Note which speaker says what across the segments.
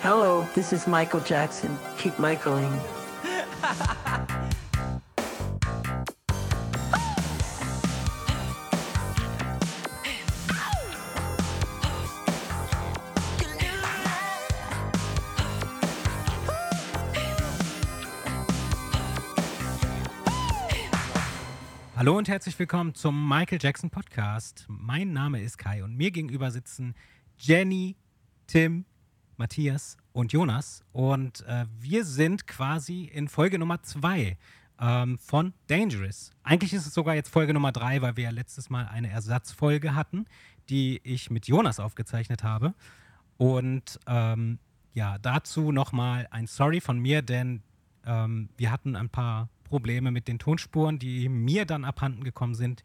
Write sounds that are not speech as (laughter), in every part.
Speaker 1: Hello, this is Michael Jackson. Keep Michaeling.
Speaker 2: Hallo und herzlich willkommen zum Michael Jackson Podcast. Mein Name ist Kai und mir gegenüber sitzen Jenny, Tim, Matthias und Jonas. Und äh, wir sind quasi in Folge Nummer zwei ähm, von Dangerous. Eigentlich ist es sogar jetzt Folge Nummer drei, weil wir ja letztes Mal eine Ersatzfolge hatten, die ich mit Jonas aufgezeichnet habe. Und ähm, ja, dazu nochmal ein Sorry von mir, denn ähm, wir hatten ein paar Probleme mit den Tonspuren, die mir dann abhanden gekommen sind.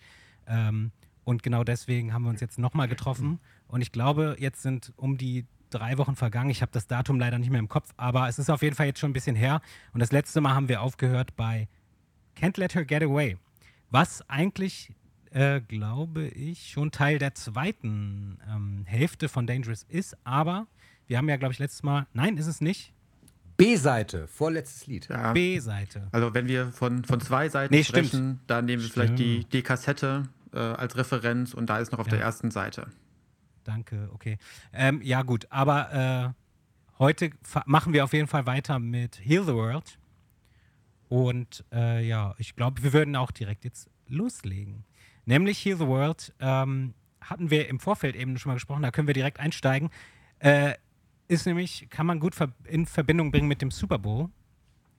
Speaker 2: Ähm, und genau deswegen haben wir uns jetzt nochmal getroffen. Und ich glaube, jetzt sind um die drei Wochen vergangen. Ich habe das Datum leider nicht mehr im Kopf, aber es ist auf jeden Fall jetzt schon ein bisschen her. Und das letzte Mal haben wir aufgehört bei Can't Let Her Get Away, was eigentlich, äh, glaube ich, schon Teil der zweiten ähm, Hälfte von Dangerous ist. Aber wir haben ja, glaube ich, letztes Mal, nein, ist es nicht,
Speaker 3: B-Seite, vorletztes Lied.
Speaker 4: Ja.
Speaker 2: B-Seite.
Speaker 4: Also wenn wir von, von zwei Seiten
Speaker 2: Nee, stimmt.
Speaker 4: sprechen, dann nehmen wir vielleicht die, die Kassette äh, als Referenz und da ist noch auf
Speaker 2: Ja.
Speaker 4: der ersten Seite.
Speaker 2: Danke, okay. Ähm, ja, gut, aber äh, heute machen wir auf jeden Fall weiter mit Heal the World. Und äh, ja, ich glaube, wir würden auch direkt jetzt loslegen. Nämlich Heal the World ähm, hatten wir im Vorfeld eben schon mal gesprochen, da können wir direkt einsteigen. Äh, ist nämlich, kann man gut ver in Verbindung bringen mit dem Super Bowl.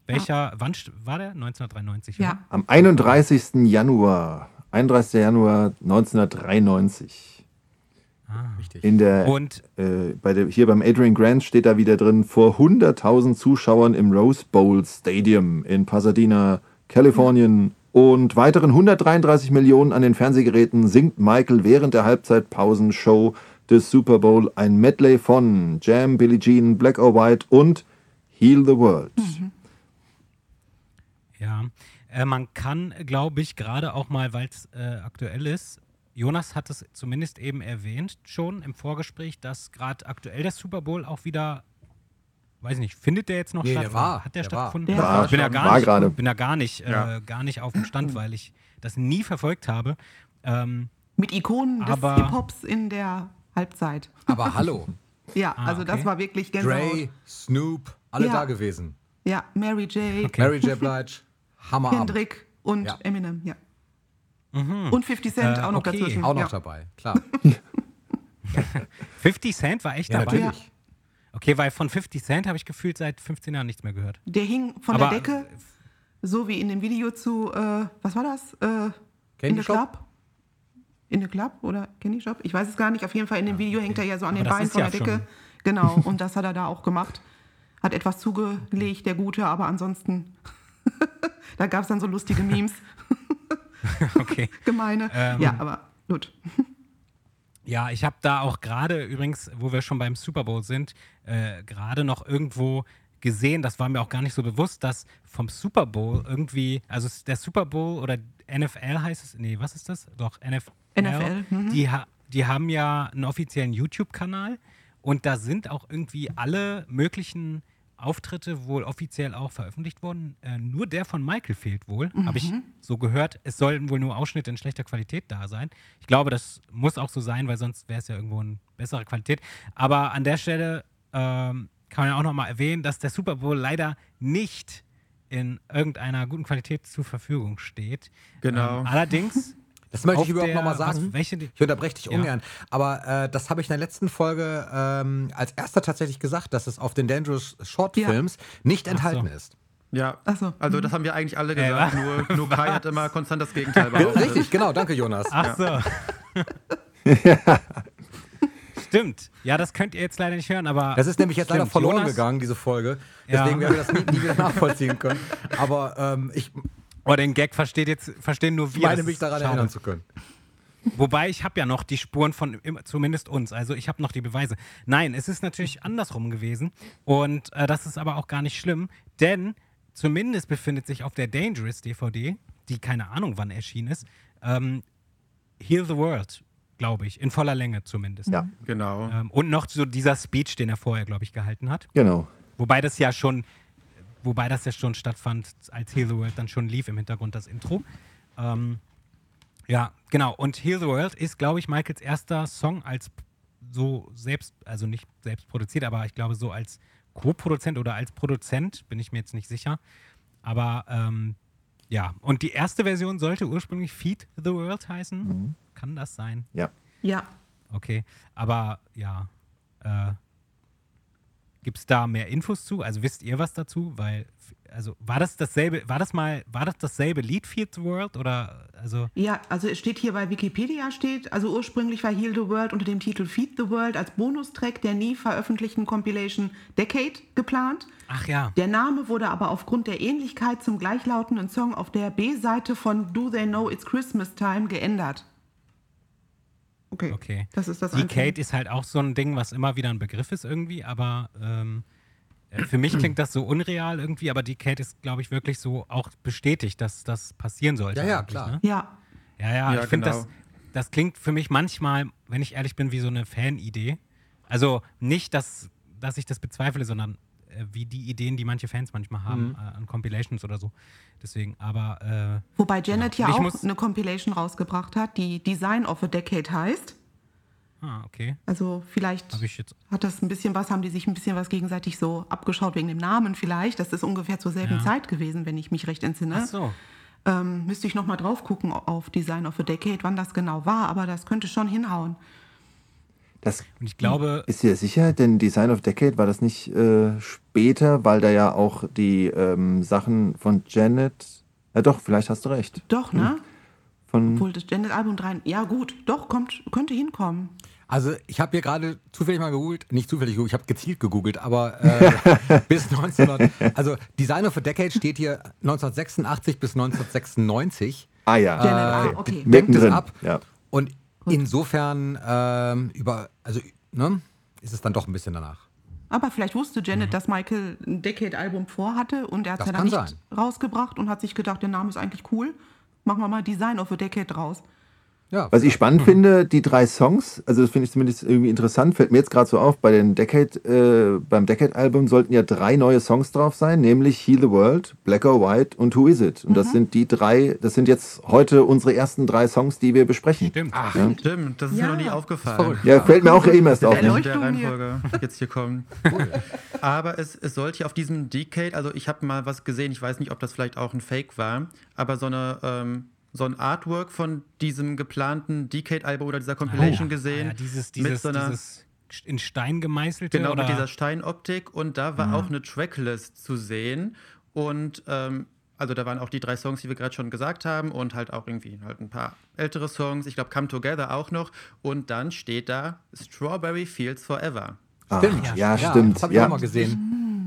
Speaker 2: Welcher, wann st- war der? 1993, oder?
Speaker 5: Ja,
Speaker 6: Am 31. Januar, 31. Januar 1993.
Speaker 2: Ah.
Speaker 3: Richtig.
Speaker 6: In der,
Speaker 2: Und
Speaker 6: äh, bei der, hier beim Adrian Grant steht da wieder drin, vor 100.000 Zuschauern im Rose Bowl Stadium in Pasadena, Kalifornien und weiteren 133 Millionen an den Fernsehgeräten singt Michael während der Halbzeitpausenshow des Super Bowl ein Medley von Jam, Billie Jean, Black or White und Heal the World.
Speaker 2: Ja, äh, man kann, glaube ich, gerade auch mal, weil es äh, aktuell ist, Jonas hat es zumindest eben erwähnt schon im Vorgespräch, dass gerade aktuell der Super Bowl auch wieder, weiß nicht, findet der jetzt noch
Speaker 3: Nee,
Speaker 2: statt?
Speaker 3: der war,
Speaker 2: Hat der,
Speaker 3: der war.
Speaker 2: stattgefunden?
Speaker 5: Der
Speaker 6: war
Speaker 2: ich bin ja
Speaker 4: schon.
Speaker 2: gar
Speaker 6: War
Speaker 2: nicht, bin ja gar nicht,
Speaker 4: Ja.
Speaker 2: äh, gar nicht auf dem Stand, (clears throat) weil ich das nie verfolgt habe. Ähm,
Speaker 5: mit Ikonen des
Speaker 2: Aber-
Speaker 5: Hip-Hops in der Halbzeit.
Speaker 3: Aber (laughs) hallo,
Speaker 5: Ja,
Speaker 2: Ah,
Speaker 5: also
Speaker 2: okay.
Speaker 5: das war wirklich Gänsehaut.
Speaker 3: Dre, Snoop, alle
Speaker 5: Ja.
Speaker 3: da gewesen.
Speaker 5: Ja, Mary J.,
Speaker 2: Okay.
Speaker 3: Mary J. Blige, (laughs) Hammerabend.
Speaker 5: Kendrick und
Speaker 3: Ja.
Speaker 5: Eminem, ja. Und 50 Cent
Speaker 2: Äh,
Speaker 5: auch noch
Speaker 2: okay.
Speaker 5: dazwischen.
Speaker 3: Auch noch
Speaker 5: ja.
Speaker 3: dabei, klar. (laughs)
Speaker 2: 50 Cent war echt
Speaker 3: Ja,
Speaker 2: dabei?
Speaker 3: natürlich.
Speaker 2: Okay, weil von 50 Cent habe ich gefühlt seit 15 Jahren nichts mehr gehört.
Speaker 5: Der hing von
Speaker 2: Aber,
Speaker 5: der Decke, so wie in dem Video zu, äh, was war das? Äh, in the
Speaker 3: Shop?
Speaker 5: Club? In the Club oder Candy Shop? Ich weiß es gar nicht. Auf jeden Fall in dem Video hängt er ja so an
Speaker 2: Aber
Speaker 5: den Beinen von
Speaker 2: ja
Speaker 5: der Decke.
Speaker 2: schon-
Speaker 5: Genau, (laughs) und das hat er da auch gemacht. Hat etwas zugelegt, der Gute, aber ansonsten, (laughs) da gab es dann so lustige Memes, (laughs)
Speaker 2: Okay.
Speaker 5: gemeine.
Speaker 2: Ähm,
Speaker 5: ja, aber gut.
Speaker 2: Ja, ich habe da auch gerade übrigens, wo wir schon beim Super Bowl sind, äh, gerade noch irgendwo gesehen, das war mir auch gar nicht so bewusst, dass vom Super Bowl irgendwie, also der Super Bowl oder NFL heißt es, nee, was ist das? Doch, NFL.
Speaker 5: NFL, mhm.
Speaker 2: Die, die haben ja einen offiziellen YouTube-Kanal und da sind auch irgendwie alle möglichen Auftritte wohl offiziell auch veröffentlicht worden. Äh, nur der von Michael fehlt wohl, habe ich so gehört. Es sollten wohl nur Ausschnitte in schlechter Qualität da sein. Ich glaube, das muss auch so sein, weil sonst wäre es ja irgendwo in besserer Qualität. Aber an der Stelle ähm, kann man ja auch nochmal erwähnen, dass der Super Bowl leider nicht in irgendeiner guten Qualität zur Verfügung steht.
Speaker 4: Genau.
Speaker 2: Ähm, allerdings.
Speaker 3: Das möchte ich überhaupt nochmal sagen.
Speaker 2: Was,
Speaker 3: Ich unterbreche dich
Speaker 2: Ja.
Speaker 3: ungern. Aber äh, das habe ich in der letzten Folge ähm, als erster tatsächlich gesagt, dass es auf den Dangerous Short
Speaker 5: Ja.
Speaker 3: Films nicht
Speaker 2: so.
Speaker 3: enthalten ist.
Speaker 4: Ja,
Speaker 5: Ach so.
Speaker 4: also
Speaker 5: Mhm.
Speaker 4: das haben wir eigentlich alle
Speaker 2: Äh,
Speaker 4: gesagt,
Speaker 2: wa-
Speaker 4: nur, nur (laughs) Kai hat immer konstant das Gegenteil
Speaker 3: Ge-
Speaker 4: behauptet.
Speaker 3: Richtig, genau, danke Jonas.
Speaker 2: Ach so. (laughs) Stimmt. Ja, das könnt ihr jetzt leider nicht hören, aber.
Speaker 3: Das ist nämlich jetzt leider
Speaker 2: Stimmt,
Speaker 3: verloren
Speaker 2: Jonas-
Speaker 3: gegangen, diese Folge.
Speaker 2: Ja.
Speaker 3: Deswegen werden wir das nie, nie wieder nachvollziehen können. Aber ähm, ich
Speaker 2: Oh, den Gag versteht jetzt, verstehen nur wir.
Speaker 3: meine mich daran erinnern zu können.
Speaker 2: Wobei ich habe ja noch die Spuren von zumindest uns, also ich habe noch die Beweise. Nein, es ist natürlich (laughs) andersrum gewesen und äh, das ist aber auch gar nicht schlimm, denn zumindest befindet sich auf der Dangerous DVD, die keine Ahnung wann erschienen ist, ähm, Heal the World. glaube ich. In voller Länge zumindest.
Speaker 6: Ja.
Speaker 4: Genau.
Speaker 2: Ähm, und noch so dieser Speech, den er vorher, glaube ich, gehalten hat.
Speaker 6: Genau.
Speaker 2: Wobei das ja schon, wobei das ja schon stattfand, als Heal the World dann schon lief im Hintergrund das Intro. Ähm, ja, genau. Und Heal the World ist, glaube ich, Michaels erster Song als so selbst, also nicht selbst produziert, aber ich glaube so als Co-Produzent oder als Produzent, bin ich mir jetzt nicht sicher. Aber ähm, ja, und die erste Version sollte ursprünglich Feed the World heißen. Kann das sein?
Speaker 6: Ja.
Speaker 5: Ja.
Speaker 2: Okay, aber ja, äh, gibt es da mehr Infos zu? Also wisst ihr was dazu? Weil, also war das dasselbe, war das mal, war das dasselbe Lied Feed the World oder also?
Speaker 5: Ja, also es steht hier bei Wikipedia steht, also ursprünglich war Heal the World unter dem Titel Feed the World als Bonustrack der nie veröffentlichten Compilation Decade geplant.
Speaker 2: Ach ja,
Speaker 5: Der Name wurde aber aufgrund der Ähnlichkeit zum gleichlautenden Song auf der B-Seite von Do They Know It's Christmas Time geändert. Okay.
Speaker 2: okay.
Speaker 5: Das ist das
Speaker 2: Die
Speaker 5: Einzige.
Speaker 2: Kate ist halt auch so ein Ding, was immer wieder ein Begriff ist irgendwie, aber ähm, äh, für mich klingt das so unreal irgendwie, aber die Kate ist, glaube ich, wirklich so auch bestätigt, dass das passieren sollte.
Speaker 3: Ja, ja, klar.
Speaker 2: Ne?
Speaker 5: Ja,
Speaker 2: Ja, ja,
Speaker 4: Ja,
Speaker 2: ich finde
Speaker 4: genau.
Speaker 2: das, das klingt für mich manchmal, wenn ich ehrlich bin, wie so eine Fanidee. Also nicht, dass, dass ich das bezweifle, sondern äh, wie die Ideen, die manche Fans manchmal haben
Speaker 3: Mhm.
Speaker 2: äh, an Compilations oder so. Deswegen, aber
Speaker 5: wobei Janet
Speaker 2: Genau.
Speaker 5: ja
Speaker 2: Ich
Speaker 5: auch
Speaker 2: muss-
Speaker 5: eine Compilation rausgebracht hat, die Design of a Decade heißt.
Speaker 2: äh, ah, okay.
Speaker 5: Also vielleicht
Speaker 2: Habe ich jetzt.
Speaker 5: hat das ein bisschen was, haben die sich ein bisschen was gegenseitig so abgeschaut wegen dem Namen vielleicht. Das ist ungefähr zur selben
Speaker 2: Ja.
Speaker 5: Zeit gewesen, wenn ich mich recht entsinne.
Speaker 2: Ach so.
Speaker 5: Ähm, müsste ich noch mal drauf gucken auf Design of a Decade, wann das genau war, aber das könnte schon hinhauen.
Speaker 6: Das
Speaker 2: Und ich glaube,
Speaker 6: ist dir sicher, denn Design of Decade war das nicht äh, später, weil da ja auch die ähm, Sachen von Janet. Ja doch, vielleicht hast du recht.
Speaker 5: Doch, ne?
Speaker 6: Von
Speaker 5: Obwohl das Janet-Album 3. Ja, gut, doch, kommt, könnte hinkommen.
Speaker 3: Also ich habe hier gerade zufällig mal gegoogelt, nicht zufällig gegoogelt, ich habe gezielt gegoogelt, aber äh, (laughs) bis 1900, also Design of a Decade steht hier 1986 bis 1996.
Speaker 6: Ah ja.
Speaker 5: Ah,
Speaker 6: okay.
Speaker 3: Denkt es ab.
Speaker 6: Ja.
Speaker 3: Und insofern ähm, über, also ne, ist es dann doch ein bisschen danach.
Speaker 5: Aber vielleicht wusste Janet, dass Michael ein Decade-Album vorhatte und er hat es ja dann nicht
Speaker 3: sein.
Speaker 5: rausgebracht und hat sich gedacht, der Name ist eigentlich cool. Machen wir mal Design of a Decade raus.
Speaker 3: Ja,
Speaker 6: Was ich spannend finde, die drei Songs, also das finde ich zumindest irgendwie interessant, fällt mir jetzt gerade so auf, bei den Decade, äh, beim Decade-Album sollten ja drei neue Songs drauf sein, nämlich Heal the World, Black or White und Who Is It? Und das sind die drei, das sind jetzt heute unsere ersten drei Songs, die wir besprechen.
Speaker 2: stimmt.
Speaker 3: Ach,
Speaker 4: Stimmt, das ist
Speaker 5: Ja.
Speaker 4: mir noch nie aufgefallen.
Speaker 6: Ja, fällt mir auch eben erst auf.
Speaker 4: in
Speaker 6: Ne?
Speaker 4: Der. Reihenfolge jetzt hier kommen. Aber es, es sollte auf diesem Decade, also ich habe mal was gesehen, ich weiß nicht, ob das vielleicht auch ein Fake war, aber so eine ähm, so ein Artwork von diesem geplanten Decade-Album oder dieser Compilation gesehen.
Speaker 2: Ja, dieses,
Speaker 4: mit
Speaker 2: dieses,
Speaker 4: so einer,
Speaker 2: dieses in Stein gemeißelte
Speaker 4: Genau,
Speaker 2: oder
Speaker 4: mit dieser Steinoptik und da war auch eine Tracklist zu sehen und ähm, also da waren auch die drei Songs, die wir gerade schon gesagt haben und halt auch irgendwie halt ein paar ältere Songs, ich glaube Come Together auch noch und dann steht da Strawberry Fields Forever.
Speaker 6: Ach,
Speaker 3: Stimmt.
Speaker 6: ja,
Speaker 3: Ja,
Speaker 6: stimmt.
Speaker 3: Das habe ich
Speaker 6: Ja.
Speaker 3: auch mal gesehen.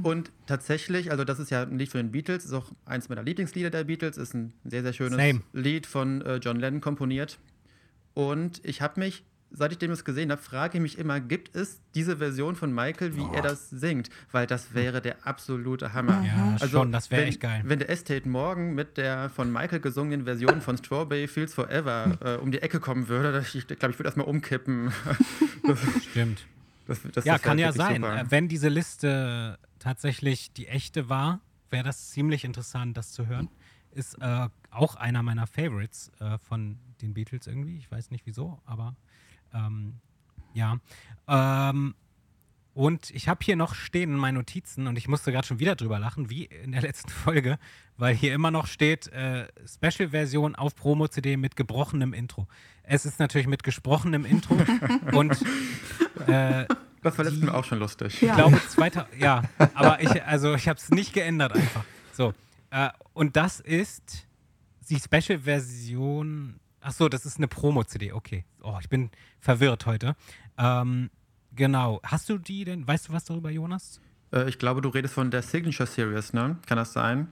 Speaker 4: Und tatsächlich, also das ist ja ein Lied von den Beatles, ist auch eins meiner Lieblingslieder der Beatles, ist ein sehr, sehr schönes
Speaker 2: Same.
Speaker 4: Lied von äh, John Lennon komponiert. Und ich habe mich, seit ich dem das gesehen habe, frage ich mich immer, gibt es diese Version von Michael, wie er das singt? Weil das wäre der absolute Hammer.
Speaker 2: Ja, schon, das wäre echt geil.
Speaker 4: Wenn der Estate morgen mit der von Michael gesungenen Version von Strawberry Fields Forever äh, um die Ecke kommen würde, ich glaube, ich würde erstmal umkippen. (laughs)
Speaker 2: Stimmt.
Speaker 4: das, das
Speaker 2: Ja, kann
Speaker 4: halt
Speaker 2: ja sein.
Speaker 4: super.
Speaker 2: Wenn diese Liste tatsächlich die echte war, wäre das ziemlich interessant, das zu hören. Ist äh, auch einer meiner Favorites äh, von den Beatles irgendwie. Ich weiß nicht wieso, aber ähm, ja. Ähm, und ich habe hier noch stehen in meinen Notizen und ich musste gerade schon wieder drüber lachen, wie in der letzten (laughs) Folge, weil hier immer noch steht äh, Special-Version auf Promo-CD mit gebrochenem Intro. Es ist natürlich mit gesprochenem Intro (laughs) und äh,
Speaker 4: Das war
Speaker 2: die-
Speaker 4: Mal auch schon lustig.
Speaker 2: ich glaube, (laughs) 2000, ja, aber ich, also ich habe es nicht geändert einfach. So, äh, und das ist die Special-Version. Ach so, das ist eine Promo-CD. Okay. Oh, ich bin verwirrt heute. Ähm, genau. Hast du die denn? Weißt du was darüber, Jonas?
Speaker 4: Äh, ich glaube, du redest von der Signature Series, ne? Kann das sein?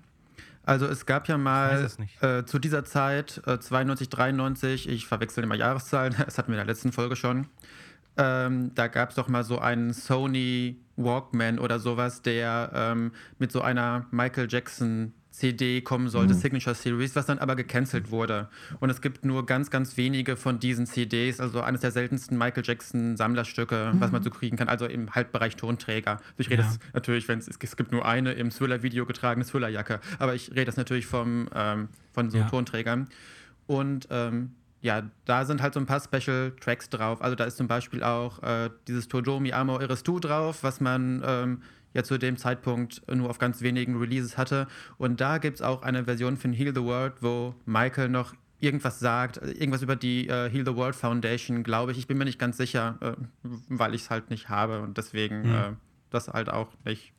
Speaker 4: Also es gab ja mal äh, zu dieser Zeit, äh, 92, 93, ich verwechsel immer Jahreszahlen, (laughs) das hatten wir in der letzten Folge schon. Ähm, da gab es doch mal so einen Sony Walkman oder sowas, der ähm, mit so einer Michael Jackson CD kommen sollte, Signature Series, was dann aber gecancelt wurde. Und es gibt nur ganz, ganz wenige von diesen CDs, also eines der seltensten Michael Jackson Sammlerstücke, was man so kriegen kann, also im Halbbereich Tonträger. Also ich rede
Speaker 2: Ja.
Speaker 4: jetzt natürlich, wenn es, es gibt nur eine im Thriller-Video getragene Thriller-Jacke, aber ich rede jetzt natürlich vom, ähm, von so
Speaker 2: Ja.
Speaker 4: Tonträgern. Und ähm, ja, da sind halt so ein paar Special Tracks drauf. Also da ist zum Beispiel auch äh, dieses Tojomi Amo Eres Du drauf, was man ähm, ja zu dem Zeitpunkt nur auf ganz wenigen Releases hatte. Und da gibt es auch eine Version von Heal the World, wo Michael noch irgendwas sagt, äh, irgendwas über die äh, Heal the World Foundation, glaube ich. Ich bin mir nicht ganz sicher, äh, weil ich es halt nicht habe und deswegen
Speaker 2: Hm.
Speaker 4: äh, das halt auch nicht,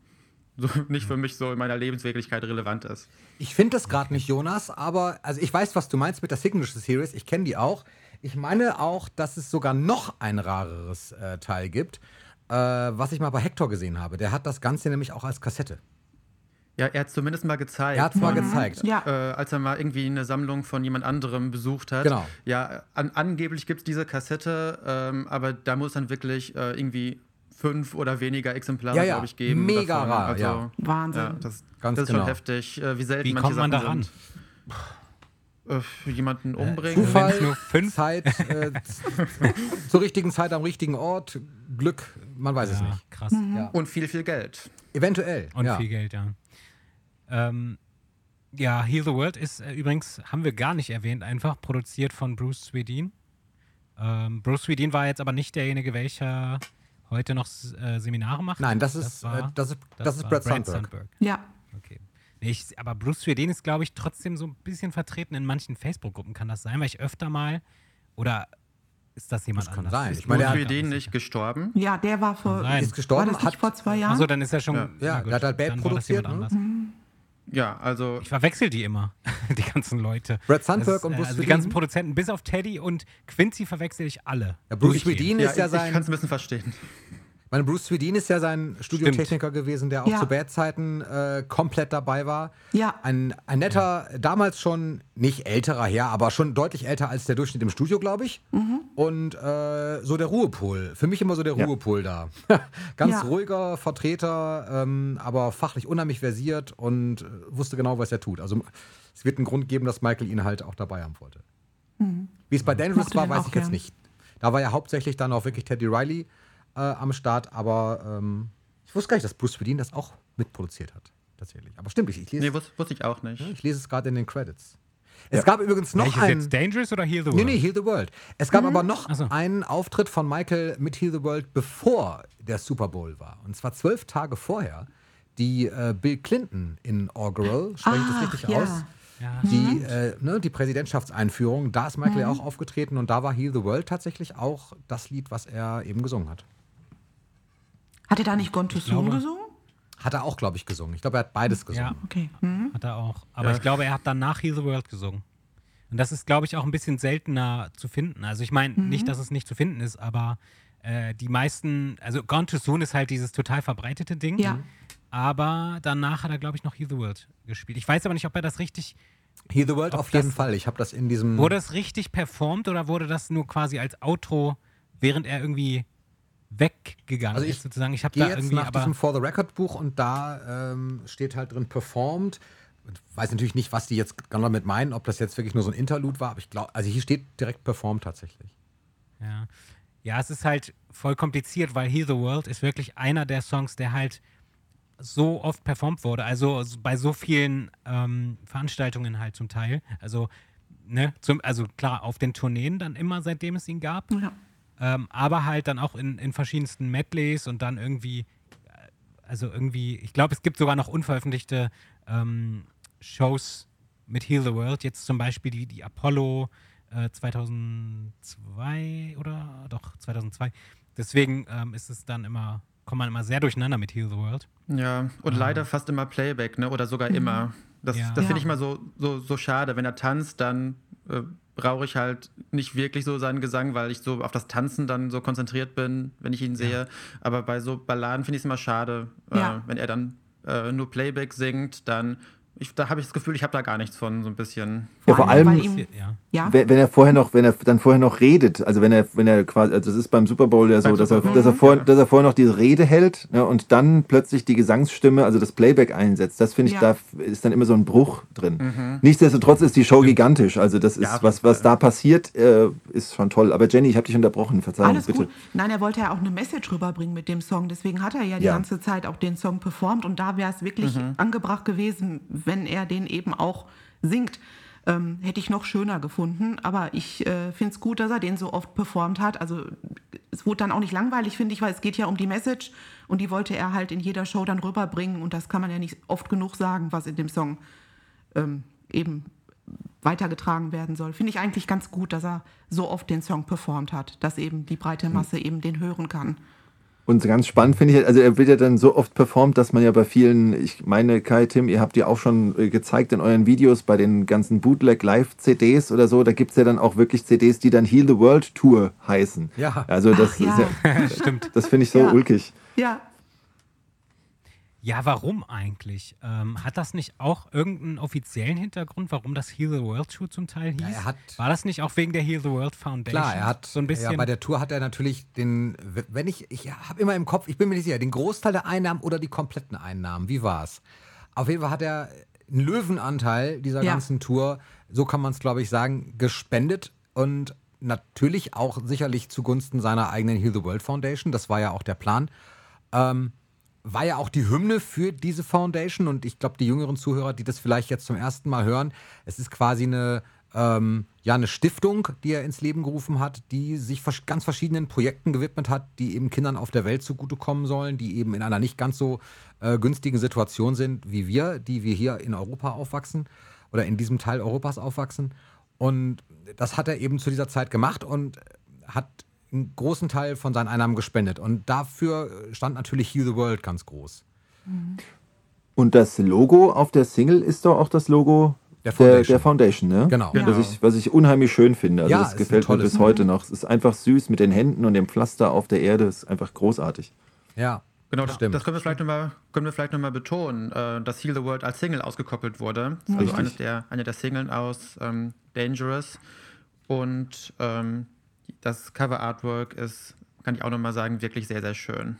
Speaker 4: so, (laughs) nicht für mich so in meiner Lebenswirklichkeit relevant ist.
Speaker 3: Ich finde das gerade nicht, Jonas, aber also ich weiß, was du meinst mit der Signature Series. Ich kenne die auch. Ich meine auch, dass es sogar noch ein rareres äh, Teil gibt, äh, was ich mal bei Hector gesehen habe. Der hat das Ganze nämlich auch als Kassette.
Speaker 4: Ja, er hat zumindest mal gezeigt.
Speaker 3: Er hat es mal
Speaker 4: Und,
Speaker 3: gezeigt.
Speaker 5: Ja.
Speaker 4: Äh, als er mal irgendwie eine Sammlung von jemand anderem besucht hat.
Speaker 3: Genau.
Speaker 4: Ja, an, angeblich gibt es diese Kassette, ähm, aber da muss dann wirklich äh, irgendwie fünf oder weniger Exemplare,
Speaker 3: Ja, ja.
Speaker 4: glaube ich, geben.
Speaker 3: Mega
Speaker 4: davon.
Speaker 3: rar,
Speaker 4: also,
Speaker 3: ja.
Speaker 5: Wahnsinn.
Speaker 4: Ja, das,
Speaker 3: Ganz
Speaker 4: das ist
Speaker 3: genau.
Speaker 4: schon heftig, äh, wie selten
Speaker 2: Wie
Speaker 4: manche
Speaker 2: kommt man da ran?
Speaker 4: Äh, jemanden umbringen.
Speaker 3: Zufall,
Speaker 2: nur fünf-
Speaker 3: Zeit, äh, (laughs) zur richtigen Zeit am richtigen Ort, Glück, man weiß es
Speaker 2: Ja,
Speaker 3: nicht.
Speaker 2: krass.
Speaker 3: Ja.
Speaker 4: Und viel, viel Geld.
Speaker 3: Eventuell.
Speaker 2: Und
Speaker 3: ja.
Speaker 2: viel Geld, ja. Ähm, ja, Heal the World ist äh, übrigens, haben wir gar nicht erwähnt, einfach produziert von Bruce Swedin. Ähm, Bruce Swedin war jetzt aber nicht derjenige, welcher heute noch äh, Seminare macht.
Speaker 3: Nein, das ist,
Speaker 2: war-
Speaker 3: äh, das ist, das ist
Speaker 2: war
Speaker 3: Brad Sandberg.
Speaker 5: Ja.
Speaker 2: Okay. Nee, ich, aber Bruce Swedin ist, glaube ich, trotzdem so ein bisschen vertreten in manchen Facebook-Gruppen. Kann das sein, weil ich öfter mal oder ist das jemand
Speaker 3: Das kann
Speaker 2: anders?
Speaker 3: sein.
Speaker 2: Ist
Speaker 3: Ich meine,
Speaker 4: Ist
Speaker 3: der
Speaker 4: für
Speaker 3: hat-
Speaker 4: den nicht gestorben.
Speaker 5: Ja, der war vor.
Speaker 3: Ist
Speaker 5: War
Speaker 3: gestorben,
Speaker 5: das nicht
Speaker 3: hat,
Speaker 5: vor zwei Jahren?
Speaker 2: Achso, dann ist er schon.
Speaker 4: Ja.
Speaker 3: Ja,
Speaker 2: gut,
Speaker 3: der hat halt Bad
Speaker 2: war das
Speaker 3: produziert,
Speaker 2: jemand
Speaker 3: ne?
Speaker 2: anders.
Speaker 4: Ja, also
Speaker 2: Ich verwechsel die immer, (laughs) die ganzen Leute.
Speaker 3: Brad Sandberg
Speaker 2: ist,
Speaker 3: und
Speaker 2: äh,
Speaker 3: Bruce
Speaker 2: Also die ganzen Produzenten, bis auf Teddy und Quincy verwechsel ich alle.
Speaker 3: Ja, Bruce
Speaker 2: Durchgehend.
Speaker 3: Swedin
Speaker 4: ja,
Speaker 3: ist ja
Speaker 4: ich, ich kann
Speaker 3: sein,
Speaker 4: es ein bisschen verstehen.
Speaker 3: Meine, Bruce Swedin ist ja sein Studiotechniker gewesen, der auch
Speaker 5: Ja.
Speaker 3: zu Bad-Zeiten äh, komplett dabei war.
Speaker 5: Ja.
Speaker 3: Ein, ein netter, damals schon nicht älterer Herr, aber schon deutlich älter als der Durchschnitt im Studio, glaube ich. Und äh, so der Ruhepol. Für mich immer so der
Speaker 6: Ja.
Speaker 3: Ruhepol da. (laughs) Ganz
Speaker 5: Ja.
Speaker 3: ruhiger Vertreter, ähm, aber fachlich unheimlich versiert und äh, wusste genau, was er tut. Also es wird einen Grund geben, dass Michael ihn halt auch dabei haben wollte. Wie es bei Dangerous
Speaker 5: Mochte
Speaker 3: war, weiß ich jetzt nicht. Da war ja hauptsächlich dann auch wirklich Teddy Riley äh, am Start, aber ähm, ich wusste gar nicht, dass Bruce Swedin das auch mitproduziert hat. Tatsächlich. Aber stimmt, ich, ich lese,
Speaker 4: Nee, wus wusste ich auch nicht.
Speaker 3: ich lese es gerade in den Credits. Es gab übrigens noch
Speaker 2: Welches
Speaker 3: einen.
Speaker 2: jetzt Dangerous oder Heal the World?
Speaker 3: Nee, nee, Heal the World. Es gab aber noch
Speaker 2: so.
Speaker 3: einen Auftritt von Michael mit Heal the World, bevor der Super Bowl war. Und zwar zwölf Tage vorher, die äh, Bill Clinton inaugural, spreche ich das
Speaker 5: Ach,
Speaker 3: richtig
Speaker 5: ja.
Speaker 3: aus?
Speaker 2: Ja.
Speaker 3: Die, äh, ne, die Präsidentschaftseinführung, da ist Michael ja auch aufgetreten und da war Heal the World tatsächlich auch das Lied, was er eben gesungen hat.
Speaker 5: Hat er da nicht Gone to Soon
Speaker 2: glaube-
Speaker 5: gesungen?
Speaker 3: Hat er auch, glaube ich, gesungen. Ich glaube, er hat beides gesungen.
Speaker 2: Ja,
Speaker 5: Okay. Hm?
Speaker 2: hat er auch. Aber
Speaker 4: Ja.
Speaker 2: ich glaube, er hat danach Heal the World gesungen. Und das ist, glaube ich, auch ein bisschen seltener zu finden. Also ich meine, nicht, dass es nicht zu finden ist, aber äh, die meisten, also Gone Too Soon ist halt dieses total verbreitete Ding.
Speaker 5: Ja.
Speaker 2: Aber danach hat er, glaube ich, noch Heal the World gespielt. Ich weiß aber nicht, ob er das richtig,
Speaker 3: Heal the World
Speaker 2: Ob
Speaker 3: auf jeden
Speaker 2: das-
Speaker 3: Fall. Ich habe das in diesem.
Speaker 2: wurde das richtig performt oder wurde das nur quasi als Outro, während er irgendwie weggegangen
Speaker 3: Also ich
Speaker 2: ist, sozusagen? Ich habe da
Speaker 3: jetzt
Speaker 2: irgendwie,
Speaker 3: nach
Speaker 2: aber
Speaker 3: diesem For the Record Buch und da ähm, steht halt drin performed. Ich weiß natürlich nicht, was die jetzt genau damit meinen, ob das jetzt wirklich nur so ein Interlude war, aber ich glaube, also hier steht direkt performed tatsächlich.
Speaker 2: Ja. ja, es ist halt voll kompliziert, weil Heal the World ist wirklich einer der Songs, der halt so oft performt wurde. Also bei so vielen ähm, Veranstaltungen halt zum Teil. Also, ne, zum, also klar, auf den Tourneen dann immer, seitdem es ihn gab.
Speaker 5: Ja.
Speaker 2: Ähm, aber halt dann auch in, in verschiedensten Medleys und dann irgendwie, äh, also irgendwie, ich glaube, es gibt sogar noch unveröffentlichte ähm, Shows mit Heal the World. Jetzt zum Beispiel die, die Apollo äh, 2002 oder doch 2002. Deswegen ähm, ist es dann immer, kommt man immer sehr durcheinander mit Heal the World.
Speaker 4: Ja, und leider fast immer Playback, ne? Oder sogar immer. Das,
Speaker 2: Ja.
Speaker 4: das finde ich mal so, so, so schade. Wenn er tanzt, dann äh, brauche ich halt nicht wirklich so seinen Gesang, weil ich so auf das Tanzen dann so konzentriert bin, wenn ich ihn sehe. Aber bei so Balladen finde ich es immer schade,
Speaker 5: Ja.
Speaker 4: äh, wenn er dann äh, nur Playback singt, dann ich, da habe ich das Gefühl, ich habe da gar nichts von, so ein bisschen.
Speaker 6: Ja, vor allem,
Speaker 5: ihm,
Speaker 2: Ja.
Speaker 6: wenn wenn er vorher noch, wenn er dann vorher noch redet, also wenn er, wenn er quasi, also das ist beim Super Bowl ja so, dass er, dass er vorher,
Speaker 4: ja.
Speaker 6: dass er vorher noch diese Rede hält ne, und dann plötzlich die Gesangsstimme, also das Playback einsetzt. Das finde ich,
Speaker 5: Ja.
Speaker 6: da ist dann immer so ein Bruch drin. Nichtsdestotrotz ist die Show gigantisch. Also das ist, was, was da passiert, äh, ist schon toll. Aber Jenny, ich habe dich unterbrochen, Verzeihung,
Speaker 5: Alles
Speaker 6: bitte.
Speaker 5: gut. Nein, er wollte ja auch eine Message rüberbringen mit dem Song. Deswegen hat er ja die
Speaker 6: Ja.
Speaker 5: ganze Zeit auch den Song performt. Und da wäre es wirklich angebracht gewesen, wenn er den eben auch singt. Ähm, hätte ich noch schöner gefunden. Aber ich äh, finde es gut, dass er den so oft performt hat. Also es wurde dann auch nicht langweilig, finde ich, weil es geht ja um die Message. Und die wollte er halt in jeder Show dann rüberbringen. Und das kann man ja nicht oft genug sagen, was in dem Song ähm, eben weitergetragen werden soll. Finde ich eigentlich ganz gut, dass er so oft den Song performt hat, dass eben die breite Masse eben den hören kann.
Speaker 6: Und ganz spannend finde ich, halt, also er wird ja dann so oft performt, dass man ja bei vielen, ich meine, Kai, Tim, ihr habt ja auch schon äh, gezeigt in euren Videos bei den ganzen Bootleg-Live-CDs oder so, da gibt es ja dann auch wirklich CDs, die dann Heal the World Tour heißen.
Speaker 3: Ja.
Speaker 6: Also das
Speaker 5: Ach, ja.
Speaker 6: ist ja, (laughs)
Speaker 2: Stimmt.
Speaker 6: das finde ich so
Speaker 5: Ja.
Speaker 6: ulkig.
Speaker 5: Ja,
Speaker 2: Ja, warum eigentlich? Ähm, hat das nicht auch irgendeinen offiziellen Hintergrund, warum das Heal the World Show zum Teil hieß?
Speaker 3: Ja, er hat-
Speaker 2: War das nicht auch wegen der Heal the World Foundation?
Speaker 3: Klar, er hat
Speaker 2: so ein bisschen.
Speaker 3: Ja, bei der Tour hat er natürlich den, wenn ich, ich habe immer im Kopf, ich bin mir nicht sicher, den Großteil der Einnahmen oder die kompletten Einnahmen. Wie war's? Auf jeden Fall hat er einen Löwenanteil dieser
Speaker 5: Ja.
Speaker 3: ganzen Tour, so kann man es glaube ich sagen, gespendet und natürlich auch sicherlich zugunsten seiner eigenen Heal the World Foundation. Das war ja auch der Plan. Ähm, war ja auch die Hymne für diese Foundation und ich glaube, die jüngeren Zuhörer, die das vielleicht jetzt zum ersten Mal hören, es ist quasi eine, ähm, ja, eine Stiftung, die er ins Leben gerufen hat, die sich ganz verschiedenen Projekten gewidmet hat, die eben Kindern auf der Welt zugutekommen sollen, die eben in einer nicht ganz so äh, günstigen Situation sind wie wir, die wir hier in Europa aufwachsen oder in diesem Teil Europas aufwachsen. Und das hat er eben zu dieser Zeit gemacht und hat einen großen Teil von seinen Einnahmen gespendet. Und dafür stand natürlich Heal the World ganz groß.
Speaker 6: Und das Logo auf der Single ist doch auch das Logo
Speaker 3: Der
Speaker 6: der,
Speaker 3: Foundation.
Speaker 6: der Foundation, ne?
Speaker 3: Genau.
Speaker 5: Ja.
Speaker 6: Was, ich, was ich unheimlich schön finde. Also
Speaker 3: Ja,
Speaker 6: das gefällt mir bis heute noch. Es ist einfach süß mit den Händen und dem Pflaster auf der Erde. Es ist einfach großartig.
Speaker 3: Ja,
Speaker 4: Genau, das,
Speaker 3: stimmt.
Speaker 4: das können wir vielleicht nochmal können wir vielleicht noch mal betonen, äh, dass Heal the World als Single ausgekoppelt wurde. Das ist also eines der, eine der Singles aus ähm, Dangerous. Und ähm, das Cover Artwork ist, kann ich auch nochmal sagen, wirklich sehr, sehr schön.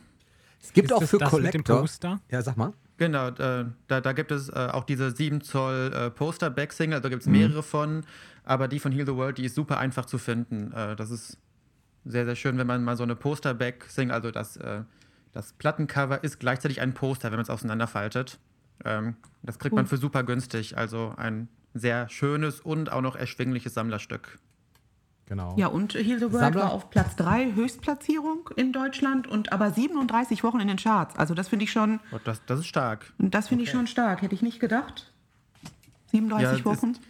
Speaker 3: es gibt
Speaker 2: Ist
Speaker 3: auch für
Speaker 2: das mit dem
Speaker 3: Collector.
Speaker 2: Poster?
Speaker 3: Ja, sag mal.
Speaker 4: Genau, da, da gibt es äh, auch diese 7 Zoll äh, Poster-Back-Single, da gibt es mehrere von, aber die von Heal the World, die ist super einfach zu finden. Äh, das ist sehr, sehr schön, wenn man mal so eine Poster-Back-Single, also das, das Plattencover ist gleichzeitig ein Poster, wenn man es auseinanderfaltet. Ähm, das kriegt man für super günstig, also ein sehr schönes und auch noch erschwingliches Sammlerstück.
Speaker 3: Genau.
Speaker 5: ja, und Heal the World
Speaker 3: Sammler-
Speaker 5: war auf Platz 3 Höchstplatzierung in Deutschland und aber 37 Wochen in den Charts. Also das finde ich schon,
Speaker 4: Und das, das ist stark.
Speaker 5: das finde ich schon stark. Hätte ich nicht gedacht. 37
Speaker 4: Ja,
Speaker 5: Wochen.
Speaker 4: Ist,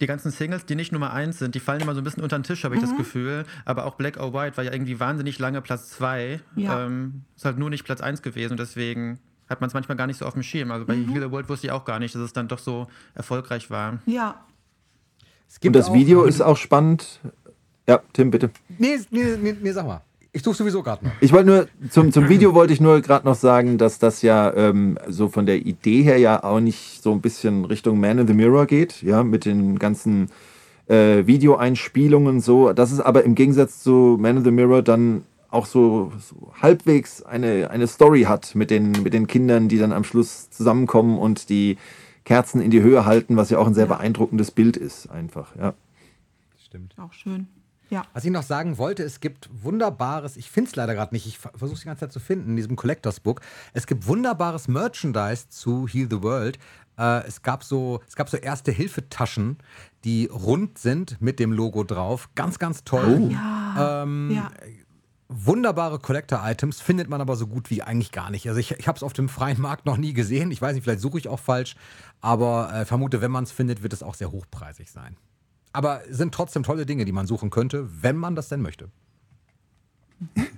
Speaker 4: die ganzen Singles, die nicht Nummer 1 sind, die fallen immer so ein bisschen unter den Tisch, habe ich das Gefühl. Aber auch Black or White war ja irgendwie wahnsinnig lange Platz 2.
Speaker 5: Ja.
Speaker 4: Ähm, ist halt nur nicht Platz 1 gewesen. Und deswegen hat man es manchmal gar nicht so auf dem Schirm. Also bei Heal the World wusste ich auch gar nicht, dass es dann doch so erfolgreich war.
Speaker 5: Ja,
Speaker 3: Es gibt
Speaker 6: und das
Speaker 3: auch-
Speaker 6: Video ist auch spannend. Ja, Tim, bitte.
Speaker 3: Nee, nee, nee, nee sag mal. Ich suche sowieso gerade noch.
Speaker 6: Ich wollte nur, zum, zum Video wollte ich nur gerade noch sagen, dass das ja ähm, so von der Idee her ja auch nicht so ein bisschen Richtung Man in the Mirror geht, ja, mit den ganzen äh, Videoeinspielungen so. Das ist aber im Gegensatz zu Man in the Mirror dann auch so, so halbwegs eine, eine Story hat mit den, mit den Kindern, die dann am Schluss zusammenkommen und die Kerzen in die Höhe halten, was ja auch ein sehr beeindruckendes Bild ist, einfach, ja.
Speaker 3: Stimmt.
Speaker 5: auch schön. Ja.
Speaker 3: Was ich noch sagen wollte, es gibt wunderbares, ich finde es leider gerade nicht, ich versuche es die ganze Zeit zu finden in diesem Collectors Book. Es gibt wunderbares Merchandise zu Heal the World. Äh, es, gab so, es gab so erste Hilfetaschen, die rund sind mit dem Logo drauf. Ganz, ganz toll.
Speaker 5: Ja.
Speaker 3: Ähm,
Speaker 5: ja.
Speaker 3: Wunderbare Collector-Items findet man aber so gut wie eigentlich gar nicht. Also ich, ich habe es auf dem freien Markt noch nie gesehen. Ich weiß nicht, vielleicht suche ich auch falsch. Aber äh, vermute, wenn man es findet, wird es auch sehr hochpreisig sein. Aber es sind trotzdem tolle Dinge, die man suchen könnte, wenn man das denn möchte. (laughs)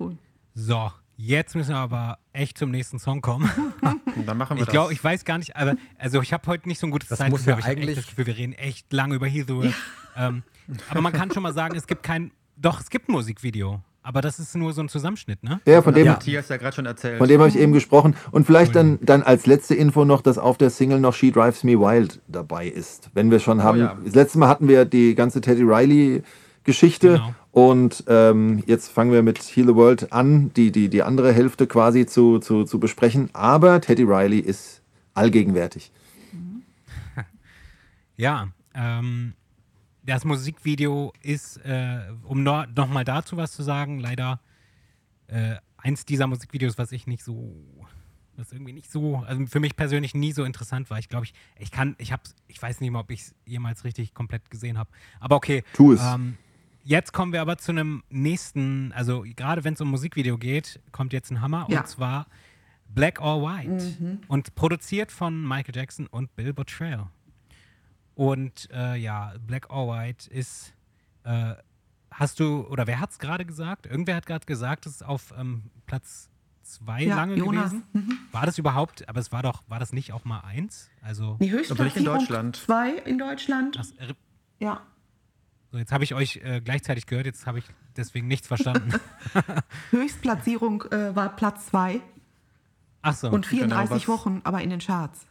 Speaker 5: Cool.
Speaker 2: So, jetzt müssen wir aber echt zum nächsten Song kommen. (laughs)
Speaker 4: Dann machen wir
Speaker 2: Ich glaube,
Speaker 4: das.
Speaker 2: ich weiß gar nicht, aber also ich habe heute nicht so ein gutes
Speaker 3: Das
Speaker 2: Zeitgefühl,
Speaker 3: muss ja eigentlich-
Speaker 2: das Gefühl, wir reden echt lange über Heal the World. ähm, aber man kann schon mal sagen, es gibt kein, doch, es gibt ein Musikvideo. Aber das ist nur so ein Zusammenschnitt, ne?
Speaker 6: Ja, von dem,
Speaker 4: ja. Matthias ja gerade schon erzählt.
Speaker 6: von dem habe ich eben gesprochen. Und vielleicht dann, dann als letzte Info noch, dass auf der Single noch She Drives Me Wild dabei ist. Wenn wir schon haben.
Speaker 4: ja.
Speaker 6: Das letzte Mal hatten wir die ganze Teddy Riley-Geschichte.
Speaker 2: Genau.
Speaker 6: Und ähm, jetzt fangen wir mit Heal the World an, die, die, die andere Hälfte quasi zu, zu, zu besprechen. Aber Teddy Riley ist allgegenwärtig. (laughs)
Speaker 2: Ja, ähm, das Musikvideo ist, äh, um no, nochmal dazu was zu sagen, leider äh, eins dieser Musikvideos, was ich nicht so, was irgendwie nicht so, also für mich persönlich nie so interessant war. Ich glaube, ich, ich kann, ich hab's, ich weiß nicht mal, ob ich es jemals richtig komplett gesehen habe. Aber okay.
Speaker 6: Tu es.
Speaker 2: Ähm, jetzt kommen wir aber zu einem nächsten, also gerade wenn es um Musikvideo geht, kommt jetzt ein Hammer
Speaker 5: Ja.
Speaker 2: und zwar Black or White und produziert von Michael Jackson und Bill Bottrell. Und äh, ja, Black or White ist, äh, hast du, oder wer hat es gerade gesagt? Irgendwer hat gerade gesagt, es ist auf ähm, Platz zwei
Speaker 5: Ja,
Speaker 2: lange
Speaker 5: Jonas.
Speaker 2: gewesen.
Speaker 5: Mhm.
Speaker 2: War das überhaupt, aber es war doch, war das nicht auch mal eins? Also,
Speaker 5: Die
Speaker 4: nicht in Deutschland.
Speaker 5: zwei in Deutschland.
Speaker 2: das, äh,
Speaker 5: Ja.
Speaker 2: so, jetzt habe ich euch äh, gleichzeitig gehört, jetzt habe ich deswegen nichts verstanden. (laughs)
Speaker 5: Höchstplatzierung äh, war Platz zwei
Speaker 2: Ach so,
Speaker 5: und 34
Speaker 4: was-
Speaker 5: Wochen, aber in den Charts.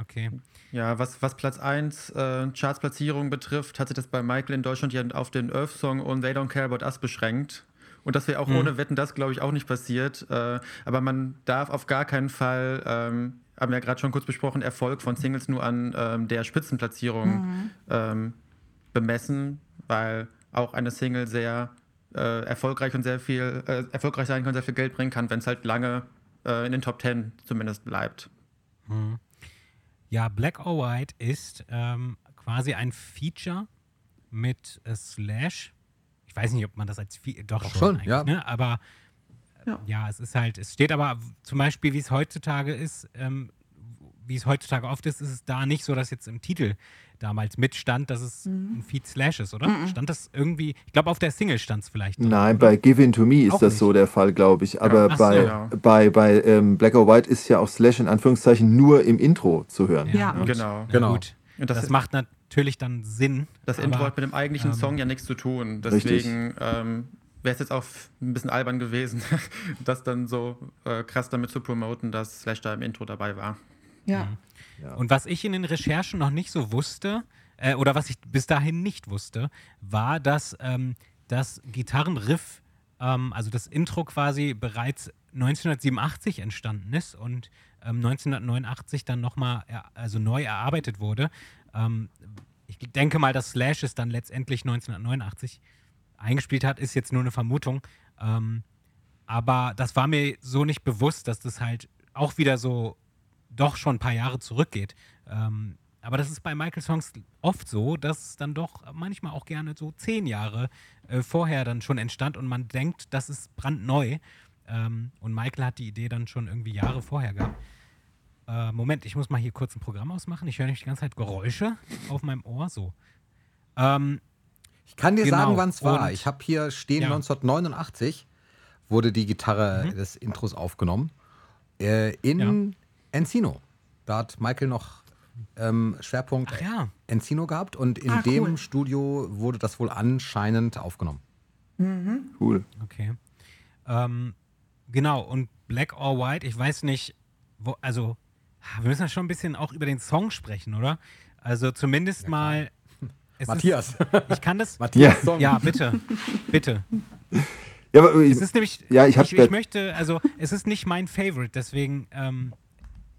Speaker 2: Okay.
Speaker 4: Ja, was, was Platz 1 äh, Chartsplatzierung betrifft, hat sich das bei Michael in Deutschland ja auf den Earth-Song und They Don't Care About Us beschränkt. Und das wäre auch ohne Wetten, das glaube ich auch nicht passiert. Äh, aber man darf auf gar keinen Fall, ähm, haben wir ja gerade schon kurz besprochen, Erfolg von Singles nur an ähm, der Spitzenplatzierung ähm, bemessen, weil auch eine Single sehr äh, erfolgreich und sehr viel, äh, erfolgreich sein kann, sehr viel Geld bringen kann, wenn es halt lange äh, in den Top 10 zumindest bleibt.
Speaker 2: Ja, Black or White ist ähm, quasi ein Feature mit äh, Slash. Ich weiß nicht, ob man das als Fe doch,
Speaker 3: Doch
Speaker 2: schon,
Speaker 3: schon,
Speaker 2: eigentlich,
Speaker 3: ja.
Speaker 2: Ne? Aber äh,
Speaker 5: Ja.
Speaker 2: ja. es ist halt, es steht aber zum Beispiel, wie es heutzutage ist, ähm, wie es heutzutage oft ist, ist es da nicht so, dass jetzt im Titel damals mitstand, dass es
Speaker 5: Mhm.
Speaker 2: ein Feed Slash ist, oder? Stand das irgendwie, ich glaube, auf der Single stand es vielleicht. drin,
Speaker 6: Nein,
Speaker 2: oder?
Speaker 6: bei Give In To Me ist
Speaker 2: Auch
Speaker 6: das
Speaker 2: nicht.
Speaker 6: so der Fall, glaube ich. Aber
Speaker 2: so,
Speaker 6: bei,
Speaker 4: ja.
Speaker 6: bei, bei ähm, Black or White ist ja auch Slash in Anführungszeichen nur im Intro zu hören.
Speaker 5: Ja.
Speaker 2: gut.
Speaker 4: Genau.
Speaker 2: Na
Speaker 3: Genau.
Speaker 2: Gut.
Speaker 4: Und
Speaker 2: Das,
Speaker 4: das-
Speaker 2: macht natürlich dann Sinn.
Speaker 4: Das
Speaker 2: aber-
Speaker 4: Intro hat mit dem eigentlichen
Speaker 2: ähm,
Speaker 4: Song ja nichts zu tun. Deswegen ähm, wäre es jetzt auch ein bisschen albern gewesen, (laughs) das dann so äh, krass damit zu promoten, dass Slash da im Intro dabei war.
Speaker 5: Ja.
Speaker 2: Und was ich in den Recherchen noch nicht so wusste, äh, oder was ich bis dahin nicht wusste, war, dass ähm, das Gitarrenriff, ähm, also das Intro quasi bereits 1987 entstanden ist und ähm, 1989 dann nochmal also neu erarbeitet wurde. Ähm, ich denke mal, dass Slash es dann letztendlich 1989 eingespielt hat, ist jetzt nur eine Vermutung. Ähm, aber das war mir so nicht bewusst, dass das halt auch wieder so doch schon ein paar Jahre zurückgeht. Ähm, aber das ist bei Michael-Songs oft so, dass es dann doch manchmal auch gerne so zehn Jahre äh, vorher dann schon entstand und man denkt, das ist brandneu. Ähm, und Michael hat die Idee dann schon irgendwie Jahre vorher gehabt. Äh, Moment, ich muss mal hier kurz ein Programm ausmachen. Ich höre nämlich die ganze Zeit Geräusche auf meinem Ohr. So. Ähm,
Speaker 3: Ich kann dir
Speaker 2: Genau.
Speaker 3: sagen, wann es war.
Speaker 2: Und-
Speaker 3: Ich habe hier stehen,
Speaker 2: Ja.
Speaker 3: 1989 wurde die Gitarre des Intros aufgenommen. Äh, in Encino. Da hat Michael noch ähm, Schwerpunkt
Speaker 2: ach ja.
Speaker 3: Encino gehabt und in
Speaker 5: Ah,
Speaker 3: dem
Speaker 5: cool.
Speaker 3: Studio wurde das wohl anscheinend aufgenommen.
Speaker 6: Cool.
Speaker 2: Okay. Ähm, genau, und Black or White, ich weiß nicht, wo, also, wir müssen ja schon ein bisschen auch über den Song sprechen, oder? Also zumindest mal. es
Speaker 3: Matthias.
Speaker 2: Ist, ich kann das. (laughs)
Speaker 3: Matthias
Speaker 6: Ja.
Speaker 3: Song.
Speaker 2: Ja, bitte. Bitte.
Speaker 6: Ja, aber ich,
Speaker 2: Es ist nämlich.
Speaker 6: Ja, ich hab
Speaker 2: ich, ich möchte, also, es ist nicht mein Favorite, deswegen ähm,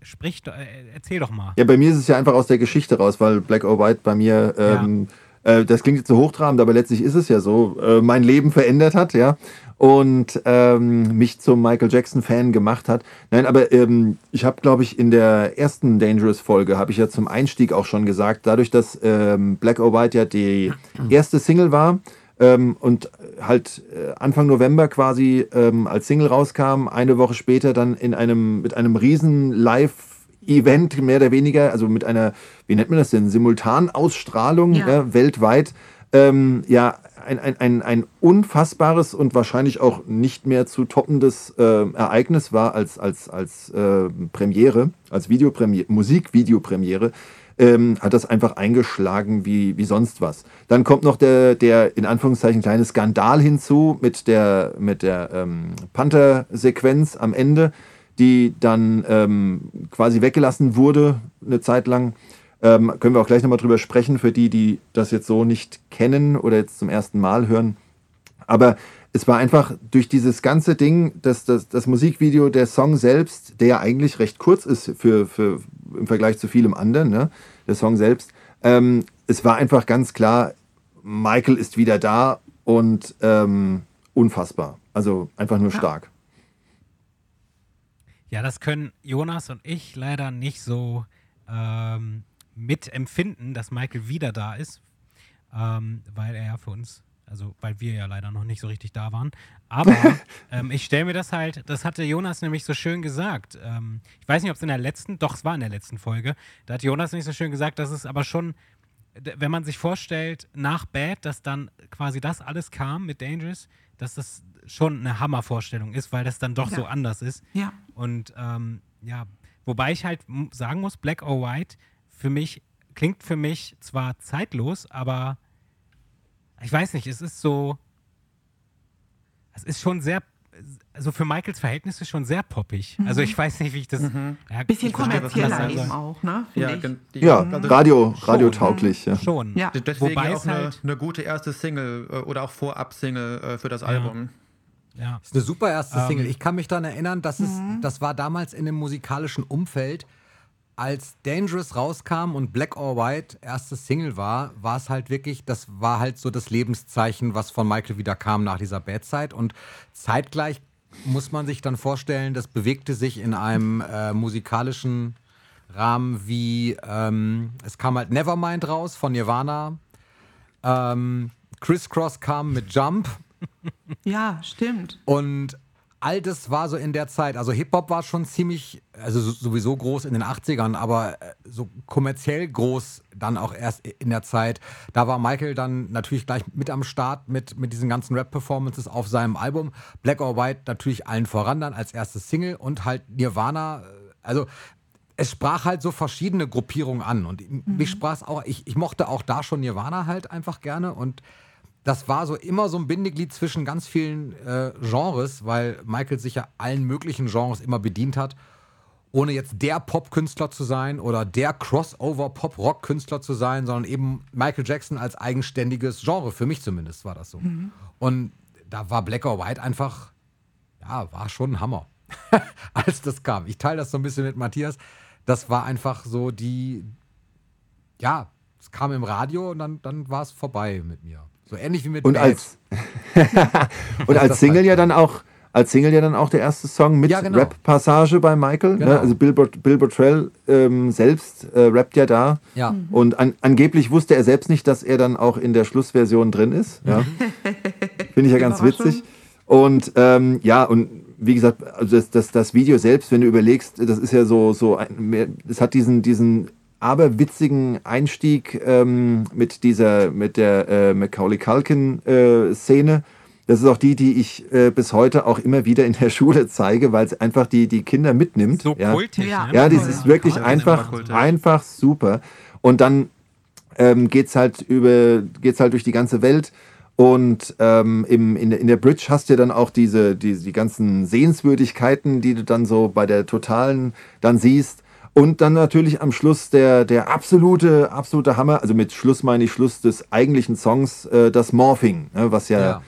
Speaker 2: sprich, äh, erzähl doch mal.
Speaker 6: ja, bei mir ist es ja einfach aus der Geschichte raus, weil Black or White bei mir, ähm, äh, das klingt jetzt so hochtrabend, aber letztlich ist es ja so, äh, mein Leben verändert hat, ja, und ähm, mich zum Michael Jackson-Fan gemacht hat. Nein, aber ähm, ich habe, glaube ich, in der ersten Dangerous-Folge, habe ich ja zum Einstieg auch schon gesagt, dadurch, dass ähm, Black or White ja die erste Single war, ähm, und halt äh, Anfang November quasi ähm, als Single rauskam, eine Woche später dann in einem mit einem riesen Live-Event mehr oder weniger, also mit einer, wie nennt man das denn, Simultanausstrahlung
Speaker 5: Ja.
Speaker 6: ja, weltweit, ähm, ja ein, ein, ein, ein unfassbares und wahrscheinlich auch nicht mehr zu toppendes äh, Ereignis war als, als, als äh, Premiere, als Videopremiere, Musikvideopremiere. Ähm, hat das einfach eingeschlagen wie, wie sonst was. Dann kommt noch der, der in Anführungszeichen kleine Skandal hinzu mit der, mit der ähm, Panther-Sequenz am Ende, die dann ähm, quasi weggelassen wurde eine Zeit lang. Ähm, können wir auch gleich nochmal drüber sprechen, für die, die das jetzt so nicht kennen oder jetzt zum ersten Mal hören. Aber es war einfach durch dieses ganze Ding, das, das, das Musikvideo, der Song selbst, der ja eigentlich recht kurz ist für, für, im Vergleich zu vielem anderen, ne? der Song selbst, ähm, es war einfach ganz klar, Michael ist wieder da und ähm, unfassbar. Also einfach nur stark.
Speaker 2: Ja, das können Jonas und ich leider nicht so ähm, mitempfinden, dass Michael wieder da ist, ähm, weil er ja für uns also, weil wir ja leider noch nicht so richtig da waren. Aber (laughs) ähm, ich stelle mir das halt, das hatte Jonas nämlich so schön gesagt. Ähm, ich weiß nicht, ob es in der letzten, doch, es war in der letzten Folge. Da hat Jonas nicht so schön gesagt, dass es aber schon, wenn man sich vorstellt, nach Bad, dass dann quasi das alles kam mit Dangerous, dass das schon eine Hammervorstellung ist, weil das dann doch
Speaker 5: Ja.
Speaker 2: so anders ist.
Speaker 5: Ja.
Speaker 2: Und ähm, ja, wobei ich halt sagen muss, Black or White für mich klingt für mich zwar zeitlos, aber ich weiß nicht, es ist so, es ist schon sehr, also für Michaels Verhältnisse schon sehr poppig. Also ich weiß nicht, wie ich das. Ja,
Speaker 5: Mhm. Bisschen
Speaker 2: was du
Speaker 5: kommerzieller eben auch, ne?
Speaker 4: Ja,
Speaker 6: Ja,
Speaker 4: also
Speaker 6: Radio,
Speaker 2: schon,
Speaker 6: radiotauglich. Ja.
Speaker 2: Schon.
Speaker 5: Ja.
Speaker 4: Deswegen
Speaker 2: Wobei
Speaker 4: ja
Speaker 2: es
Speaker 4: auch eine,
Speaker 2: halt-
Speaker 4: eine gute erste Single äh, oder auch Vorab-Single äh, für das Album.
Speaker 2: Ja.
Speaker 3: Das ist eine super erste
Speaker 2: Ähm,
Speaker 3: Single. Ich kann mich daran erinnern, dass es, das war damals in dem musikalischen Umfeld, als Dangerous rauskam und Black or White erste Single war, war es halt wirklich, das war halt so das Lebenszeichen, was von Michael wieder kam nach dieser Bad-Zeit. Und zeitgleich muss man sich dann vorstellen, das bewegte sich in einem äh, musikalischen Rahmen wie, ähm, es kam halt Nevermind raus von Nirvana, ähm, Criss Cross kam mit Jump.
Speaker 5: Ja, stimmt.
Speaker 3: Und all das war so in der Zeit. Also Hip-Hop war schon ziemlich, also so- sowieso groß in den 80ern, aber äh, so kommerziell groß dann auch erst in der Zeit. Da war Michael dann natürlich gleich mit am Start mit, mit diesen ganzen Rap-Performances auf seinem Album. Black or White natürlich allen voran dann als erstes Single und halt Nirvana. Also es sprach halt so verschiedene Gruppierungen an. Und mich sprach es auch, ich, ich mochte auch da schon Nirvana halt einfach gerne und das war so immer so ein Bindeglied zwischen ganz vielen äh, Genres, weil Michael sich ja allen möglichen Genres immer bedient hat, ohne jetzt der Popkünstler zu sein oder der Crossover-Pop-Rock-Künstler zu sein, sondern eben Michael Jackson als eigenständiges Genre, für mich zumindest war das so. Und da war Black or White einfach, ja, war schon ein Hammer, (laughs) als das kam. Ich teile das so ein bisschen mit Matthias. Das war einfach so die, ja, es kam im Radio und dann, dann war es vorbei mit mir. So ähnlich wie mit
Speaker 6: Und
Speaker 3: Bad.
Speaker 6: als, (laughs) und als Single ja dann auch, als Single ja dann auch der erste Song mit
Speaker 3: Ja, genau.
Speaker 6: Rap-Passage bei Michael.
Speaker 3: Genau.
Speaker 6: Ne? Also Bill, Bill Bottrell ähm, selbst äh, rappt ja da.
Speaker 3: Ja.
Speaker 6: Und an, angeblich wusste er selbst nicht, dass er dann auch in der Schlussversion drin ist. Ja. Finde ich ja ganz witzig. Und ähm, ja, und wie gesagt, also das, das, das Video selbst, wenn du überlegst, das ist ja so, so ein, mehr- es hat diesen, diesen aberwitzigen Einstieg ähm, mit dieser, mit der äh, Macaulay Culkin äh, Szene. Das ist auch die, die ich äh, bis heute auch immer wieder in der (laughs) Schule zeige, weil es einfach die, die Kinder mitnimmt.
Speaker 2: So
Speaker 6: ja.
Speaker 2: kultig.
Speaker 5: Ja.
Speaker 2: Ne?
Speaker 6: Ja, das ist wirklich einfach, einfach super. Und dann ähm, geht's halt über, geht's halt durch die ganze Welt. Und ähm, im, in, der- in der Bridge hast du dann auch diese, die, die ganzen Sehenswürdigkeiten, die du dann so bei der Totalen dann siehst. Und dann natürlich am Schluss der, der absolute, absolute Hammer, also mit Schluss meine ich Schluss des eigentlichen Songs, äh, das Morphing, ne, was ja,
Speaker 3: Ja.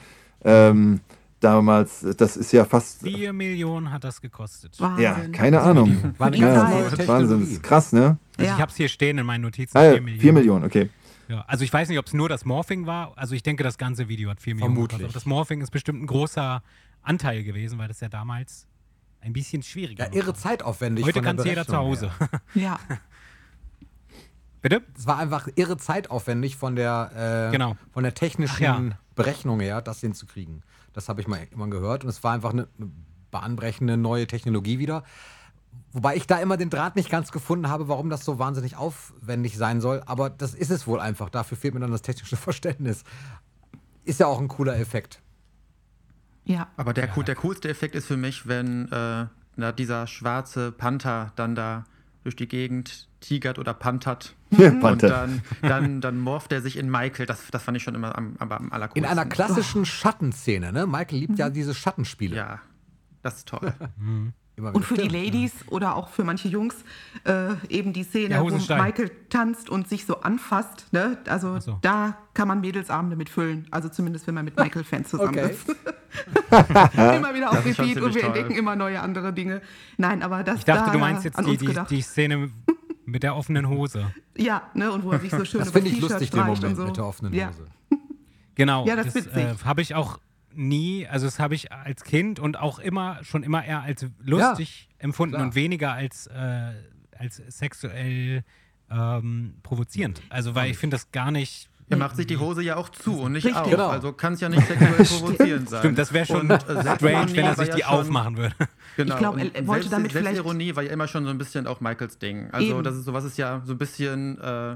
Speaker 6: Ähm, damals, das ist ja fast,
Speaker 2: Vier Millionen hat das gekostet.
Speaker 5: Wahnsinn.
Speaker 6: ja, keine Ahnung.
Speaker 3: War
Speaker 5: Ja,
Speaker 6: Wahnsinn, das ist krass, ne?
Speaker 2: Also
Speaker 5: Ja.
Speaker 2: ich habe es hier stehen in meinen Notizen.
Speaker 6: Ah, ja,
Speaker 2: vier Millionen.
Speaker 6: 4 Millionen, okay.
Speaker 2: Ja, also ich weiß nicht, ob es nur das Morphing war. Also ich denke, das ganze Video hat 4 Millionen
Speaker 3: Vermutlich.
Speaker 2: das Morphing ist bestimmt ein großer Anteil gewesen, weil das ja damals ein bisschen schwieriger
Speaker 3: Ja, irre zeitaufwendig.
Speaker 2: Heute
Speaker 3: von der
Speaker 2: kann es jeder zu Hause.
Speaker 3: her. (laughs) (laughs)
Speaker 5: Ja.
Speaker 2: Bitte?
Speaker 3: Es war einfach irre zeitaufwendig von der, äh,
Speaker 2: Genau.
Speaker 3: von der technischen
Speaker 2: Ach ja.
Speaker 3: Berechnung her, das hinzukriegen. Das habe ich mal immer gehört und es war einfach eine, eine bahnbrechende neue Technologie wieder. Wobei ich da immer den Draht nicht ganz gefunden habe, warum das so wahnsinnig aufwendig sein soll. Aber das ist es wohl einfach. Dafür fehlt mir dann das technische (laughs) Verständnis. Ist ja auch ein cooler Effekt.
Speaker 5: Ja.
Speaker 4: Aber der, cool- der coolste Effekt ist für mich, wenn äh, na, dieser schwarze Panther dann da durch die Gegend tigert oder pantert. Und
Speaker 6: Panther.
Speaker 4: dann, dann, dann morpht er sich in Michael. Das, das fand ich schon immer am, am, am
Speaker 3: In
Speaker 4: allercoolsten.
Speaker 3: einer klassischen Schattenszene, ne? Michael liebt ja diese Schattenspiele.
Speaker 4: Ja, das ist toll.
Speaker 3: Immer (laughs)
Speaker 5: Und für die
Speaker 3: Stimmt.
Speaker 5: Ladies oder auch für manche Jungs äh, eben die Szene,
Speaker 2: Ja,
Speaker 5: wo. Michael tanzt und sich so anfasst. Ne? Also
Speaker 2: so.
Speaker 5: da kann man Mädelsabende mit füllen. Also zumindest, wenn man mit Michael-Fans (laughs) zusammen
Speaker 3: Okay.
Speaker 5: ist. (laughs) immer wieder auf
Speaker 4: Das
Speaker 5: Repeat und wir
Speaker 4: toll.
Speaker 5: entdecken immer neue andere Dinge. Nein, aber das
Speaker 2: Ich dachte,
Speaker 5: da
Speaker 2: du meinst jetzt die, die, die Szene mit der offenen Hose.
Speaker 5: Ja, ne? und wo er sich so (laughs) schön
Speaker 3: Das
Speaker 5: über
Speaker 3: finde ich
Speaker 5: T-Shirt
Speaker 3: lustig, den
Speaker 5: streicht und
Speaker 3: Moment
Speaker 5: so.
Speaker 3: mit der offenen
Speaker 5: ja.
Speaker 3: Hose.
Speaker 2: Genau,
Speaker 5: Ja, das
Speaker 2: das, äh, habe ich auch nie, also das habe ich als Kind und auch immer, schon immer eher als lustig empfunden
Speaker 3: klar.
Speaker 2: und weniger als, äh, als sexuell ähm, provozierend. Also, weil ich finde das gar nicht.
Speaker 4: Er macht sich die Hose ja auch zu und nicht
Speaker 5: Richtig.
Speaker 4: auf.
Speaker 3: Genau.
Speaker 4: Also kann es ja nicht sexuell (laughs) provozierend sein.
Speaker 2: Stimmt, das wäre schon
Speaker 4: Und, äh,
Speaker 2: strange, wenn er sich
Speaker 4: ja
Speaker 2: die
Speaker 4: schon-
Speaker 2: aufmachen würde.
Speaker 4: Genau.
Speaker 5: Ich glaub,
Speaker 4: und
Speaker 5: er- er wollte
Speaker 4: Selbst-
Speaker 5: damit vielleicht-
Speaker 4: Selbstironie war ja immer schon so ein bisschen auch Michaels Ding. Also
Speaker 5: Eben.
Speaker 4: das ist sowas ist ja so ein bisschen äh,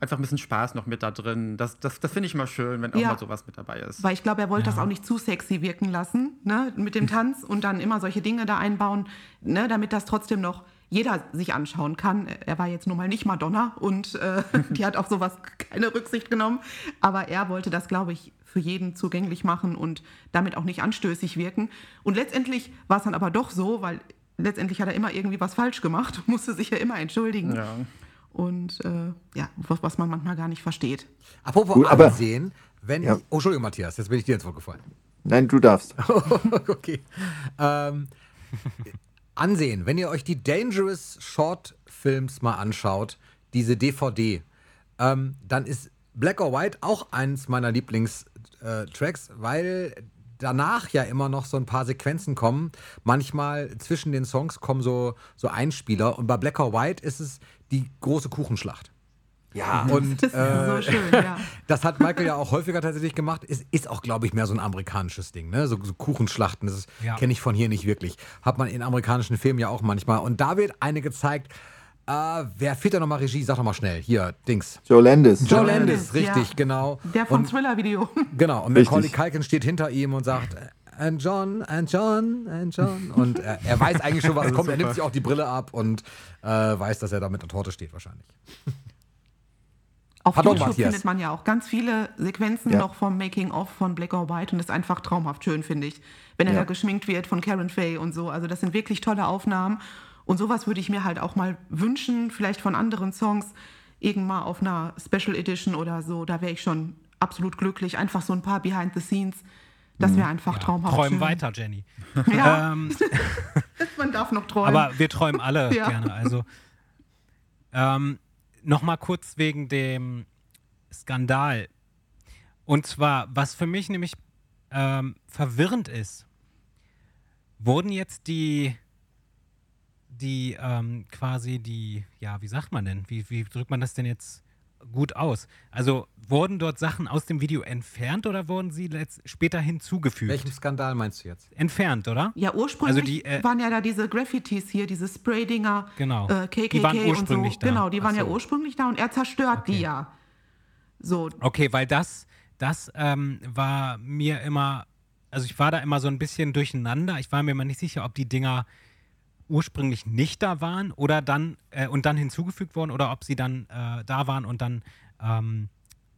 Speaker 4: einfach ein bisschen Spaß noch mit da drin. Das, das, das finde ich mal schön, wenn auch
Speaker 5: Ja.
Speaker 4: mal sowas mit dabei ist.
Speaker 5: Weil ich glaube, er wollte das auch nicht zu sexy wirken lassen, ne, mit dem Tanz und dann immer solche Dinge da einbauen, ne, damit das trotzdem noch jeder sich anschauen kann. Er war jetzt nun mal nicht Madonna und äh, (laughs) die hat auf sowas keine Rücksicht genommen, aber er wollte das, glaube ich, für jeden zugänglich machen und damit auch nicht anstößig wirken. Und letztendlich war es dann aber doch so, weil letztendlich hat er immer irgendwie was falsch gemacht, (laughs) musste sich ja immer entschuldigen.
Speaker 4: Ja.
Speaker 5: Und äh, ja, was, was man manchmal gar nicht versteht.
Speaker 3: Apropos
Speaker 6: Gut, aber-
Speaker 3: ansehen, wenn
Speaker 6: Ja.
Speaker 3: ich, Oh, Entschuldigung, Matthias, jetzt bin ich dir ins Wort gefallen.
Speaker 6: Nein, du darfst. (laughs)
Speaker 3: okay. Ähm, (laughs) ansehen, wenn ihr euch die Dangerous Short Films mal anschaut, diese DVD, ähm, dann ist Black or White auch eins meiner Lieblingstracks, weil danach ja immer noch so ein paar Sequenzen kommen. Manchmal zwischen den Songs kommen so, so Einspieler und bei Black or White ist es die große Kuchenschlacht.
Speaker 6: Ja.
Speaker 3: Und
Speaker 5: Das ist
Speaker 3: äh,
Speaker 5: so schön, ja. (laughs)
Speaker 3: das hat Michael ja auch häufiger tatsächlich gemacht. Ist, ist auch, glaube ich, mehr so ein amerikanisches Ding. Ne? So, so Kuchenschlachten, das
Speaker 2: Ja.
Speaker 3: kenne ich von hier nicht wirklich. Hat man in amerikanischen Filmen ja auch manchmal. Und da wird eine gezeigt. Äh, wer führt da nochmal Regie? Sag doch mal schnell. Hier, Dings.
Speaker 6: Joe Landis.
Speaker 3: Joe
Speaker 5: Joe
Speaker 3: Landis,
Speaker 5: Landis,
Speaker 3: richtig,
Speaker 5: ja.
Speaker 3: genau.
Speaker 5: Der vom Thriller-Video.
Speaker 3: Genau, und. Macaulay Culkin steht hinter ihm und sagt, and John, and John, and John. Und äh, er weiß eigentlich schon, was (laughs) kommt. Er nimmt sich auch die Brille ab und äh, weiß, dass er da mit der Torte steht wahrscheinlich.
Speaker 5: Auf
Speaker 3: Pardon,
Speaker 5: YouTube
Speaker 3: Matthias.
Speaker 5: findet man ja auch ganz viele Sequenzen
Speaker 6: Ja.
Speaker 5: noch vom Making-of von Black or White und ist einfach traumhaft schön, finde ich. Wenn er
Speaker 6: Ja.
Speaker 5: da geschminkt wird von Karen Faye und so. Also das sind wirklich tolle Aufnahmen. Und sowas würde ich mir halt auch mal wünschen, vielleicht von anderen Songs, irgendwann mal auf einer Special Edition oder so. Da wäre ich schon absolut glücklich. Einfach so ein paar Behind the Scenes. Das wäre einfach traumhaft
Speaker 2: Träum
Speaker 5: schön.
Speaker 2: weiter, Jenny. (laughs)
Speaker 5: Ja,
Speaker 2: Ähm, (laughs)
Speaker 5: man darf noch träumen.
Speaker 2: aber wir träumen alle (laughs)
Speaker 5: Ja.
Speaker 2: gerne. Also ähm, nochmal kurz wegen dem Skandal. Und zwar, was für mich nämlich ähm, verwirrend ist, wurden jetzt die, die ähm, quasi die, ja, wie sagt man denn? Wie, wie drückt man das denn jetzt gut aus? Also wurden dort Sachen aus dem Video entfernt oder wurden sie letzt, später hinzugefügt?
Speaker 3: Welchen Skandal meinst du jetzt?
Speaker 2: Entfernt, oder?
Speaker 5: Ja, ursprünglich
Speaker 2: Also die, äh,
Speaker 5: waren ja da diese Graffitis hier, diese Spray-Dinger,
Speaker 2: Genau.
Speaker 5: äh, KKK
Speaker 2: Die waren ursprünglich
Speaker 5: und so.
Speaker 2: da.
Speaker 5: Genau, die
Speaker 2: Ach
Speaker 5: waren ja
Speaker 2: so.
Speaker 5: ursprünglich da und er zerstört die
Speaker 2: Okay.
Speaker 5: ja. So,
Speaker 2: Okay, weil das, das ähm, war mir immer, also ich war da immer so ein bisschen durcheinander. Ich war mir immer nicht sicher, ob die Dinger ursprünglich nicht da waren oder dann äh, und dann hinzugefügt wurden oder ob sie dann äh, da waren und dann ähm,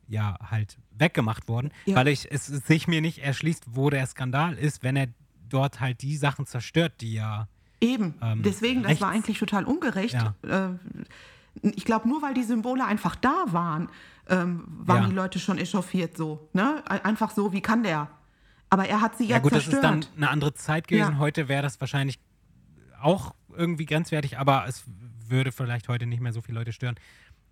Speaker 2: ja halt weggemacht wurden,
Speaker 5: Ja.
Speaker 2: weil ich es sich mir nicht erschließt, wo der Skandal ist, wenn er dort halt die Sachen zerstört, die ja
Speaker 5: eben.
Speaker 2: Ähm,
Speaker 5: Deswegen, das war eigentlich total ungerecht.
Speaker 2: Ja.
Speaker 5: Äh, ich glaube, nur weil die Symbole einfach da waren, ähm, waren
Speaker 2: Ja.
Speaker 5: die Leute schon echauffiert so. Ne? Einfach so, wie kann der? Aber er hat sie ja,
Speaker 2: Ja, gut,
Speaker 5: zerstört.
Speaker 2: das ist dann eine andere Zeit gewesen.
Speaker 5: Ja.
Speaker 2: Heute wäre das wahrscheinlich auch irgendwie grenzwertig, aber es würde vielleicht heute nicht mehr so viele Leute stören.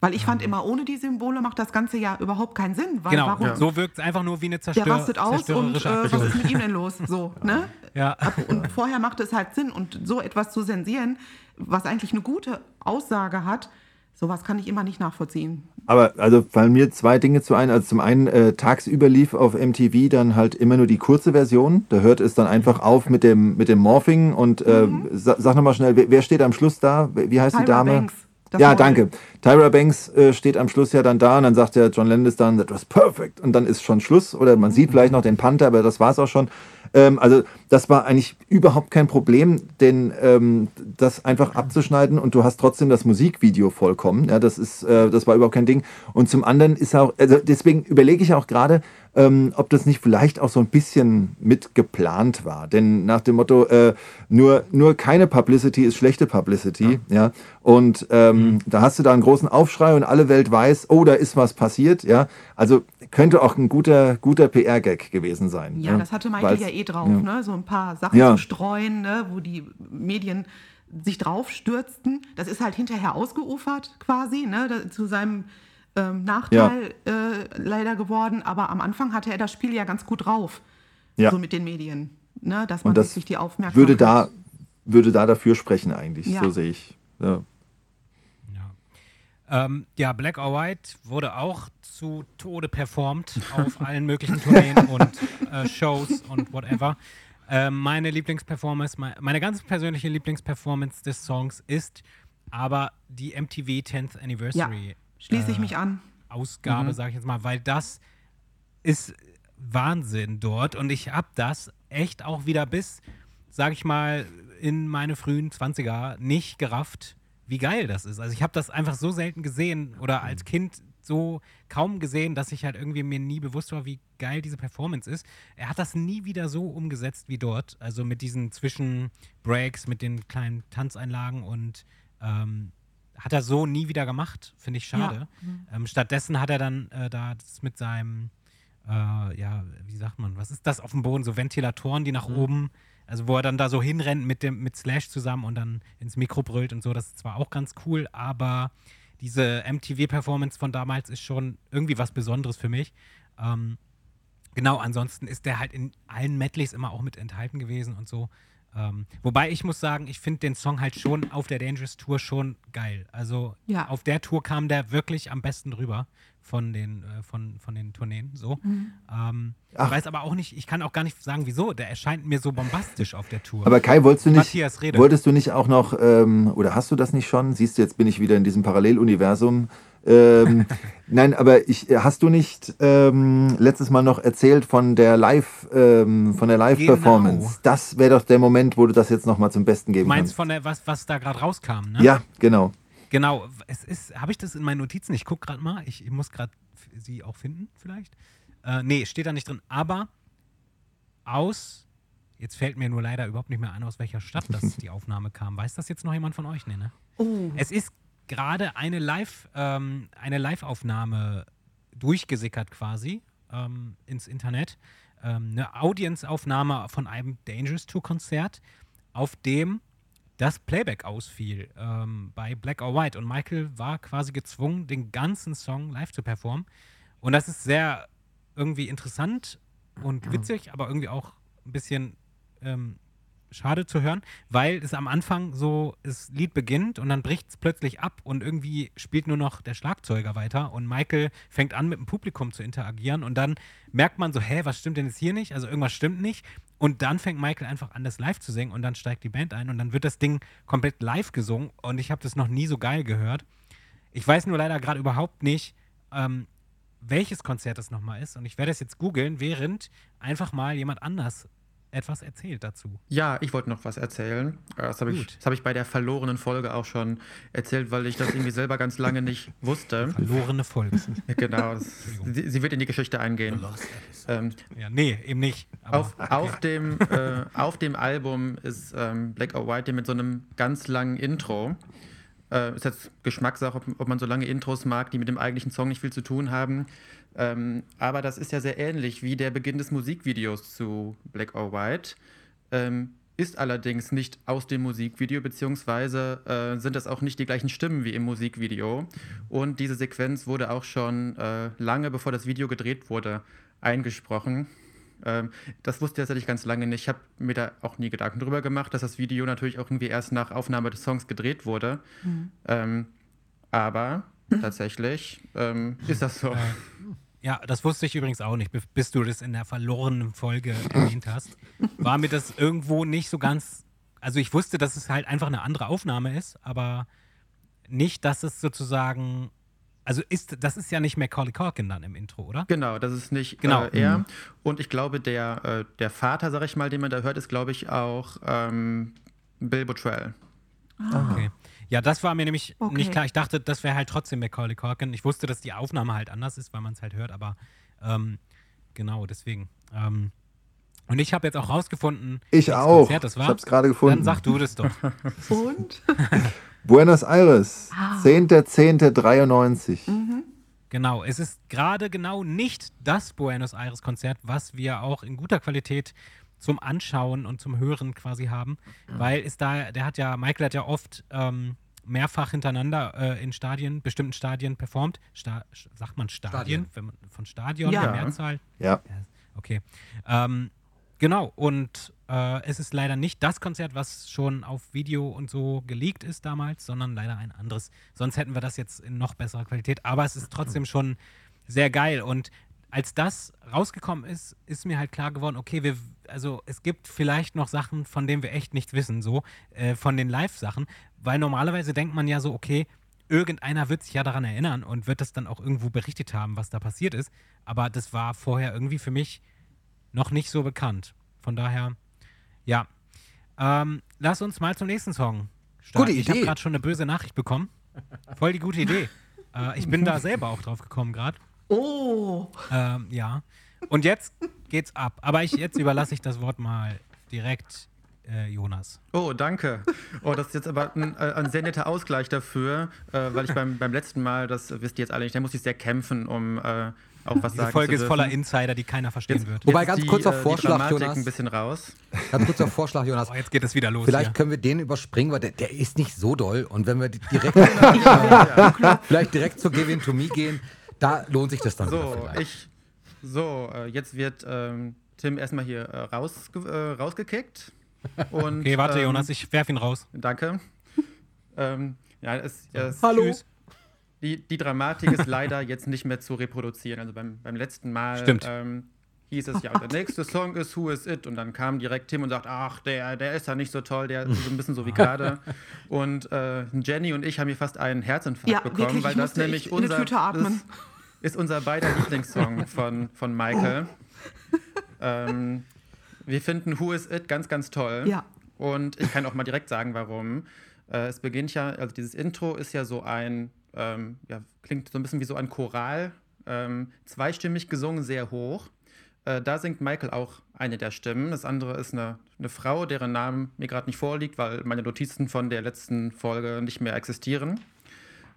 Speaker 5: weil ich fand immer, ohne die Symbole macht das Ganze ja überhaupt keinen Sinn. Weil
Speaker 2: genau,
Speaker 5: warum?
Speaker 2: so wirkt es einfach nur wie eine Zerstör
Speaker 5: Der rastet aus und äh, was ist mit ihm denn los? So, (laughs) ne?
Speaker 2: Ja.
Speaker 5: Und vorher macht es halt Sinn. Und so etwas zu zensieren, was eigentlich eine gute Aussage hat, sowas kann ich immer nicht nachvollziehen.
Speaker 6: Aber also fallen mir zwei Dinge zu ein. Also zum einen äh, tagsüber lief auf MTV dann halt immer nur die kurze Version. Da hört es dann einfach auf mit dem mit dem Morphing und äh, sa sag nochmal schnell, wer, wer steht am Schluss da? Wie heißt die
Speaker 5: Tyra
Speaker 6: Dame?
Speaker 5: Banks, das
Speaker 6: ja, danke. Tyra Banks äh, steht am Schluss ja dann da und dann sagt der John Landis dann, that was perfect und dann ist schon Schluss oder man sieht vielleicht noch den Panther, aber das war's auch schon. Ähm, also das war eigentlich überhaupt kein Problem, denn ähm, das einfach abzuschneiden und du hast trotzdem das Musikvideo vollkommen. Ja, das ist, äh, das war überhaupt kein Ding. Und zum anderen ist auch, also deswegen überlege ich auch gerade, ähm, ob das nicht vielleicht auch so ein bisschen mit geplant war. Denn nach dem Motto, äh, nur, nur keine Publicity ist schlechte Publicity. Ja. ja? Und ähm, mhm. da hast du da einen großen Aufschrei und alle Welt weiß, oh, da ist was passiert. Ja, also könnte auch ein guter, guter PR-Gag gewesen sein.
Speaker 5: Ja,
Speaker 6: ja,
Speaker 5: das hatte Michael ja eh drauf, ja. ne? so ein paar Sachen zu streuen, ne? wo die Medien sich drauf stürzten. Das ist halt hinterher ausgeufert quasi, ne? zu seinem ähm, Nachteil ja. äh, leider geworden. Aber am Anfang hatte er das Spiel ja ganz gut drauf, ja. so mit den Medien, ne? dass man
Speaker 6: das
Speaker 5: sich die Aufmerksamkeit...
Speaker 6: Würde da, würde da dafür sprechen eigentlich, ja. so sehe ich. Ja.
Speaker 2: Ähm, ja, Black or White wurde auch zu Tode performt auf (laughs) allen möglichen Tourneen und äh, Shows und whatever. Äh, meine Lieblingsperformance, meine, meine ganz persönliche Lieblingsperformance des Songs ist aber die MTV 10th Anniversary.
Speaker 5: Schließe ich äh, mich an.
Speaker 2: Ausgabe, mhm. sage ich jetzt mal, weil das ist Wahnsinn dort und ich habe das echt auch wieder bis, sage ich mal, in meine frühen 20er nicht gerafft wie geil das ist. Also ich habe das einfach so selten gesehen oder als mhm. Kind so kaum gesehen, dass ich halt irgendwie mir nie bewusst war, wie geil diese Performance ist. Er hat das nie wieder so umgesetzt wie dort. Also mit diesen Zwischenbreaks, mit den kleinen Tanzeinlagen und ähm, hat er so nie wieder gemacht. Finde ich schade. Ja. Mhm. Ähm, stattdessen hat er dann äh, da das mit seinem, äh, ja, wie sagt man, was ist das auf dem Boden? So Ventilatoren, die nach mhm. oben also wo er dann da so hinrennt mit dem mit Slash zusammen und dann ins Mikro brüllt und so, das ist zwar auch ganz cool, aber diese MTV-Performance von damals ist schon irgendwie was Besonderes für mich. Ähm, genau, ansonsten ist der halt in allen Medleys immer auch mit enthalten gewesen und so. Ähm, wobei ich muss sagen, ich finde den Song halt schon auf der Dangerous Tour schon geil. Also ja. auf der Tour kam der wirklich am besten rüber von den, äh, von, von den Tourneen. So. Mhm. Ähm, ich weiß aber auch nicht, ich kann auch gar nicht sagen, wieso. Der erscheint mir so bombastisch auf der Tour.
Speaker 6: Aber Kai, wolltest du nicht, Matthias, rede. wolltest du nicht auch noch, ähm, oder hast du das nicht schon? Siehst du, jetzt bin ich wieder in diesem Paralleluniversum. Ähm, (laughs) nein, aber ich, hast du nicht ähm, letztes Mal noch erzählt von der Live, ähm, von der Live-Performance? Genau. Das wäre doch der Moment, wo du das jetzt nochmal zum Besten geben
Speaker 2: kannst.
Speaker 6: Du
Speaker 2: meinst von der, was, was da gerade rauskam, ne?
Speaker 6: Ja, genau.
Speaker 2: Genau, es ist, habe ich das in meinen Notizen? Ich gucke gerade mal, ich, ich muss gerade sie auch finden, vielleicht. Äh, nee, steht da nicht drin, aber aus, jetzt fällt mir nur leider überhaupt nicht mehr an, aus welcher Stadt das (laughs) die Aufnahme kam. Weiß das jetzt noch jemand von euch? Nee, ne? Oh. Es ist gerade eine Live, ähm, eine Live-Aufnahme durchgesickert quasi ähm, ins Internet. Ähm, eine Audience-Aufnahme von einem Dangerous Tour-Konzert, auf dem das Playback ausfiel ähm, bei Black or White. Und Michael war quasi gezwungen, den ganzen Song live zu performen. Und das ist sehr irgendwie interessant und witzig, aber irgendwie auch ein bisschen ähm, schade zu hören, weil es am Anfang so, das Lied beginnt und dann bricht es plötzlich ab und irgendwie spielt nur noch der Schlagzeuger weiter und Michael fängt an mit dem Publikum zu interagieren und dann merkt man so, hä, was stimmt denn jetzt hier nicht? Also irgendwas stimmt nicht und dann fängt Michael einfach an, das live zu singen und dann steigt die Band ein und dann wird das Ding komplett live gesungen und ich habe das noch nie so geil gehört. Ich weiß nur leider gerade überhaupt nicht, ähm, welches Konzert das nochmal ist und ich werde es jetzt googeln, während einfach mal jemand anders etwas erzählt dazu.
Speaker 4: Ja, ich wollte noch was erzählen. Äh, das habe ich, hab ich bei der verlorenen Folge auch schon erzählt, weil ich das irgendwie selber ganz lange nicht wusste.
Speaker 2: Verlorene Folge.
Speaker 4: genau. Das, sie, sie, wird in die Geschichte eingehen.
Speaker 2: Ähm, ja, nee, eben nicht.
Speaker 4: Auf, okay. auf, dem, äh, auf dem Album ist ähm, Black or White mit so einem ganz langen Intro. Äh, ist jetzt Geschmackssache, ob, ob man so lange Intros mag, die mit dem eigentlichen Song nicht viel zu tun haben. Ähm, aber das ist ja sehr ähnlich wie der Beginn des Musikvideos zu Black or White. Ähm, ist allerdings nicht aus dem Musikvideo, beziehungsweise äh, sind das auch nicht die gleichen Stimmen wie im Musikvideo. Und diese Sequenz wurde auch schon äh, lange bevor das Video gedreht wurde eingesprochen. Ähm, das wusste ich tatsächlich ganz lange nicht. Ich habe mir da auch nie Gedanken drüber gemacht, dass das Video natürlich auch irgendwie erst nach Aufnahme des Songs gedreht wurde. Mhm. Ähm, aber (laughs) tatsächlich ähm, ist das so.
Speaker 2: Ja, das wusste ich übrigens auch nicht, bis du das in der verlorenen Folge erwähnt hast. War mir das irgendwo nicht so ganz. Also ich wusste, dass es halt einfach eine andere Aufnahme ist, aber nicht, dass es sozusagen Also ist das ist ja nicht Macaulay Culkin dann im Intro, oder?
Speaker 4: Genau, das ist nicht
Speaker 2: Genau.
Speaker 4: äh, er. Und ich glaube, der, äh, der Vater, sag ich mal, den man da hört, ist, glaube ich, auch ähm, Bill Bottrell.
Speaker 2: Okay. Ja, das war mir nämlich
Speaker 5: Okay.
Speaker 2: nicht klar. Ich dachte, das wäre halt trotzdem Macaulay Culkin. Ich wusste, dass die Aufnahme halt anders ist, weil man es halt hört, aber ähm, genau, deswegen. Ähm, und ich habe jetzt auch rausgefunden,
Speaker 6: Ich auch.
Speaker 2: Konzert das war.
Speaker 6: Ich hab's gerade gefunden.
Speaker 2: Dann sag du das doch. (laughs)
Speaker 5: Und? (laughs)
Speaker 6: Buenos Aires,
Speaker 5: Ah.
Speaker 6: 10.10.93.
Speaker 2: Genau, es ist gerade genau nicht das Buenos Aires Konzert, was wir auch in guter Qualität zum Anschauen und zum Hören quasi haben, weil es da, der hat ja, Michael hat ja oft ähm, mehrfach hintereinander äh, in Stadien, bestimmten Stadien performt. Sta sagt man Stadien,
Speaker 3: Stadien.
Speaker 2: Wenn man, von Stadion,
Speaker 5: Ja.
Speaker 2: der Mehrzahl?
Speaker 6: Ja.
Speaker 2: Okay. Ähm, genau, und äh, es ist leider nicht das Konzert, was schon auf Video und so geleakt ist damals, sondern leider ein anderes. Sonst hätten wir das jetzt in noch besserer Qualität. Aber es ist trotzdem (laughs) schon sehr geil. Und als das rausgekommen ist, ist mir halt klar geworden, okay, wir, also es gibt vielleicht noch Sachen, von denen wir echt nichts wissen, so, äh, von den Live-Sachen. Weil normalerweise denkt man ja so, okay, irgendeiner wird sich ja daran erinnern und wird das dann auch irgendwo berichtet haben, was da passiert ist. Aber das war vorher irgendwie für mich noch nicht so bekannt. Von daher, ja. Ähm, lass uns mal zum nächsten Song starten.
Speaker 3: Gute
Speaker 2: Ich habe
Speaker 3: Idee.
Speaker 2: gerade schon eine böse Nachricht bekommen. Voll die gute Idee. äh, ich bin da (laughs) selber auch drauf gekommen gerade.
Speaker 5: Oh,
Speaker 2: Ähm, ja. Und jetzt geht's ab. Aber ich, jetzt überlasse ich das Wort mal direkt äh, Jonas.
Speaker 4: Oh, danke. Oh, das ist jetzt aber ein, äh, ein sehr netter Ausgleich dafür, äh, weil ich beim, beim letzten Mal, das wisst ihr jetzt alle nicht, da musste ich sehr kämpfen, um äh, auch was
Speaker 2: Diese
Speaker 4: sagen
Speaker 2: Folge
Speaker 4: zu
Speaker 2: ist voller Insider, die keiner verstehen
Speaker 4: Jetzt-
Speaker 2: wird.
Speaker 3: Wobei
Speaker 4: jetzt
Speaker 3: ganz
Speaker 4: die,
Speaker 3: kurzer
Speaker 4: äh, die
Speaker 3: Vorschlag, Jonas.
Speaker 4: ein bisschen raus.
Speaker 3: Ganz kurzer Vorschlag, Jonas. (laughs)
Speaker 2: Oh, jetzt geht es wieder los.
Speaker 3: Vielleicht
Speaker 2: hier.
Speaker 3: können wir den überspringen, weil der, der ist nicht so doll. Und wenn wir di- direkt, (laughs) (laughs) vielleicht direkt zu Give In To Me gehen, da lohnt sich das dann
Speaker 4: So, ich. So, äh, jetzt wird ähm, Tim erstmal hier äh, raus, äh, rausgekickt. Und,
Speaker 2: Okay, warte,
Speaker 4: ähm,
Speaker 2: Jonas, ich werf ihn raus.
Speaker 4: Danke. ähm, ja, es, es,
Speaker 3: Hallo.
Speaker 2: Tschüss.
Speaker 4: Die, die Dramatik ist leider (laughs) jetzt nicht mehr zu reproduzieren. Also beim, beim letzten Mal
Speaker 2: Stimmt.
Speaker 4: Ähm, hieß es ja, der nächste Song ist Who Is It? Und dann kam direkt Tim und sagt, ach, der, der ist ja nicht so toll, der ist so ein bisschen so wie gerade. (laughs) Und äh, Jenny und ich haben hier fast einen Herzinfarkt
Speaker 5: ja,
Speaker 4: bekommen,
Speaker 5: wirklich,
Speaker 4: weil das nämlich unser
Speaker 5: Tüte atmen.
Speaker 4: Das ist unser beider Lieblingssong von, von Michael. ähm, wir finden Who Is It ganz, ganz toll.
Speaker 5: Ja.
Speaker 4: Und ich kann auch mal direkt sagen, warum. Äh, es beginnt ja, also dieses Intro ist ja so ein, ähm, ja, klingt so ein bisschen wie so ein Choral, ähm, zweistimmig gesungen, sehr hoch. Äh, da singt Michael auch eine der Stimmen. Das andere ist eine, eine Frau, deren Namen mir gerade nicht vorliegt, weil meine Notizen von der letzten Folge nicht mehr existieren.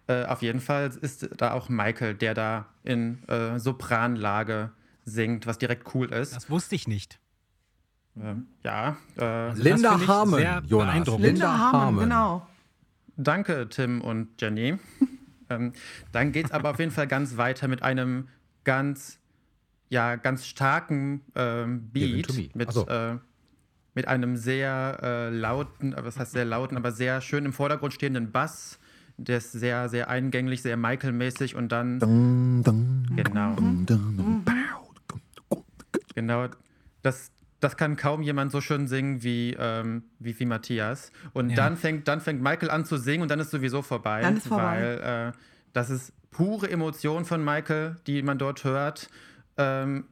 Speaker 4: Äh, auf jeden Fall ist da auch Michael, der da in äh, Sopranlage singt, was direkt cool ist.
Speaker 2: Das wusste ich nicht.
Speaker 4: Ähm, ja, äh,
Speaker 2: das
Speaker 3: Linda Harmon, Jonas.
Speaker 2: beeindruckend.
Speaker 5: Linda Harmon, genau.
Speaker 4: danke Tim und Jenny. Ähm, dann geht es aber auf jeden Fall ganz weiter mit einem ganz, ja, ganz starken ähm, Beat, mit,
Speaker 3: so.
Speaker 4: äh, mit einem sehr äh, lauten, äh, was heißt sehr lauten, aber sehr schön im Vordergrund stehenden Bass. Der ist sehr, sehr eingänglich, sehr Michael-mäßig und dann,
Speaker 6: Dun, dun,
Speaker 4: genau,
Speaker 6: dun.
Speaker 4: Genau, das, das kann kaum jemand so schön singen wie, ähm, wie, wie Matthias. Und
Speaker 2: Ja.
Speaker 4: dann, fängt, dann fängt Michael an zu singen und dann ist sowieso vorbei.
Speaker 5: Dann ist vorbei.
Speaker 4: Weil äh, das ist pure Emotion von Michael, die man dort hört. Ähm,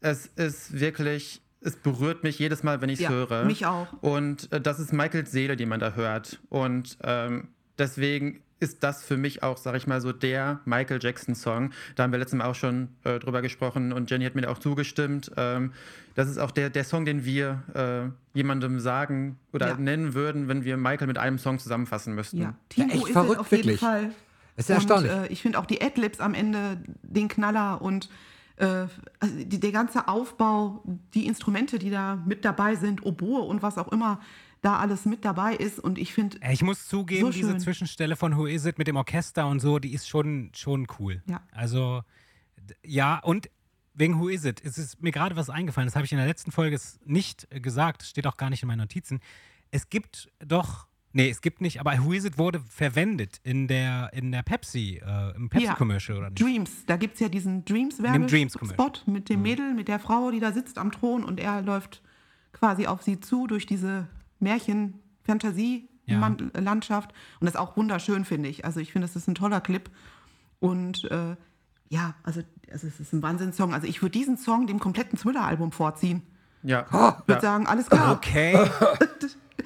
Speaker 4: es ist wirklich, es berührt mich jedes Mal, wenn ich es
Speaker 5: Ja,
Speaker 4: höre.
Speaker 5: mich auch.
Speaker 4: Und äh, das ist Michaels Seele, die man da hört. Und ähm, deswegen ist das für mich auch, sag ich mal, so der Michael Jackson-Song. Da haben wir letztes Mal auch schon äh, drüber gesprochen und Jenny hat mir da auch zugestimmt. Ähm, das ist auch der, der Song, den wir äh, jemandem sagen oder
Speaker 5: Ja.
Speaker 4: nennen würden, wenn wir Michael mit einem Song zusammenfassen müssten.
Speaker 5: Ja, Timo
Speaker 3: echt
Speaker 5: ist es
Speaker 3: verrückt,
Speaker 5: auf jeden
Speaker 3: wirklich.
Speaker 5: Fall.
Speaker 3: Das ist ja
Speaker 5: und,
Speaker 3: erstaunlich.
Speaker 5: Äh, ich finde auch die Adlibs am Ende den Knaller und äh, also die, der ganze Aufbau, die Instrumente, die da mit dabei sind, Oboe und was auch immer da alles mit dabei ist. Und ich finde,
Speaker 2: Ich muss zugeben,
Speaker 5: So
Speaker 2: diese. Zwischenstelle von Who Is It mit dem Orchester und so, die ist schon, schon cool.
Speaker 5: Ja.
Speaker 2: Also, ja, und wegen Who Is It, es ist mir gerade was eingefallen, das habe ich in der letzten Folge nicht äh, gesagt, steht auch gar nicht in meinen Notizen. Es gibt doch, nee, es gibt nicht, aber Who Is It wurde verwendet in der, in der Pepsi, äh, im Pepsi-Commercial, oder nicht?
Speaker 5: Dreams, da gibt es ja diesen
Speaker 2: Dreams
Speaker 5: Dreams-Werbespot mit dem Mädel, mit der Frau, die da sitzt am Thron und er läuft quasi auf sie zu durch diese Märchen-Fantasie-Landschaft. Und das ist auch wunderschön, finde ich. Also ich finde, es ist ein toller Clip. Und äh, ja, also, also es ist ein Wahnsinnssong. Also ich würde diesen Song dem kompletten Thriller-Album vorziehen.
Speaker 4: Ja.
Speaker 5: Ich würde
Speaker 4: ja.
Speaker 5: sagen, alles klar.
Speaker 2: Okay. (laughs)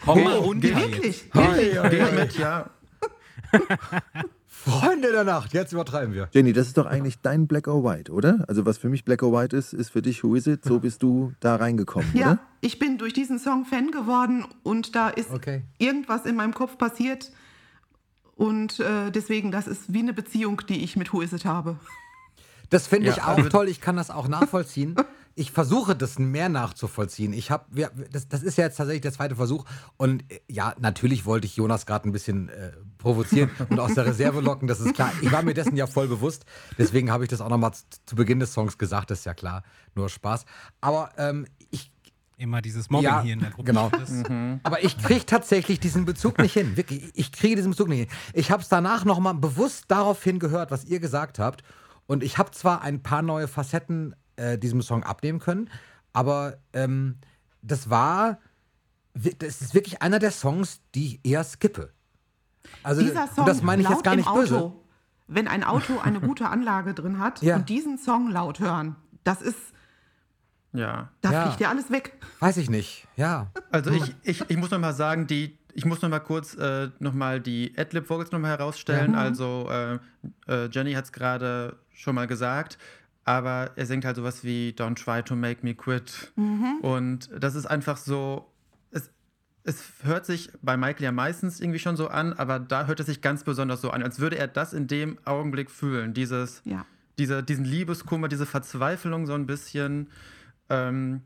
Speaker 2: Komm mal runter. jetzt.
Speaker 5: Wirklich.
Speaker 4: Geh mit, ja. (laughs)
Speaker 3: Freunde der Nacht, jetzt übertreiben wir.
Speaker 6: Jenny, das ist doch eigentlich dein Black or White, oder? Also was für mich Black or White ist, ist für dich Who Is It? So bist du da reingekommen,
Speaker 5: Ja,
Speaker 6: oder?
Speaker 5: ich bin durch diesen Song Fan geworden und da ist
Speaker 3: Okay.
Speaker 5: irgendwas in meinem Kopf passiert. Und äh, deswegen, das ist wie eine Beziehung, die ich mit Who Is It habe.
Speaker 3: Das finde
Speaker 4: Ja,
Speaker 3: ich auch
Speaker 4: also-
Speaker 3: toll. Ich kann das auch nachvollziehen. (laughs) Ich versuche das mehr nachzuvollziehen. Ich habe, das, das ist ja jetzt tatsächlich der zweite Versuch. Und äh, ja, natürlich wollte ich Jonas gerade ein bisschen äh, provozieren und aus der Reserve locken. Das ist klar. Ich war mir dessen ja voll bewusst. Deswegen habe ich das auch nochmal zu, zu Beginn des Songs gesagt. Das ist ja klar. Nur Spaß. Aber ähm, ich
Speaker 2: Immer dieses Mobbing
Speaker 3: Ja,
Speaker 2: hier in der Gruppe.
Speaker 3: genau.
Speaker 2: Das,
Speaker 3: Aber ich kriege tatsächlich diesen Bezug nicht hin. Wirklich, ich kriege diesen Bezug nicht hin. Ich habe es danach nochmal bewusst darauf hingehört, was ihr gesagt habt. Und ich habe zwar ein paar neue Facetten äh, diesem Song abnehmen können, aber ähm, das war, das ist wirklich einer der Songs, die ich eher skippe. Also
Speaker 5: Dieser Song
Speaker 3: das meine ich jetzt gar nicht
Speaker 5: Auto,
Speaker 3: böse.
Speaker 5: wenn ein Auto eine gute Anlage drin hat
Speaker 3: Ja.
Speaker 5: und diesen Song laut hören, das ist,
Speaker 4: Ja.
Speaker 5: da
Speaker 3: Ja.
Speaker 5: fliegt dir alles weg.
Speaker 3: Weiß ich nicht. Ja.
Speaker 4: Also ich, ich, ich muss noch mal sagen, die, ich muss noch mal kurz äh, noch mal die Adlib-Vocals noch mal herausstellen. Also äh, äh, Jenny hat es gerade schon mal gesagt, aber er singt halt sowas wie Don't try to make me quit. Und das ist einfach so, es, hört sich bei Michael ja meistens irgendwie schon so an, aber da hört es sich ganz besonders so an, als würde er das in dem Augenblick fühlen. Dieses,
Speaker 5: Ja.
Speaker 4: diese, diesen Liebeskummer, diese Verzweiflung so ein bisschen. Ähm,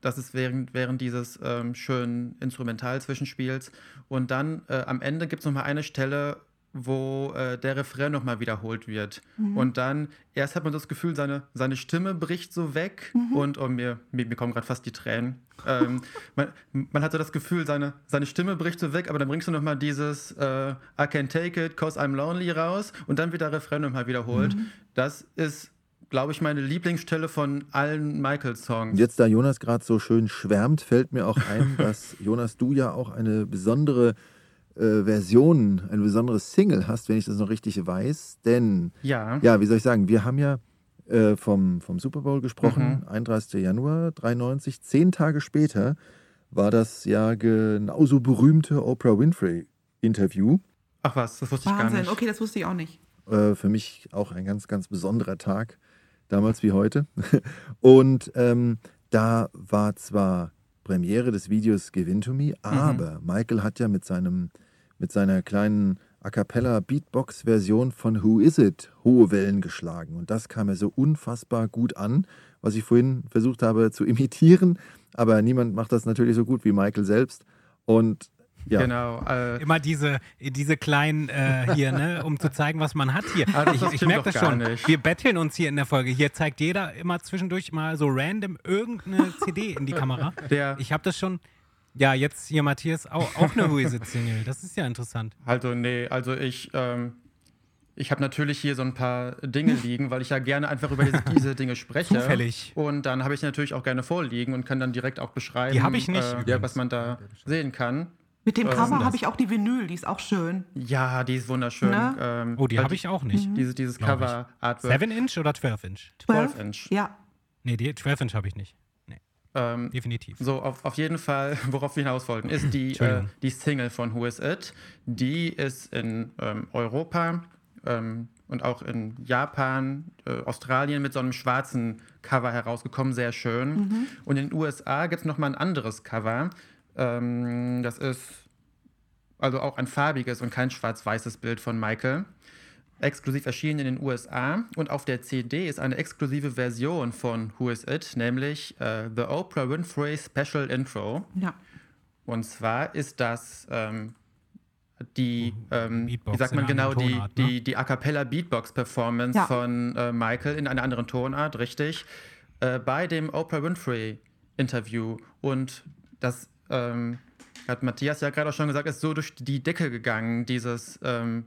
Speaker 4: das ist während, während dieses ähm, schönen Instrumental-Zwischenspiels. Und dann äh, am Ende gibt es nochmal eine Stelle, wo äh, der Refrain nochmal wiederholt wird. Und dann, erst hat man das Gefühl, seine, seine Stimme bricht so weg und oh, mir, mir, mir kommen gerade fast die Tränen. ähm, (laughs) man, man hatte das Gefühl, seine, seine Stimme bricht so weg, aber dann bringst du nochmal dieses äh, I can't take it, cause I'm lonely raus und dann wird der Refrain nochmal wiederholt. Das ist, glaube ich, meine Lieblingsstelle von allen Michael-Songs.
Speaker 6: Jetzt, da Jonas gerade so schön schwärmt, fällt mir auch ein, (laughs) dass Jonas, du ja auch eine besondere äh, Version, eine besondere Single hast, wenn ich das noch richtig weiß. Denn,
Speaker 4: Ja.
Speaker 6: ja, wie soll ich sagen, wir haben ja äh, vom, vom Super Bowl gesprochen, 31. Januar 93. Zehn Tage später war das ja genauso berühmte Oprah Winfrey-Interview.
Speaker 4: Ach was, das wusste ich gar
Speaker 5: Wahnsinn.
Speaker 4: nicht.
Speaker 5: Okay, das wusste ich auch nicht.
Speaker 6: Äh, für mich auch ein ganz, ganz besonderer Tag, damals wie heute. (laughs) Und ähm, da war zwar Premiere des Videos Give In To Me, aber Michael hat ja mit, seinem, mit seiner kleinen A Cappella Beatbox-Version von Who Is It hohe Wellen geschlagen. Und das kam ja so unfassbar gut an, was ich vorhin versucht habe zu imitieren. Aber niemand macht das natürlich so gut wie Michael selbst. Und ja,
Speaker 4: Genau. Äh,
Speaker 2: Immer diese, diese kleinen äh, hier, ne, um zu zeigen, was man hat hier.
Speaker 4: Ah,
Speaker 2: ich ich merke das schon.
Speaker 4: nicht.
Speaker 2: Wir betteln uns hier in der Folge. Hier zeigt jeder immer zwischendurch mal so random irgendeine CD in die Kamera.
Speaker 4: Der-
Speaker 2: ich habe das schon. Ja, jetzt hier Matthias auch, auch eine (laughs) Who Is It Single. Das ist ja interessant.
Speaker 4: also, nee, also ich, ähm, ich habe natürlich hier so ein paar Dinge (laughs) liegen, weil ich ja gerne einfach über diese, diese Dinge spreche.
Speaker 2: Zufällig.
Speaker 4: Und dann habe ich natürlich auch gerne vorliegen und kann dann direkt auch beschreiben,
Speaker 2: Die ich nicht,
Speaker 4: äh, was man da sehen kann.
Speaker 5: Mit dem
Speaker 4: ist
Speaker 5: Cover habe ich auch die Vinyl, die ist auch schön.
Speaker 4: Ja, die ist wunderschön.
Speaker 5: Ne?
Speaker 4: Ähm,
Speaker 2: Oh, die habe ich auch nicht.
Speaker 4: Dieses, dieses
Speaker 2: Glaub ich.
Speaker 4: Cover-Artwork.
Speaker 2: 7 Inch oder 12 Inch?
Speaker 4: 12 Inch.
Speaker 5: Ja.
Speaker 2: Nee, die 12 Inch habe ich nicht.
Speaker 4: Ähm,
Speaker 2: definitiv.
Speaker 4: So, auf, auf jeden Fall, (laughs) worauf wir hinaus wollten, ist die, äh, die Single von Who Is It. Die ist in ähm, Europa ähm, und auch in Japan, äh, Australien mit so einem schwarzen Cover herausgekommen, sehr schön. Und in den USA gibt es nochmal ein anderes Cover. Ähm, das ist also auch ein farbiges und kein schwarz-weißes Bild von Michael. Exklusiv erschienen in den USA und auf der CD ist eine exklusive Version von Who Is It, nämlich äh, The Oprah Winfrey Special Intro.
Speaker 5: Ja.
Speaker 4: Und zwar ist das ähm, die, ähm, wie
Speaker 2: Beatbox
Speaker 4: sagt man genau, die,
Speaker 2: Tonart, ne?
Speaker 4: die, die A Cappella Beatbox Performance
Speaker 5: Ja.
Speaker 4: von äh, Michael in einer anderen Tonart, richtig, äh, bei dem Oprah Winfrey Interview. Und das ähm, hat Matthias ja gerade auch schon gesagt, ist so durch die Decke gegangen, dieses, ähm,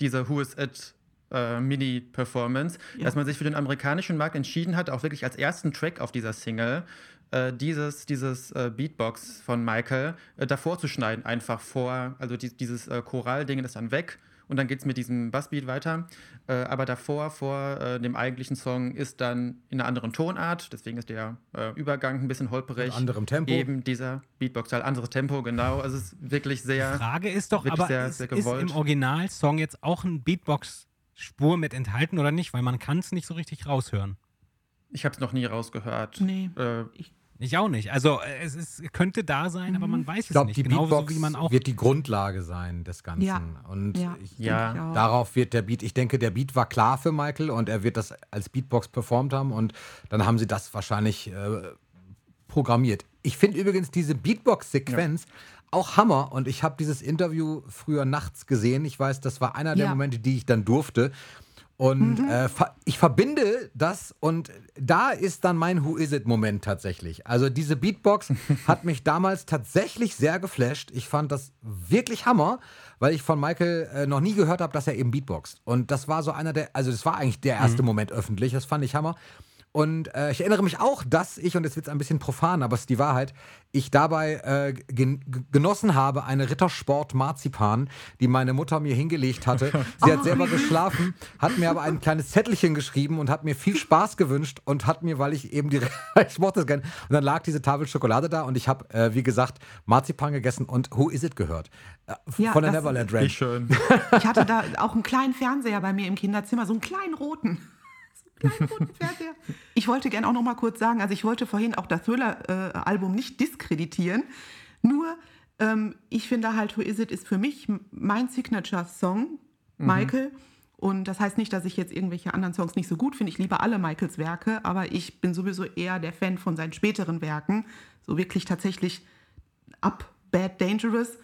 Speaker 4: diese Who Is It äh, Mini-Performance,
Speaker 5: Ja.
Speaker 4: dass man sich für den amerikanischen Markt entschieden hat, auch wirklich als ersten Track auf dieser Single äh, dieses, dieses äh, Beatbox von Michael äh, davor zu schneiden, einfach vor, also die, dieses äh, Choralding ist dann weg und dann geht es mit diesem Bassbeat weiter. Äh, aber davor, vor äh, dem eigentlichen Song, ist dann in einer anderen Tonart, deswegen ist der äh, Übergang ein bisschen holperig.
Speaker 3: In anderem Tempo.
Speaker 4: Eben dieser Beatbox-Teil, anderes Tempo, genau. Also es ist wirklich sehr.
Speaker 2: Die Frage ist doch,
Speaker 4: wirklich
Speaker 2: aber
Speaker 4: sehr,
Speaker 2: ist,
Speaker 4: sehr
Speaker 2: ist im Originalsong jetzt auch ein Beatbox-Spur mit enthalten oder nicht? Weil man kann es nicht so richtig raushören.
Speaker 4: Ich habe es noch nie rausgehört.
Speaker 5: Nee.
Speaker 4: Äh,
Speaker 2: Ich auch nicht. Also äh, es ist, könnte da sein, aber man weiß
Speaker 3: Ich glaube,
Speaker 2: es
Speaker 3: die
Speaker 2: nicht. Genauso
Speaker 3: Beatbox
Speaker 2: wie man auch.
Speaker 3: wird die Grundlage sein des Ganzen.
Speaker 5: Ja.
Speaker 3: Und
Speaker 5: Ja.
Speaker 3: ich,
Speaker 4: Ja.
Speaker 3: darauf wird der Beat, ich denke, der Beat war klar für Michael und er wird das als Beatbox performt haben und dann haben sie das wahrscheinlich äh, programmiert. Ich finde übrigens diese Beatbox-Sequenz auch Hammer und ich habe dieses Interview früher nachts gesehen. Ich weiß, das war einer der
Speaker 5: Ja.
Speaker 3: Momente, die ich dann durfte. Und äh, ver ich verbinde das und da ist dann mein Who Is It-Moment tatsächlich. Also diese Beatbox (laughs) hat mich damals tatsächlich sehr geflasht. Ich fand das wirklich Hammer, weil ich von Michael äh, noch nie gehört habe, dass er eben Beatboxt. Und das war so einer der, also das war eigentlich der erste Moment öffentlich, das fand ich Hammer. Und äh, ich erinnere mich auch, dass ich, und jetzt wird es ein bisschen profan, aber es ist die Wahrheit, ich dabei äh, gen genossen habe, eine Rittersport-Marzipan, die meine Mutter mir hingelegt hatte. (laughs) Sie hat selber geschlafen, hat mir aber ein kleines Zettelchen geschrieben und hat mir viel Spaß gewünscht und hat mir, weil ich eben die, (laughs) ich mochte das gerne, und dann lag diese Tafel Schokolade da und ich habe, äh, wie gesagt, Marzipan gegessen und Who Is It gehört. Äh,
Speaker 5: Ja,
Speaker 3: von der Neverland Ranch.
Speaker 4: schön. (laughs)
Speaker 5: Ich hatte da auch einen kleinen Fernseher bei mir im Kinderzimmer, so einen kleinen roten. So einen kleinen roten Fernseher. Ich wollte gerne auch noch mal kurz sagen, also ich wollte vorhin auch das Thriller-Album nicht diskreditieren. Nur, ähm, ich finde halt, Who Is It ist für mich mein Signature-Song, Michael. Und das heißt nicht, dass ich jetzt irgendwelche anderen Songs nicht so gut finde. Ich liebe alle Michaels Werke, aber ich bin sowieso eher der Fan von seinen späteren Werken. So wirklich tatsächlich ab Bad Dangerous.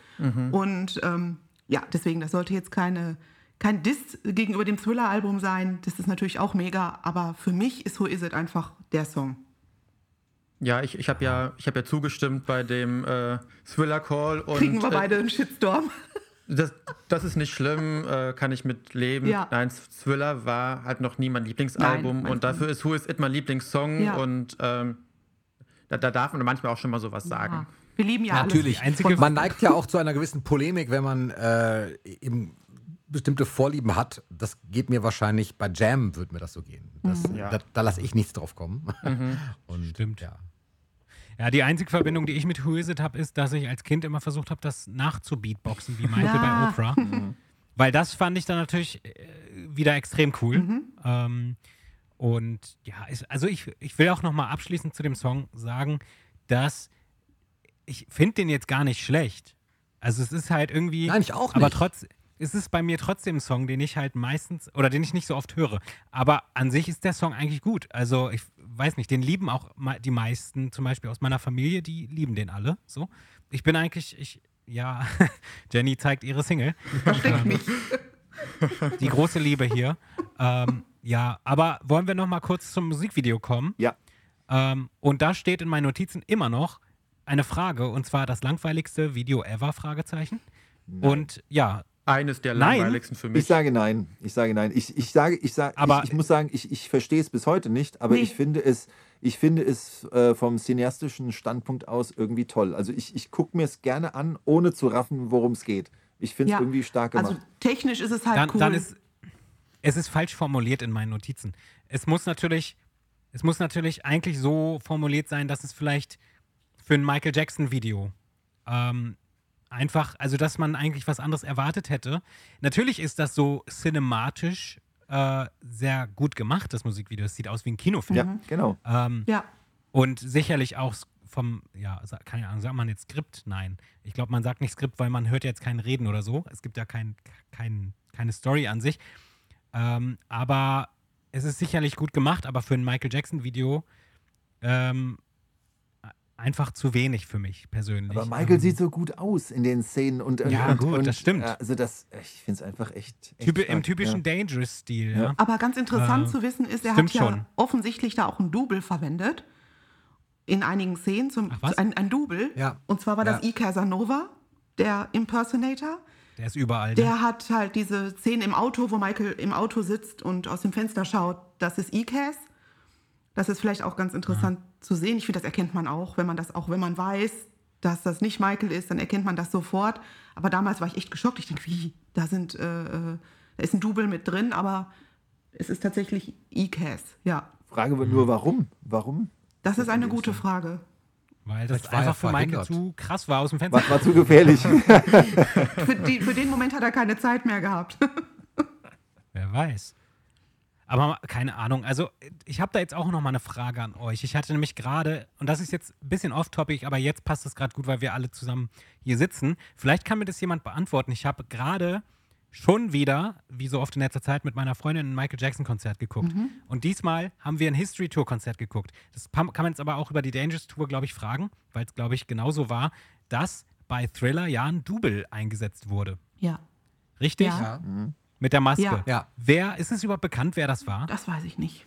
Speaker 5: Und ähm, ja, deswegen, das sollte jetzt keine, kein Diss gegenüber dem Thriller-Album sein. Das ist natürlich auch mega, aber für mich ist Who Is It einfach der Song.
Speaker 4: Ja, ich, ich habe ja, ich hab ja zugestimmt bei dem äh, Thriller-Call. und,
Speaker 5: Kriegen wir
Speaker 4: äh,
Speaker 5: beide einen Shitstorm. (laughs)
Speaker 4: Das, das ist nicht schlimm, äh, kann ich mit leben.
Speaker 5: Ja.
Speaker 4: Nein, Thriller war halt noch nie mein Lieblingsalbum
Speaker 5: Nein, mein-
Speaker 4: und dafür ist Who Is It mein Lieblingssong
Speaker 5: Ja.
Speaker 4: und ähm, da, da darf man manchmal auch schon mal sowas sagen.
Speaker 5: Ja. Wir lieben ja
Speaker 3: Natürlich.
Speaker 2: Die einzige-
Speaker 3: man neigt ja auch zu einer gewissen Polemik, wenn man äh, eben bestimmte Vorlieben hat. Das geht mir wahrscheinlich, bei Jam wird mir das so gehen. Das,
Speaker 4: Ja.
Speaker 3: Da, da lasse ich nichts drauf kommen. (laughs) Und,
Speaker 2: Stimmt.
Speaker 3: Ja.
Speaker 2: Ja, die einzige Verbindung, die ich mit Who Is It habe, ist, dass ich als Kind immer versucht habe, das nachzubeatboxen, wie Michael bei
Speaker 5: Ja.
Speaker 2: Oprah. Weil das fand ich dann natürlich äh, wieder extrem cool. Ähm, und ja, ist, also ich, ich will auch noch mal abschließend zu dem Song sagen, dass ich finde den jetzt gar nicht schlecht. Also es ist halt irgendwie.
Speaker 3: Nein, ich auch
Speaker 2: Aber
Speaker 3: nicht.
Speaker 2: Trotz, es ist bei mir trotzdem ein Song, den ich halt meistens oder den ich nicht so oft höre. Aber an sich ist der Song eigentlich gut. Also ich weiß nicht, den lieben auch die meisten, zum Beispiel aus meiner Familie, die lieben den alle. So, ich bin eigentlich, ich ja, (laughs) Jenny zeigt ihre Single.
Speaker 5: Mich.
Speaker 2: Die große Liebe hier. ähm, ja, aber wollen wir noch mal kurz zum Musikvideo kommen?
Speaker 6: Ja.
Speaker 2: Ähm, und da steht in meinen Notizen immer noch eine Frage, und zwar das langweiligste Video ever? Fragezeichen. Und ja,
Speaker 4: Eines der
Speaker 2: Nein.
Speaker 4: langweiligsten für
Speaker 6: Ich
Speaker 4: mich.
Speaker 6: sage nein. Ich sage nein. Ich, ich sage, ich sage,
Speaker 2: Aber-
Speaker 6: ich, ich muss sagen, ich, ich verstehe es bis heute nicht, aber
Speaker 5: Nee.
Speaker 6: ich finde es, ich finde es äh, vom cineastischen Standpunkt aus irgendwie toll. Also ich, ich gucke mir es gerne an, ohne zu raffen, worum es geht. Ich finde es
Speaker 5: Ja.
Speaker 6: irgendwie stark gemacht.
Speaker 5: Also technisch ist es halt
Speaker 2: dann,
Speaker 5: cool.
Speaker 2: dann ist es ist falsch formuliert in meinen Notizen. Es muss natürlich, es muss natürlich eigentlich so formuliert sein, dass es vielleicht für ein Michael Jackson Video ähm, einfach, also dass man eigentlich was anderes erwartet hätte. Natürlich ist das so cinematisch äh, sehr gut gemacht, das Musikvideo. Es sieht aus wie ein Kinofilm.
Speaker 6: ja, genau.
Speaker 2: Ähm,
Speaker 5: ja,
Speaker 2: und sicherlich auch vom, ja, keine Ahnung, sagt man jetzt Skript? Nein. Ich glaube, man sagt nicht Skript, weil man hört jetzt kein Reden oder so. Es gibt ja kein, kein, keine Story an sich. Ähm, aber es ist sicherlich gut gemacht, aber für ein Michael Jackson-Video ähm, einfach zu wenig für mich persönlich.
Speaker 6: Aber Michael
Speaker 2: ähm,
Speaker 6: sieht so gut aus in den Szenen und, und
Speaker 2: Ja,
Speaker 6: und,
Speaker 2: gut,
Speaker 6: und,
Speaker 2: das stimmt.
Speaker 6: äh, Also das, ich finde es einfach echt. echt
Speaker 2: typi-
Speaker 6: stark,
Speaker 2: im typischen
Speaker 6: ja.
Speaker 2: Dangerous-Stil,
Speaker 6: Ja.
Speaker 5: aber ganz interessant
Speaker 2: Äh,
Speaker 5: zu wissen ist, er hat ja
Speaker 2: schon.
Speaker 5: offensichtlich da auch ein Double verwendet. In einigen Szenen, zum,
Speaker 2: Ach, was?
Speaker 5: ein, ein Double.
Speaker 3: Ja.
Speaker 5: Und zwar war das. E. Casanova, der Impersonator.
Speaker 2: Der ist überall. ne?
Speaker 5: Der hat halt diese Szene im Auto, wo Michael im Auto sitzt und aus dem Fenster schaut. Das ist E-Cas. Das ist vielleicht auch ganz interessant zu sehen. Ich finde, das erkennt man auch, wenn man das auch, wenn man weiß, dass das nicht Michael ist, dann erkennt man das sofort. Aber damals war ich echt geschockt. Ich denke, wie, da sind, äh, äh, da ist ein Double mit drin, aber es ist tatsächlich E-Cass, ja.
Speaker 6: Frage wird nur, warum? Warum?
Speaker 5: Das ist eine gute Frage.
Speaker 2: Weil das
Speaker 3: er
Speaker 2: einfach für Michael zu krass war aus dem Fenster.
Speaker 6: War, war zu gefährlich. (laughs)
Speaker 5: Für, die, für den Moment hat er keine Zeit mehr gehabt.
Speaker 2: Wer weiß. Aber keine Ahnung. Also, ich habe da jetzt auch noch mal eine Frage an euch. Ich hatte nämlich gerade, und das ist jetzt ein bisschen off-topic, aber jetzt passt es gerade gut, weil wir alle zusammen hier sitzen. Vielleicht kann mir das jemand beantworten. Ich habe gerade schon wieder, wie so oft in letzter Zeit, mit meiner Freundin ein Michael Jackson-Konzert geguckt. Und diesmal haben wir ein History-Tour-Konzert geguckt. Das kann man jetzt aber auch über die Dangerous Tour, glaube ich, fragen, weil es, glaube ich, genauso war, dass bei Thriller ja ein Double eingesetzt wurde.
Speaker 5: Ja,
Speaker 2: Richtig?
Speaker 5: Ja.
Speaker 3: Ja.
Speaker 2: Mit der Maske.
Speaker 5: Ja.
Speaker 3: Ja.
Speaker 2: Wer, ist es überhaupt bekannt, wer das war?
Speaker 5: das weiß ich nicht.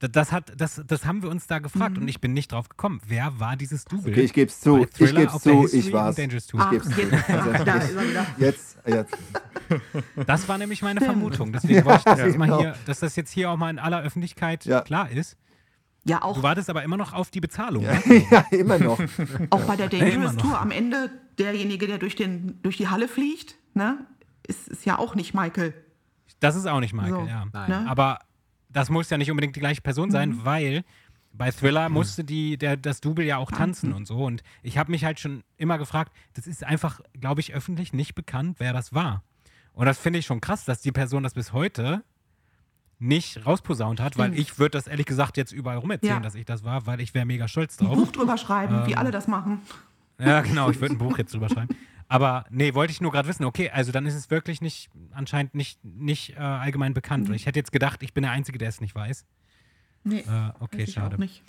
Speaker 2: Das, hat, das, das haben wir uns da gefragt und ich bin nicht drauf gekommen. Wer war dieses Double?
Speaker 6: Okay, ich gebe es zu. Ich gebe es zu. Ich war's.
Speaker 2: Tour?
Speaker 5: Ah,
Speaker 6: zu.
Speaker 5: jetzt, ist er wieder.
Speaker 6: Jetzt, jetzt.
Speaker 2: Das war nämlich meine Vermutung. Deswegen wollte ich das jetzt mal
Speaker 6: genau.
Speaker 2: hier, dass das jetzt hier auch mal in aller Öffentlichkeit
Speaker 6: Ja.
Speaker 2: klar ist.
Speaker 5: Ja,
Speaker 2: Du
Speaker 5: auch,
Speaker 2: wartest aber immer noch auf die Bezahlung. ne? (laughs)
Speaker 6: ja, immer noch.
Speaker 5: auch bei der Dangerous. Tour am Ende derjenige, der durch, den, durch die Halle fliegt, ne, ist, ist ja auch nicht Michael.
Speaker 2: Das ist auch nicht Michael,
Speaker 5: So,
Speaker 2: ja.
Speaker 3: Nein.
Speaker 5: Ne?
Speaker 2: Aber das muss ja nicht unbedingt die gleiche Person sein,
Speaker 5: Mhm.
Speaker 2: weil bei Thriller musste die, der, das Double ja auch tanzen und so. Und ich habe mich halt schon immer gefragt, das ist einfach, glaube ich, öffentlich nicht bekannt, wer das war. Und das finde ich schon krass, dass die Person das bis heute nicht rausposaunt hat, weil ich würde das ehrlich gesagt jetzt überall rum erzählen,
Speaker 5: Ja.
Speaker 2: dass ich das war, weil ich wäre mega stolz
Speaker 5: Ein
Speaker 2: drauf.
Speaker 5: Buch drüber schreiben,
Speaker 2: Ähm.
Speaker 5: wie alle das machen.
Speaker 2: Ja, genau, ich würde ein Buch jetzt drüber schreiben. (laughs) Aber nee, wollte ich nur gerade wissen, okay, also dann ist es wirklich nicht, anscheinend nicht, nicht äh, allgemein bekannt. Ich hätte jetzt gedacht, ich bin der Einzige, der es nicht weiß.
Speaker 5: Nee,
Speaker 2: Äh, okay,
Speaker 5: weiß ich
Speaker 2: schade.
Speaker 5: auch nicht.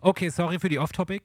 Speaker 2: Okay, sorry für die Off-Topic.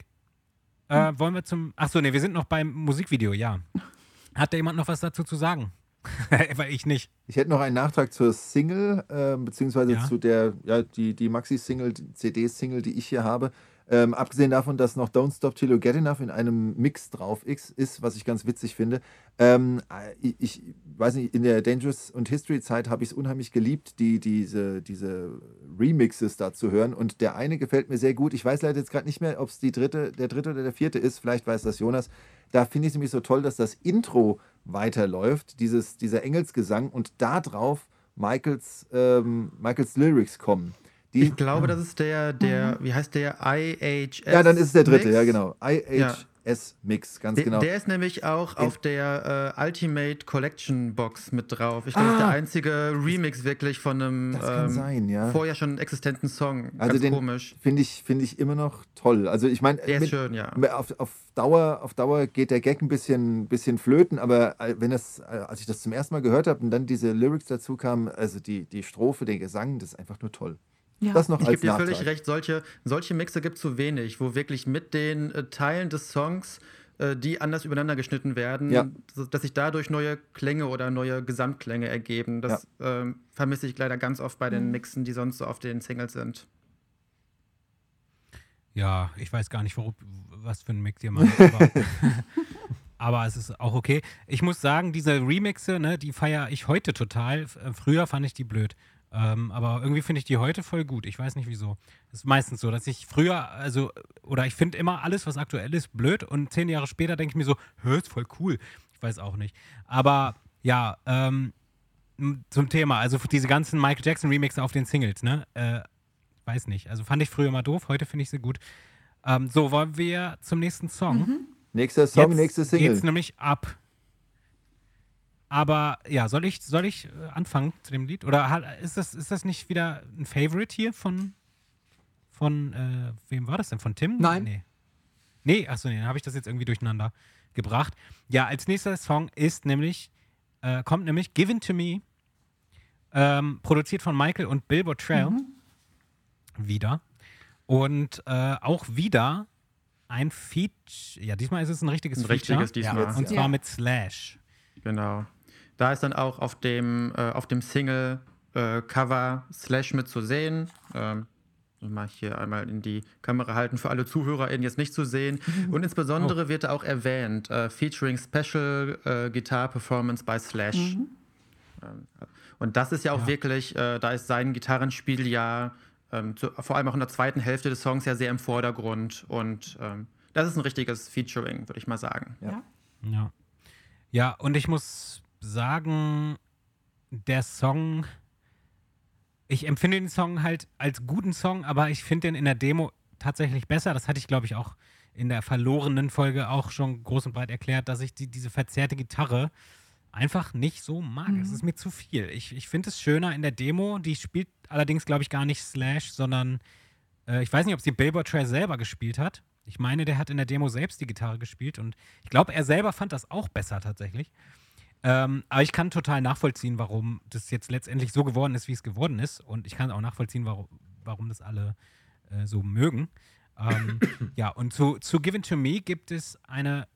Speaker 2: Äh, wollen wir zum. Achso, nee, wir sind noch beim Musikvideo, ja. (laughs) Hat da jemand noch was dazu zu sagen? (laughs) Weil ich nicht.
Speaker 6: Ich hätte noch einen Nachtrag zur Single, äh, beziehungsweise
Speaker 2: Ja.
Speaker 6: zu der, ja, die, die Maxi-Single, die CD-Single, die ich hier habe. Ähm, abgesehen davon, dass noch Don't Stop Till You Get Enough in einem Mix drauf ist, was ich ganz witzig finde. Ähm, äh, ich, weiß nicht, in der Dangerous und History-Zeit habe ich es unheimlich geliebt, die, diese, diese Remixes da zu hören. Und der eine gefällt mir sehr gut. Ich weiß leider jetzt gerade nicht mehr, ob es dritte, der dritte oder der vierte ist. Vielleicht weiß das Jonas. Da finde ich es nämlich so toll, dass das Intro weiterläuft, dieses, dieser Engelsgesang und da drauf Michaels, ähm, Michaels Lyrics kommen. Die,
Speaker 4: Ich glaube, das ist der, der, wie heißt der? IHS.
Speaker 6: ja, dann ist es der dritte,
Speaker 4: Mix.
Speaker 6: ja genau. IHS Mix, ganz
Speaker 4: Der,
Speaker 6: genau.
Speaker 4: der ist nämlich auch auf der äh, Ultimate Collection Box mit drauf. Ich glaube, das ist der
Speaker 6: Ah.
Speaker 4: einzige Remix wirklich von einem ähm,
Speaker 6: sein, ja.
Speaker 4: vorher schon existenten Song.
Speaker 6: Also
Speaker 4: Ganz
Speaker 6: den
Speaker 4: komisch.
Speaker 6: finde ich, finde ich immer noch toll. Also ich meine,
Speaker 4: Der ist
Speaker 6: mit-
Speaker 4: schön, ja.
Speaker 6: Auf, auf, Dauer, auf Dauer geht der Gag ein bisschen, bisschen flöten, aber äh, wenn das, äh, als ich das zum ersten Mal gehört habe und dann diese Lyrics dazu kamen, also die, die Strophe, der Gesang, das ist einfach nur toll.
Speaker 5: Ja.
Speaker 6: Das noch
Speaker 4: Ich
Speaker 6: als
Speaker 4: gebe dir
Speaker 6: Nachtrag.
Speaker 4: völlig recht, solche, solche Mixe gibt es zu wenig, wo wirklich mit den äh, Teilen des Songs, äh, die anders übereinander geschnitten werden,
Speaker 6: Ja.
Speaker 4: so, dass sich dadurch neue Klänge oder neue Gesamtklänge ergeben. Das ähm, vermisse ich leider ganz oft bei den Mixen, die sonst so auf den Singles sind.
Speaker 2: Ja, ich weiß gar nicht, worum, was für ein Mix ihr macht. Aber, (laughs) aber es ist auch okay. Ich muss sagen, diese Remixe, ne, die feiere ich heute total. Äh, Früher fand ich die blöd. Ähm, aber irgendwie finde ich die heute voll gut. Ich weiß nicht wieso. Es ist meistens so, dass ich früher, also, oder ich finde immer alles, was aktuell ist, blöd und zehn Jahre später denke ich mir so, hör, ist voll cool. Ich weiß auch nicht. Aber ja, ähm, zum Thema, also diese ganzen Michael Jackson Remixe auf den Singles, ne? Äh, weiß nicht. Also fand ich früher immer doof, heute finde ich sie gut. Ähm, so, wollen wir zum nächsten Song.
Speaker 6: Nächster Song,
Speaker 2: Jetzt
Speaker 6: nächste Single.
Speaker 2: geht's nämlich ab. Aber ja, soll ich, soll ich äh, anfangen zu dem Lied? Oder ist, das, ist das nicht wieder ein Favorite hier von, von äh, wem war das denn? Von Tim?
Speaker 3: Nein.
Speaker 2: Nee. Nee, achso, nee, dann habe ich das jetzt irgendwie durcheinander gebracht. Ja, als nächster Song ist nämlich, äh, kommt nämlich Given to Me, ähm, produziert von Michael und Bill Bottrell. Wieder. Und äh, auch wieder ein Feature, ja, diesmal ist es ein richtiges
Speaker 4: Ein
Speaker 2: Feature.
Speaker 4: richtiges diesmal.
Speaker 2: Und zwar
Speaker 5: Ja.
Speaker 2: mit Slash.
Speaker 4: Genau. Da ist dann auch auf dem, äh, auf dem Single-Cover Slash mit zu sehen. Ähm, ich mal hier einmal in die Kamera halten, für alle ZuhörerInnen jetzt nicht zu sehen. (laughs) Und insbesondere wird da auch erwähnt, äh, featuring Special äh, Guitar Performance by Slash. Ähm, und das ist ja auch
Speaker 2: Ja.
Speaker 4: wirklich, äh, da ist sein Gitarrenspiel ja ähm, zu, vor allem auch in der zweiten Hälfte des Songs ja sehr im Vordergrund. Und ähm, das ist ein richtiges Featuring, würde ich mal sagen.
Speaker 5: Ja.
Speaker 2: Ja. Ja, und ich muss sagen, der Song, ich empfinde den Song halt als guten Song, aber ich finde den in der Demo tatsächlich besser. Das hatte ich, glaube ich, auch in der verlorenen Folge auch schon groß und breit erklärt, dass ich die, diese verzerrte Gitarre einfach nicht so mag. Es ist mir zu viel. Ich, ich finde es schöner in der Demo. Die spielt allerdings, glaube ich, gar nicht Slash, sondern äh, ich weiß nicht, ob sie Billboard Trail selber gespielt hat. Ich meine, der hat in der Demo selbst die Gitarre gespielt und ich glaube, er selber fand das auch besser tatsächlich. Ähm, aber ich kann total nachvollziehen, warum das jetzt letztendlich so geworden ist, wie es geworden ist. Und ich kann auch nachvollziehen, warum, warum das alle äh, so mögen. Ähm, (coughs) ja, und zu, zu Given to Me gibt es eine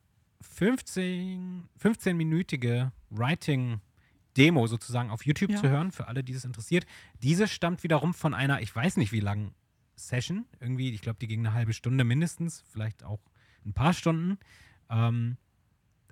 Speaker 2: 15, 15-minütige Writing-Demo sozusagen auf YouTube
Speaker 5: Ja.
Speaker 2: zu hören, für alle, die es interessiert. Diese stammt wiederum von einer, ich weiß nicht wie lang, Session. Irgendwie, ich glaube, die ging eine halbe Stunde mindestens, vielleicht auch ein paar Stunden. Ähm,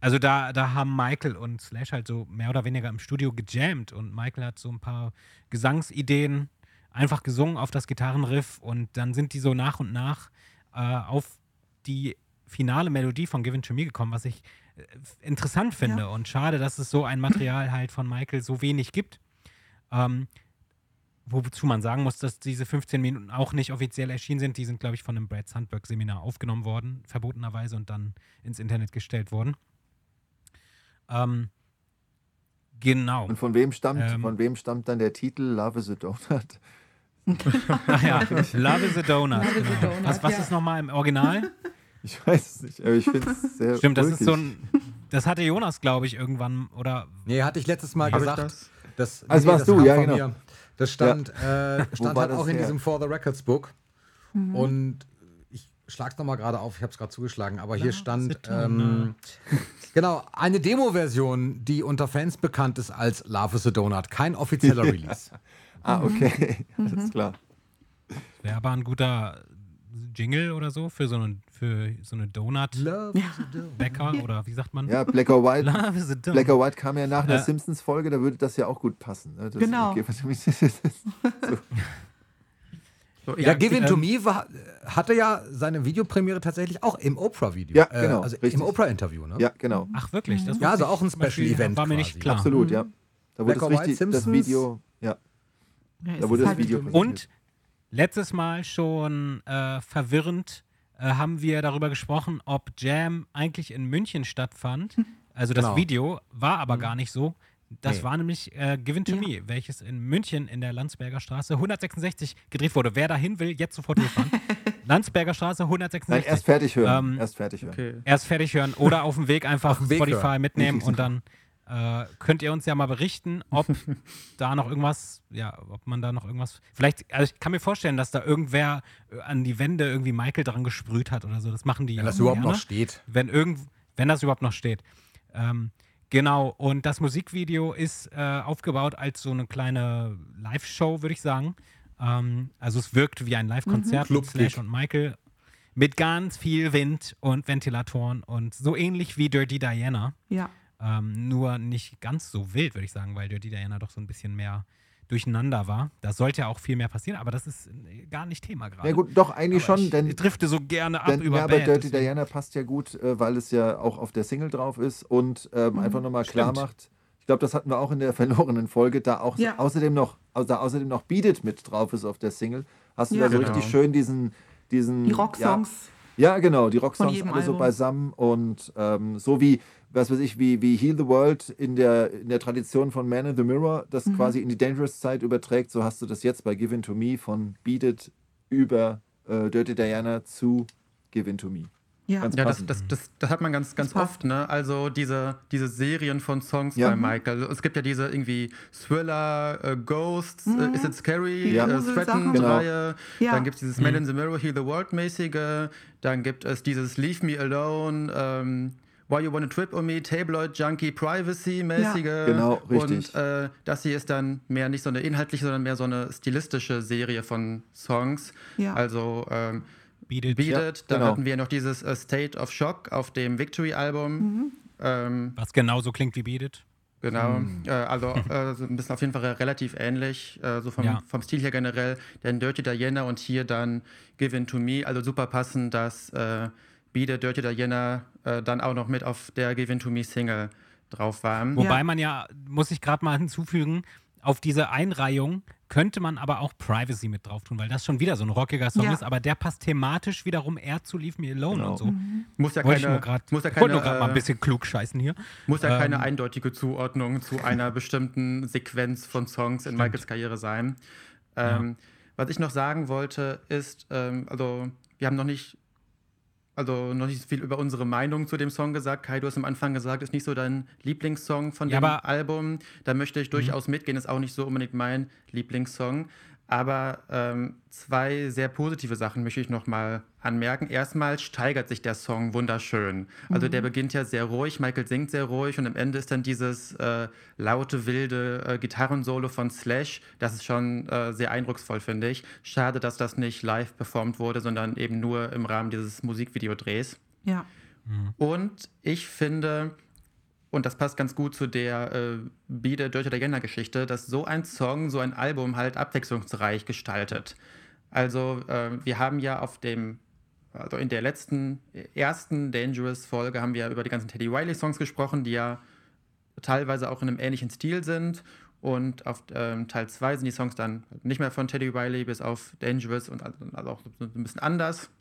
Speaker 2: also da, da haben Michael und Slash halt so mehr oder weniger im Studio gejammt und Michael hat so ein paar Gesangsideen einfach gesungen auf das Gitarrenriff und dann sind die so nach und nach äh, auf die finale Melodie von Given to Me gekommen, was ich äh, interessant finde
Speaker 5: Ja.
Speaker 2: und schade, dass es so ein Material halt von Michael so wenig gibt. Ähm, wozu man sagen muss, dass diese 15 Minuten auch nicht offiziell erschienen sind. Die sind, glaube ich, von einem Brad Sandberg-Seminar aufgenommen worden, verbotenerweise, und dann ins Internet gestellt worden. Ähm, genau.
Speaker 6: Und von wem stammt,
Speaker 2: Ähm.
Speaker 6: von wem stammt dann der Titel Love is a Donut?
Speaker 2: Ach ja, Love is a Donut.
Speaker 5: Love is a
Speaker 2: genau.
Speaker 5: Donut,
Speaker 2: was was
Speaker 5: ja.
Speaker 2: ist nochmal im Original?
Speaker 6: Ich weiß es nicht, aber ich finde es sehr
Speaker 2: Stimmt, das ist so ein. Das hatte Jonas, glaube ich, irgendwann. Oder.
Speaker 3: Nee, hatte ich letztes Mal
Speaker 4: Hab
Speaker 3: gesagt.
Speaker 4: das?
Speaker 3: Das,
Speaker 6: Also warst
Speaker 3: das
Speaker 6: du, ja, genau.
Speaker 3: mir. Das stand, äh, (laughs)
Speaker 6: Wo
Speaker 3: stand halt
Speaker 6: das
Speaker 3: auch in
Speaker 6: her?
Speaker 3: diesem For the Records Book.
Speaker 5: Mhm.
Speaker 3: Und schlag's nochmal gerade auf, ich habe es gerade zugeschlagen, aber hier
Speaker 2: Love
Speaker 3: stand, ähm,
Speaker 2: donut.
Speaker 3: genau, eine Demo-Version, die unter Fans bekannt ist als Love is a Donut. Kein offizieller (laughs) Release.
Speaker 6: Ah,
Speaker 5: Mhm.
Speaker 6: okay, (laughs) alles klar.
Speaker 2: Wäre aber ein guter Jingle oder so für so eine, für so eine Donut-Bäcker
Speaker 3: Love is a Donut. (laughs)
Speaker 2: oder wie sagt man?
Speaker 6: Ja, Black or White.
Speaker 2: Love is a Donut.
Speaker 6: Black or White kam ja nach der
Speaker 2: Äh.
Speaker 6: Simpsons-Folge, da würde das ja auch gut passen. ne? Das-
Speaker 5: Genau.
Speaker 6: okay,
Speaker 4: So,
Speaker 3: Ja,
Speaker 4: ja,
Speaker 3: Give In
Speaker 2: ähm,
Speaker 3: To Me war, hatte ja seine Videopremiere tatsächlich auch im Oprah-Video.
Speaker 6: Ja, genau,
Speaker 3: also
Speaker 6: richtig.
Speaker 3: im Oprah-Interview, ne?
Speaker 6: ja, genau.
Speaker 2: Ach, wirklich? Das
Speaker 3: Ja, also auch ein Special-Event
Speaker 2: War mir
Speaker 3: quasi.
Speaker 2: nicht klar.
Speaker 6: Absolut, ja. Da wurde
Speaker 3: Black
Speaker 6: das, richtig, das
Speaker 3: Simpsons.
Speaker 6: Video, ja,
Speaker 5: Ja,
Speaker 6: da wurde das
Speaker 5: halt-
Speaker 6: Video
Speaker 2: Und letztes Mal schon äh, verwirrend äh, haben wir darüber gesprochen, ob Jam eigentlich in München stattfand. (laughs) Also das
Speaker 3: Genau.
Speaker 2: Video war aber gar nicht so. Das
Speaker 3: Nee.
Speaker 2: war nämlich äh, Given to
Speaker 5: Ja.
Speaker 2: Me, welches in München in der Landsberger Straße 166 gedreht wurde. Wer dahin will, jetzt sofort losfahren. (laughs) Landsberger Straße
Speaker 6: Nein,
Speaker 2: 166.
Speaker 6: erst fertig hören.
Speaker 2: Ähm,
Speaker 6: erst fertig hören.
Speaker 4: okay.
Speaker 2: Erst fertig hören oder auf dem Weg einfach
Speaker 3: dem Weg
Speaker 2: Spotify
Speaker 3: hören.
Speaker 2: mitnehmen (laughs) und dann äh, könnt ihr uns ja mal berichten, ob (laughs) da noch irgendwas, ja, ob man da noch irgendwas, vielleicht, also ich kann mir vorstellen, dass da irgendwer äh, an die Wände irgendwie Michael dran gesprüht hat oder so. Das machen die
Speaker 3: Wenn
Speaker 2: ja
Speaker 3: das überhaupt
Speaker 2: gerne,
Speaker 3: noch steht.
Speaker 2: Wenn irgend, wenn das überhaupt noch steht. Ähm, genau. Und das Musikvideo ist äh, aufgebaut als so eine kleine Live-Show, würde ich sagen. Ähm, also es wirkt wie ein Live-Konzert mit
Speaker 3: Club-Gig.
Speaker 2: Slash und Michael mit ganz viel Wind und Ventilatoren und so ähnlich wie Dirty Diana.
Speaker 5: Ja.
Speaker 2: Ähm, nur nicht ganz so wild, würde ich sagen, weil Dirty Diana doch so ein bisschen mehr durcheinander war. Da sollte ja auch viel mehr passieren, aber das ist äh, gar nicht Thema gerade.
Speaker 6: Ja gut, doch eigentlich
Speaker 2: Aber
Speaker 6: schon,
Speaker 2: ich,
Speaker 6: denn,
Speaker 2: ich drifte so gerne ab
Speaker 6: denn
Speaker 2: über
Speaker 6: ja, aber
Speaker 2: Band,
Speaker 6: Dirty
Speaker 2: deswegen-
Speaker 6: Diana passt ja gut, äh, weil es ja auch auf der Single drauf ist und ähm, einfach nochmal klar macht. Ich glaube, das hatten wir auch in der (laughs) verlorenen Folge, da auch
Speaker 5: Ja.
Speaker 6: außerdem noch, da außerdem noch Beat It mit drauf ist auf der Single, hast du
Speaker 5: Ja.
Speaker 6: da so
Speaker 4: Genau.
Speaker 6: richtig schön diesen, diesen
Speaker 5: Die Rocksongs.
Speaker 6: Ja, genau, die Rocksongs alle so beisammen und ähm, so wie, was weiß ich, wie, wie Heal the World in der, in der Tradition von Man in the Mirror das
Speaker 5: Mhm.
Speaker 6: quasi in die Dangerous Zeit überträgt, so hast du das jetzt bei Give In To Me von Beat It über äh, Dirty Diana zu Give In To Me.
Speaker 5: Ja.
Speaker 6: Ganz
Speaker 4: Ja, das, das, das, das hat man ganz, ganz oft, ne? Also diese, diese Serien von Songs
Speaker 6: Ja.
Speaker 4: bei Michael. Es gibt ja diese irgendwie Thriller, äh, Ghosts, äh, Is It Scary,
Speaker 6: Ja.
Speaker 4: äh. Threatened-Reihe.
Speaker 5: Ja.
Speaker 4: Dann gibt es dieses Man in the Mirror, Heal the World-mäßige. Dann gibt es dieses Leave Me Alone, ähm, Why You Wanna Trip on Me, Tabloid Junkie, Privacy-mäßige.
Speaker 6: Ja. Genau, richtig.
Speaker 4: Und äh, das hier ist dann mehr nicht so eine inhaltliche, sondern mehr so eine stilistische Serie von Songs.
Speaker 5: Ja.
Speaker 4: Also ähm,
Speaker 2: Beat It,
Speaker 4: Beat
Speaker 6: Ja,
Speaker 4: It. Dann
Speaker 6: genau.
Speaker 4: hatten wir noch dieses äh, State of Shock auf dem Victory-Album.
Speaker 5: Mhm.
Speaker 4: Ähm,
Speaker 2: was genauso klingt wie Beat It.
Speaker 4: genau.
Speaker 6: Hm.
Speaker 4: Äh, also äh, so ein bisschen auf jeden Fall relativ ähnlich, äh, so vom,
Speaker 2: Ja.
Speaker 4: vom Stil her generell. Denn Dirty Diana und hier dann Give In To Me. Also super passend, dass äh, Be the Dirty Diana äh, dann auch noch mit auf der Give In To Me Single drauf war.
Speaker 2: Wobei
Speaker 5: Ja.
Speaker 2: man ja, muss ich gerade mal hinzufügen, auf diese Einreihung könnte man aber auch Privacy mit drauf tun, weil das schon wieder so ein rockiger Song
Speaker 5: Ja.
Speaker 2: ist, aber der passt thematisch wiederum eher zu Leave Me Alone
Speaker 6: Genau.
Speaker 2: und so.
Speaker 4: Muss ja
Speaker 2: ich
Speaker 4: keine,
Speaker 2: nur grad,
Speaker 4: muss ja
Speaker 2: ich wollte
Speaker 4: keine,
Speaker 2: nur gerade mal ein
Speaker 4: äh,
Speaker 2: bisschen klug scheißen hier.
Speaker 4: muss ja keine
Speaker 2: ähm,
Speaker 4: eindeutige Zuordnung zu (laughs) einer bestimmten Sequenz von Songs in Michaels Karriere sein. Ähm, Was ich noch sagen wollte, ist, ähm, also wir haben noch nicht, also noch nicht so viel über unsere Meinung zu dem Song gesagt. Kai, du hast am Anfang gesagt, ist nicht so dein Lieblingssong von
Speaker 2: Ja,
Speaker 4: dem
Speaker 2: Mhm.
Speaker 4: Album. Da möchte ich durchaus mitgehen, ist auch nicht so unbedingt mein Lieblingssong. Aber ähm, zwei sehr positive Sachen möchte ich noch mal anmerken. Erstmal steigert sich der Song wunderschön. Also der beginnt ja sehr ruhig, Michael singt sehr ruhig und am Ende ist dann dieses äh, laute, wilde äh, Gitarrensolo von Slash. Das ist schon äh, sehr eindrucksvoll, finde ich. Schade, dass das nicht live performt wurde, sondern eben nur im Rahmen dieses Musikvideodrehs.
Speaker 5: Ja.
Speaker 4: Und ich finde, und das passt ganz gut zu der äh, Be the Dirty Diana Geschichte, dass so ein Song, so ein Album halt abwechslungsreich gestaltet. Also äh, wir haben ja auf dem, also in der letzten, ersten Dangerous-Folge haben wir über die ganzen Teddy Riley-Songs gesprochen, die ja teilweise auch in einem ähnlichen Stil sind. Und auf ähm, Teil 2 sind die Songs dann nicht mehr von Teddy Riley bis auf Dangerous und also, also auch so ein bisschen anders.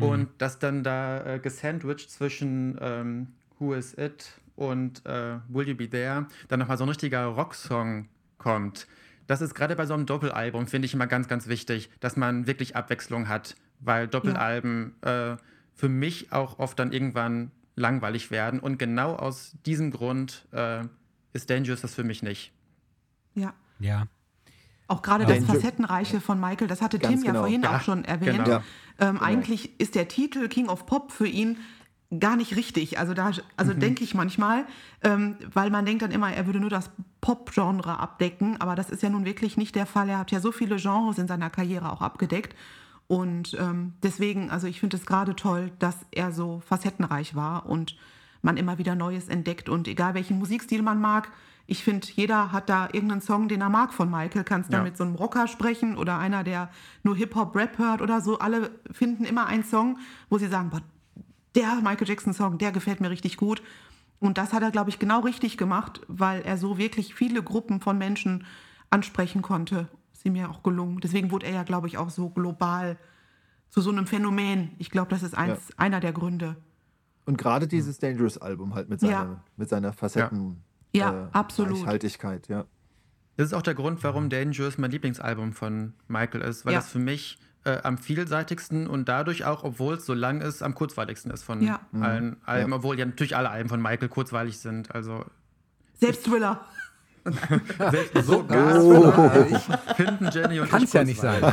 Speaker 4: Und das dann da äh, gesandwiched zwischen ähm, Who Is It und äh, Will You Be There dann nochmal so ein richtiger Rocksong kommt. Das ist gerade bei so einem Doppelalbum, finde ich immer ganz, ganz wichtig, dass man wirklich Abwechslung hat, weil Doppelalben äh, für mich auch oft dann irgendwann langweilig werden. Und genau aus diesem Grund äh, ist Dangerous das für mich nicht.
Speaker 5: Ja.
Speaker 2: Ja.
Speaker 5: Auch gerade
Speaker 6: Ja.
Speaker 5: das Facettenreiche von Michael, das hatte
Speaker 6: Ganz
Speaker 5: Tim ja
Speaker 6: genau.
Speaker 5: vorhin
Speaker 4: Ja,
Speaker 5: auch schon erwähnt.
Speaker 4: genau.
Speaker 5: Ähm, Eigentlich ist der Titel King of Pop für ihn gar nicht richtig. Also da, also
Speaker 6: Mhm.
Speaker 5: denke ich manchmal, ähm, weil man denkt dann immer, er würde nur das Pop-Genre abdecken, aber das ist ja nun wirklich nicht der Fall. Er hat ja so viele Genres in seiner Karriere auch abgedeckt. Und ähm, deswegen, also ich finde es gerade toll, dass er so facettenreich war und man immer wieder Neues entdeckt. Und egal welchen Musikstil man mag, ich finde, jeder hat da irgendeinen Song, den er mag von Michael. Kannst da
Speaker 4: Ja.
Speaker 5: mit so einem Rocker sprechen oder einer, der nur Hip-Hop-Rap hört oder so. Alle finden immer einen Song, wo sie sagen, boah, der Michael Jackson-Song, der gefällt mir richtig gut. Und das hat er, glaube ich, genau richtig gemacht, weil er so wirklich viele Gruppen von Menschen ansprechen konnte. Ist ihm ja auch gelungen. Deswegen wurde er ja, glaube ich, auch so global zu so einem Phänomen. Ich glaube, das ist eins, einer der Gründe.
Speaker 6: Und gerade dieses Dangerous-Album halt mit seiner,
Speaker 5: Ja.
Speaker 6: mit seiner Facetten.
Speaker 5: Ja,
Speaker 6: äh,
Speaker 5: absolut.
Speaker 6: Reichhaltigkeit, ja.
Speaker 4: Das ist auch der Grund, warum Dangerous mein Lieblingsalbum von Michael ist, weil
Speaker 5: Ja.
Speaker 4: das für mich äh, am vielseitigsten und dadurch auch, obwohl es so lang ist, am kurzweiligsten ist von
Speaker 5: Ja.
Speaker 4: allen Alben,
Speaker 6: Ja.
Speaker 4: obwohl ja natürlich alle Alben von Michael kurzweilig sind. Also
Speaker 5: Selbst Thriller. (laughs)
Speaker 3: Sogar
Speaker 6: Oh.
Speaker 3: ich
Speaker 4: finden Jenny und
Speaker 3: kann
Speaker 4: ich
Speaker 3: es ja nicht sein. (laughs)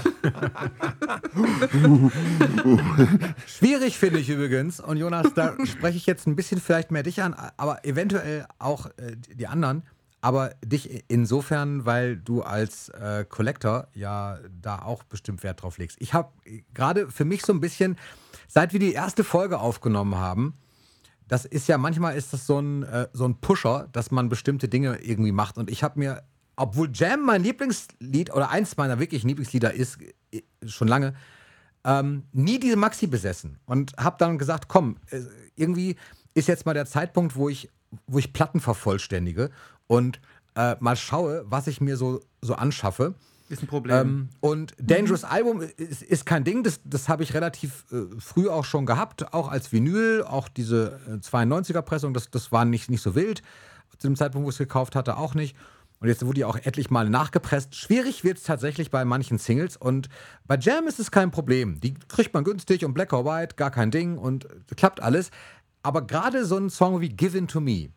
Speaker 3: Schwierig finde ich übrigens, und Jonas, da spreche ich jetzt ein bisschen vielleicht mehr dich an, aber eventuell auch äh, die anderen. Aber dich insofern, weil du als äh, Collector ja da auch bestimmt Wert drauf legst. Ich habe gerade für mich so ein bisschen, seit wir die erste Folge aufgenommen haben, das ist ja manchmal ist das so ein, äh, so ein Pusher, dass man bestimmte Dinge irgendwie macht. Und ich habe mir, obwohl Jam mein Lieblingslied oder eins meiner wirklichen Lieblingslieder ist, äh, schon lange, ähm, nie diese Maxi besessen. Und habe dann gesagt, komm, äh, irgendwie ist jetzt mal der Zeitpunkt, wo ich, wo ich Platten vervollständige und äh, mal schaue, was ich mir so, so anschaffe.
Speaker 4: ist ein Problem.
Speaker 3: Ähm, und Dangerous Album ist, ist kein Ding, das, das habe ich relativ äh, früh auch schon gehabt, auch als Vinyl, auch diese äh, 92er-Pressung, das, das war nicht, nicht so wild. Zu dem Zeitpunkt, wo ich es gekauft hatte, auch nicht. Und jetzt wurde die auch etlich mal nachgepresst. Schwierig wird es tatsächlich bei manchen Singles. Und bei Jam ist es kein Problem. Die kriegt man günstig und Black or White, gar kein Ding und klappt alles. Aber gerade so ein Song wie Given to Me,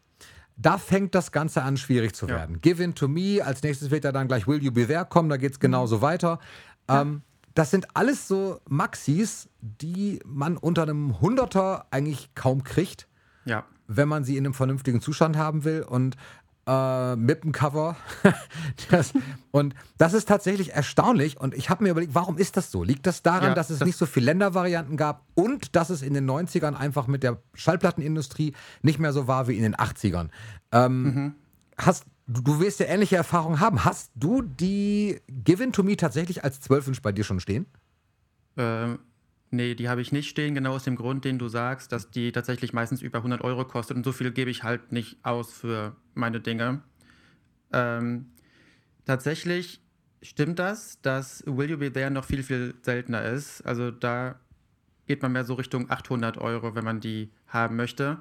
Speaker 3: da fängt das Ganze an, schwierig zu werden. Give in to me, als nächstes wird ja dann gleich Will You Be There kommen, da geht es genauso weiter. Ähm, das sind alles so Maxis, die man unter einem Hunderter eigentlich kaum kriegt,
Speaker 4: ja.
Speaker 3: wenn man sie in einem vernünftigen Zustand haben will. Und äh, mit dem Cover. (laughs) das, und das ist tatsächlich erstaunlich. Und ich habe mir überlegt, warum ist das so? Liegt das daran,
Speaker 4: Ja,
Speaker 3: dass es
Speaker 4: das-
Speaker 3: nicht so viele Ländervarianten gab und dass es in den 90ern einfach mit der Schallplattenindustrie nicht mehr so war wie in den 80ern? Ähm, hast, du, du wirst ja ähnliche Erfahrungen haben. Hast du die Given to Me tatsächlich als 12 Inch bei dir schon stehen?
Speaker 4: Ähm, Nee, die habe ich nicht stehen, genau aus dem Grund, den du sagst, dass die tatsächlich meistens über 100 Euro kostet und so viel gebe ich halt nicht aus für meine Dinge. Ähm, tatsächlich stimmt das, dass Will You Be There noch viel, viel seltener ist. Also da geht man mehr so Richtung 800 Euro, wenn man die haben möchte.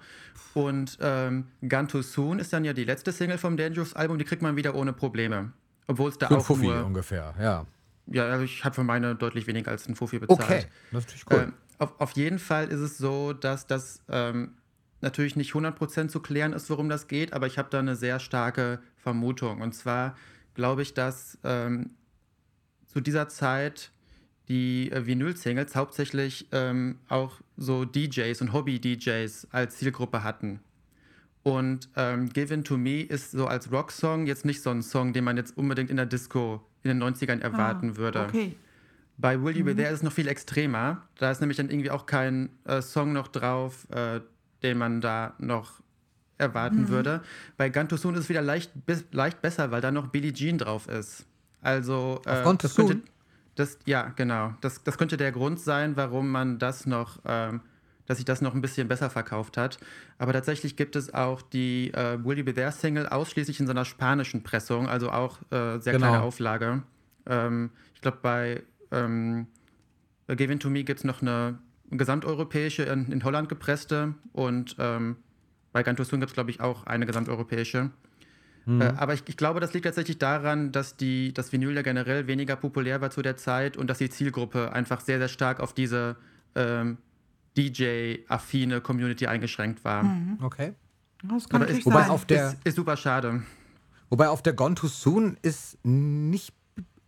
Speaker 4: Und ähm, Gun Too Soon ist dann ja die letzte Single vom Dangerous Album, die kriegt man wieder ohne Probleme. Obwohl es da
Speaker 3: ein
Speaker 4: auch
Speaker 3: Fuffi
Speaker 4: nur
Speaker 3: ungefähr, ja.
Speaker 4: Ja, also ich habe für meine deutlich weniger als ein Fuffi bezahlt.
Speaker 3: Okay, das ist natürlich cool.
Speaker 4: Ähm, auf, auf jeden Fall ist es so, dass das ähm, natürlich nicht 100% zu klären ist, worum das geht, aber ich habe da eine sehr starke Vermutung. Und zwar glaube ich, dass ähm, zu dieser Zeit die äh, Vinyl-Singles hauptsächlich ähm, auch so DJs und Hobby-DJs als Zielgruppe hatten. Und ähm, Given to Me ist so als Rocksong jetzt nicht so ein Song, den man jetzt unbedingt in der Disco in den 90ern erwarten
Speaker 5: Ah,
Speaker 4: würde.
Speaker 5: Okay.
Speaker 4: Bei Will You Be There ist es noch viel extremer. Da ist nämlich dann irgendwie auch kein äh, Song noch drauf, äh, den man da noch erwarten würde. Bei Gun Too Soon ist es wieder leicht, bis, leicht besser, weil da noch Billie Jean drauf ist. Also äh,
Speaker 3: Auf
Speaker 4: das könnte, das, ja, genau. Das, das könnte der Grund sein, warum man das noch, ähm, dass sich das noch ein bisschen besser verkauft hat. Aber tatsächlich gibt es auch die äh, Will You Be There Single ausschließlich in so einer spanischen Pressung, also auch äh, sehr
Speaker 3: Genau.
Speaker 4: kleine Auflage. Ähm, ich glaube, bei ähm, bei Given to Me gibt es noch eine gesamteuropäische, in, in Holland gepresste und ähm, bei Gantosun gibt es, glaube ich, auch eine gesamteuropäische. Äh, aber ich, ich glaube, das liegt tatsächlich daran, dass die, das Vinyl ja generell weniger populär war zu der Zeit und dass die Zielgruppe einfach sehr, sehr stark auf diese ähm, DJ-affine Community eingeschränkt war.
Speaker 3: Okay.
Speaker 5: Das kann
Speaker 4: ist,
Speaker 3: Wobei
Speaker 5: sein.
Speaker 3: auf der-
Speaker 4: ist, ist super schade.
Speaker 3: Wobei auf der Gone Too Soon ist nicht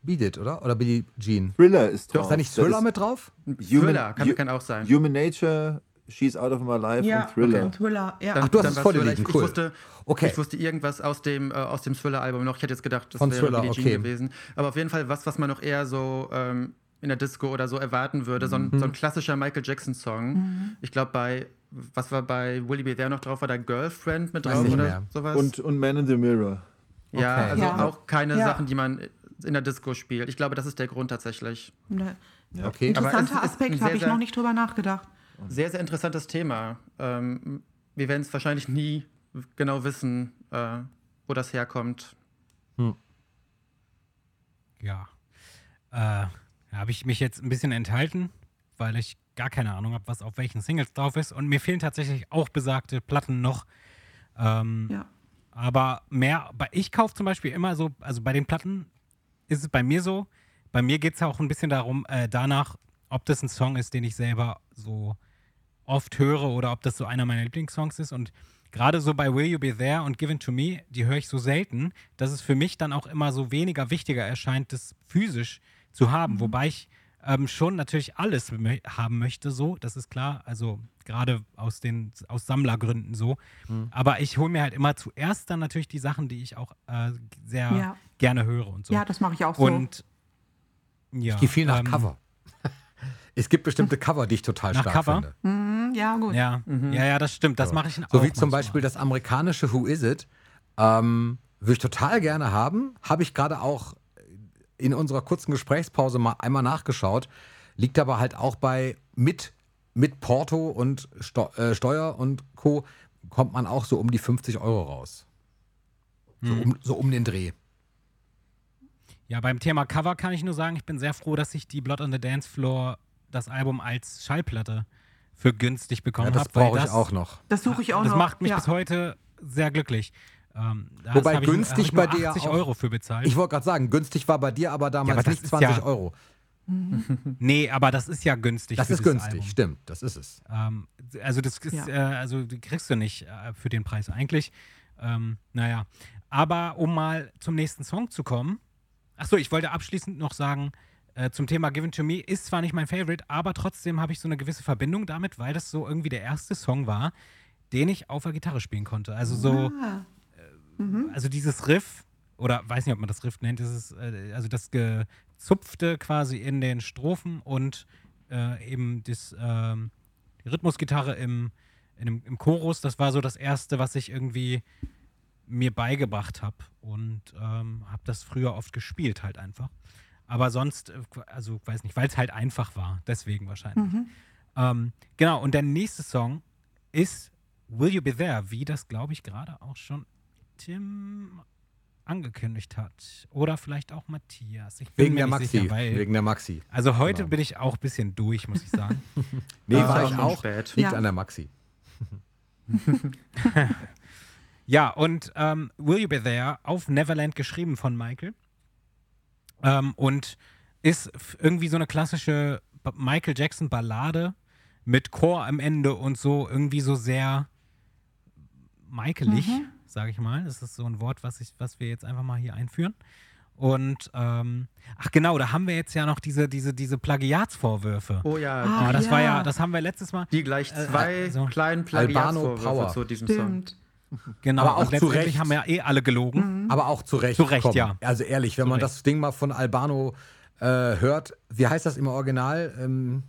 Speaker 3: Beat It, oder? Oder Billie Jean.
Speaker 6: Thriller ist drauf.
Speaker 3: Ist da nicht Thriller mit drauf?
Speaker 4: Thriller kann, kann auch sein.
Speaker 6: Human Nature, She's Out of My Life
Speaker 5: ja,
Speaker 6: und Thriller.
Speaker 5: und Thriller, ja.
Speaker 4: Dann-
Speaker 3: Ach, du hast es vor dir
Speaker 4: Thriller.
Speaker 3: liegen,
Speaker 4: Ich,
Speaker 3: cool.
Speaker 4: ich, wusste,
Speaker 3: Okay.
Speaker 4: ich wusste irgendwas aus dem, äh, aus dem Thriller-Album noch. Ich hätte jetzt gedacht, das
Speaker 3: Von
Speaker 4: wäre
Speaker 3: Thriller,
Speaker 4: Billie Jean
Speaker 3: okay.
Speaker 4: gewesen. Aber auf jeden Fall was, was man noch eher so ähm, in der Disco oder so erwarten würde. So, ein, so ein klassischer Michael Jackson-Song. Ich glaube, bei, was war bei Willie Be There noch drauf? War da Girlfriend mit drauf oder
Speaker 3: mehr.
Speaker 4: sowas?
Speaker 6: Und, und Man in the Mirror.
Speaker 4: ja,
Speaker 3: Okay.
Speaker 4: also
Speaker 5: Ja.
Speaker 4: auch keine
Speaker 5: Ja.
Speaker 4: Sachen, die man in der Disco spielt. Ich glaube, das ist der Grund tatsächlich.
Speaker 5: Ne.
Speaker 3: Okay.
Speaker 4: Aber
Speaker 5: Interessanter
Speaker 4: es ist ein
Speaker 5: Aspekt, habe ich noch nicht drüber nachgedacht.
Speaker 4: Sehr, sehr interessantes Thema. Ähm, wir werden es wahrscheinlich nie genau wissen, äh, wo das herkommt.
Speaker 2: Ja. Äh, habe ich mich jetzt ein bisschen enthalten, weil ich gar keine Ahnung habe, was auf welchen Singles drauf ist. Und mir fehlen tatsächlich auch besagte Platten noch. Ähm,
Speaker 5: Ja.
Speaker 2: Aber mehr, ich kaufe zum Beispiel immer so, also bei den Platten ist es bei mir so, bei mir geht es auch ein bisschen darum, äh, danach, ob das ein Song ist, den ich selber so oft höre oder ob das so einer meiner Lieblingssongs ist. Und gerade so bei Will You Be There und Given to Me, die höre ich so selten, dass es für mich dann auch immer so weniger wichtiger erscheint, das physisch zu haben. Wobei ich ähm, schon natürlich alles mö haben möchte, so, das ist klar. Also gerade aus den aus Sammlergründen so. Aber ich hole mir halt immer zuerst dann natürlich die Sachen, die ich auch äh, sehr
Speaker 5: Ja.
Speaker 2: gerne höre und so.
Speaker 5: Ja, das mache ich auch so.
Speaker 2: und ja,
Speaker 3: Ich gehe viel nach
Speaker 2: ähm,
Speaker 3: Cover. (laughs) Es gibt bestimmte Cover, die ich total
Speaker 2: Nach
Speaker 3: stark
Speaker 2: Cover?
Speaker 3: finde.
Speaker 5: Hm, ja, gut.
Speaker 2: Ja, ja, ja, das stimmt. Das mache ich auch.
Speaker 3: So wie zum. Beispiel das amerikanische Who Is It. Ähm, würde ich total gerne haben. Habe ich gerade auch in unserer kurzen Gesprächspause mal einmal nachgeschaut. Liegt aber halt auch bei mit, mit Porto und Steu äh, Steuer und Co. kommt man auch so um die 50 Euro raus. So,
Speaker 2: Hm.
Speaker 3: um, so um den Dreh.
Speaker 2: Ja, beim Thema Cover kann ich nur sagen, ich bin sehr froh, dass ich die Blood on the Dance Floor das Album als Schallplatte für günstig bekommen
Speaker 3: Ja, das
Speaker 2: habe. weil
Speaker 3: brauche ich auch noch.
Speaker 5: Das suche ich auch
Speaker 2: Das
Speaker 5: noch.
Speaker 2: macht mich
Speaker 5: ja.
Speaker 2: bis heute sehr glücklich. Ähm, da
Speaker 3: Wobei günstig
Speaker 2: ich
Speaker 3: bei dir
Speaker 2: 80
Speaker 3: auch-
Speaker 2: Euro für bezahlt.
Speaker 3: Ich wollte gerade sagen, günstig war bei dir aber damals
Speaker 2: aber das
Speaker 3: nicht
Speaker 2: ist
Speaker 3: 20
Speaker 2: ja-
Speaker 3: Euro. (laughs)
Speaker 2: nee, aber das ist ja günstig.
Speaker 3: Das
Speaker 2: für
Speaker 3: ist günstig,
Speaker 2: Album.
Speaker 3: stimmt, das ist es.
Speaker 2: Ähm, also das ist,
Speaker 5: Ja.
Speaker 2: äh, also die kriegst du nicht äh, für den Preis eigentlich. Ähm, naja. Aber um mal zum nächsten Song zu kommen. Achso, ich wollte abschließend noch sagen, äh, zum Thema Given to Me ist zwar nicht mein Favorite, aber trotzdem habe ich so eine gewisse Verbindung damit, weil das so irgendwie der erste Song war, den ich auf der Gitarre spielen konnte. Also so,
Speaker 5: Ah,
Speaker 2: also dieses Riff, oder weiß nicht, ob man das Riff nennt, dieses, äh, also das Gezupfte quasi in den Strophen und äh, eben das, ähm, die Rhythmusgitarre im, dem, im Chorus, das war so das Erste, was ich irgendwie mir beigebracht habe und ähm, habe das früher oft gespielt halt einfach. Aber sonst, äh, also weiß nicht, weil es halt einfach war. Deswegen wahrscheinlich. Ähm, genau, und der nächste Song ist Will You Be There, wie das, glaube ich, gerade auch schon Tim angekündigt hat. Oder vielleicht auch Matthias. Ich bin
Speaker 3: Wegen
Speaker 2: mir
Speaker 3: der
Speaker 2: nicht
Speaker 3: Maxi.
Speaker 2: sicher, weil,
Speaker 3: Wegen der Maxi.
Speaker 2: also heute
Speaker 3: Genau.
Speaker 2: bin ich auch ein bisschen durch, muss ich sagen. (laughs)
Speaker 3: Nee,
Speaker 4: Ah,
Speaker 3: war
Speaker 4: auch
Speaker 3: ich auch.
Speaker 4: spät.
Speaker 3: Liegt
Speaker 5: Ja.
Speaker 3: an der Maxi. (laughs)
Speaker 2: Ja, und ähm, Will You Be There auf Neverland geschrieben von Michael. Ähm, und ist irgendwie so eine klassische Michael Jackson Ballade mit Chor am Ende und so irgendwie so sehr Michaelig, sage ich mal. Das ist so ein Wort, was, ich, was wir jetzt einfach mal hier einführen. Und ähm, ach genau, da haben wir jetzt ja noch diese, diese, diese Plagiatsvorwürfe.
Speaker 4: Oh ja,
Speaker 5: Ah,
Speaker 2: das war ja,
Speaker 5: ja.
Speaker 2: das haben wir letztes Mal.
Speaker 4: die gleich
Speaker 2: Äh,
Speaker 4: zwei
Speaker 2: also-
Speaker 4: kleinen
Speaker 3: Albano
Speaker 4: Plagiatsvorwürfe zu diesem Song.
Speaker 5: Stimmt.
Speaker 2: Genau,
Speaker 3: Aber auch zu
Speaker 2: letztendlich
Speaker 3: Recht.
Speaker 2: haben ja eh alle gelogen.
Speaker 3: Aber auch zu Recht.
Speaker 2: Zu Recht,
Speaker 3: komm.
Speaker 2: ja.
Speaker 3: Also ehrlich, wenn
Speaker 2: Zu
Speaker 3: man
Speaker 2: Recht.
Speaker 3: das Ding mal von Albano äh, hört, wie heißt das im Original? Ähm,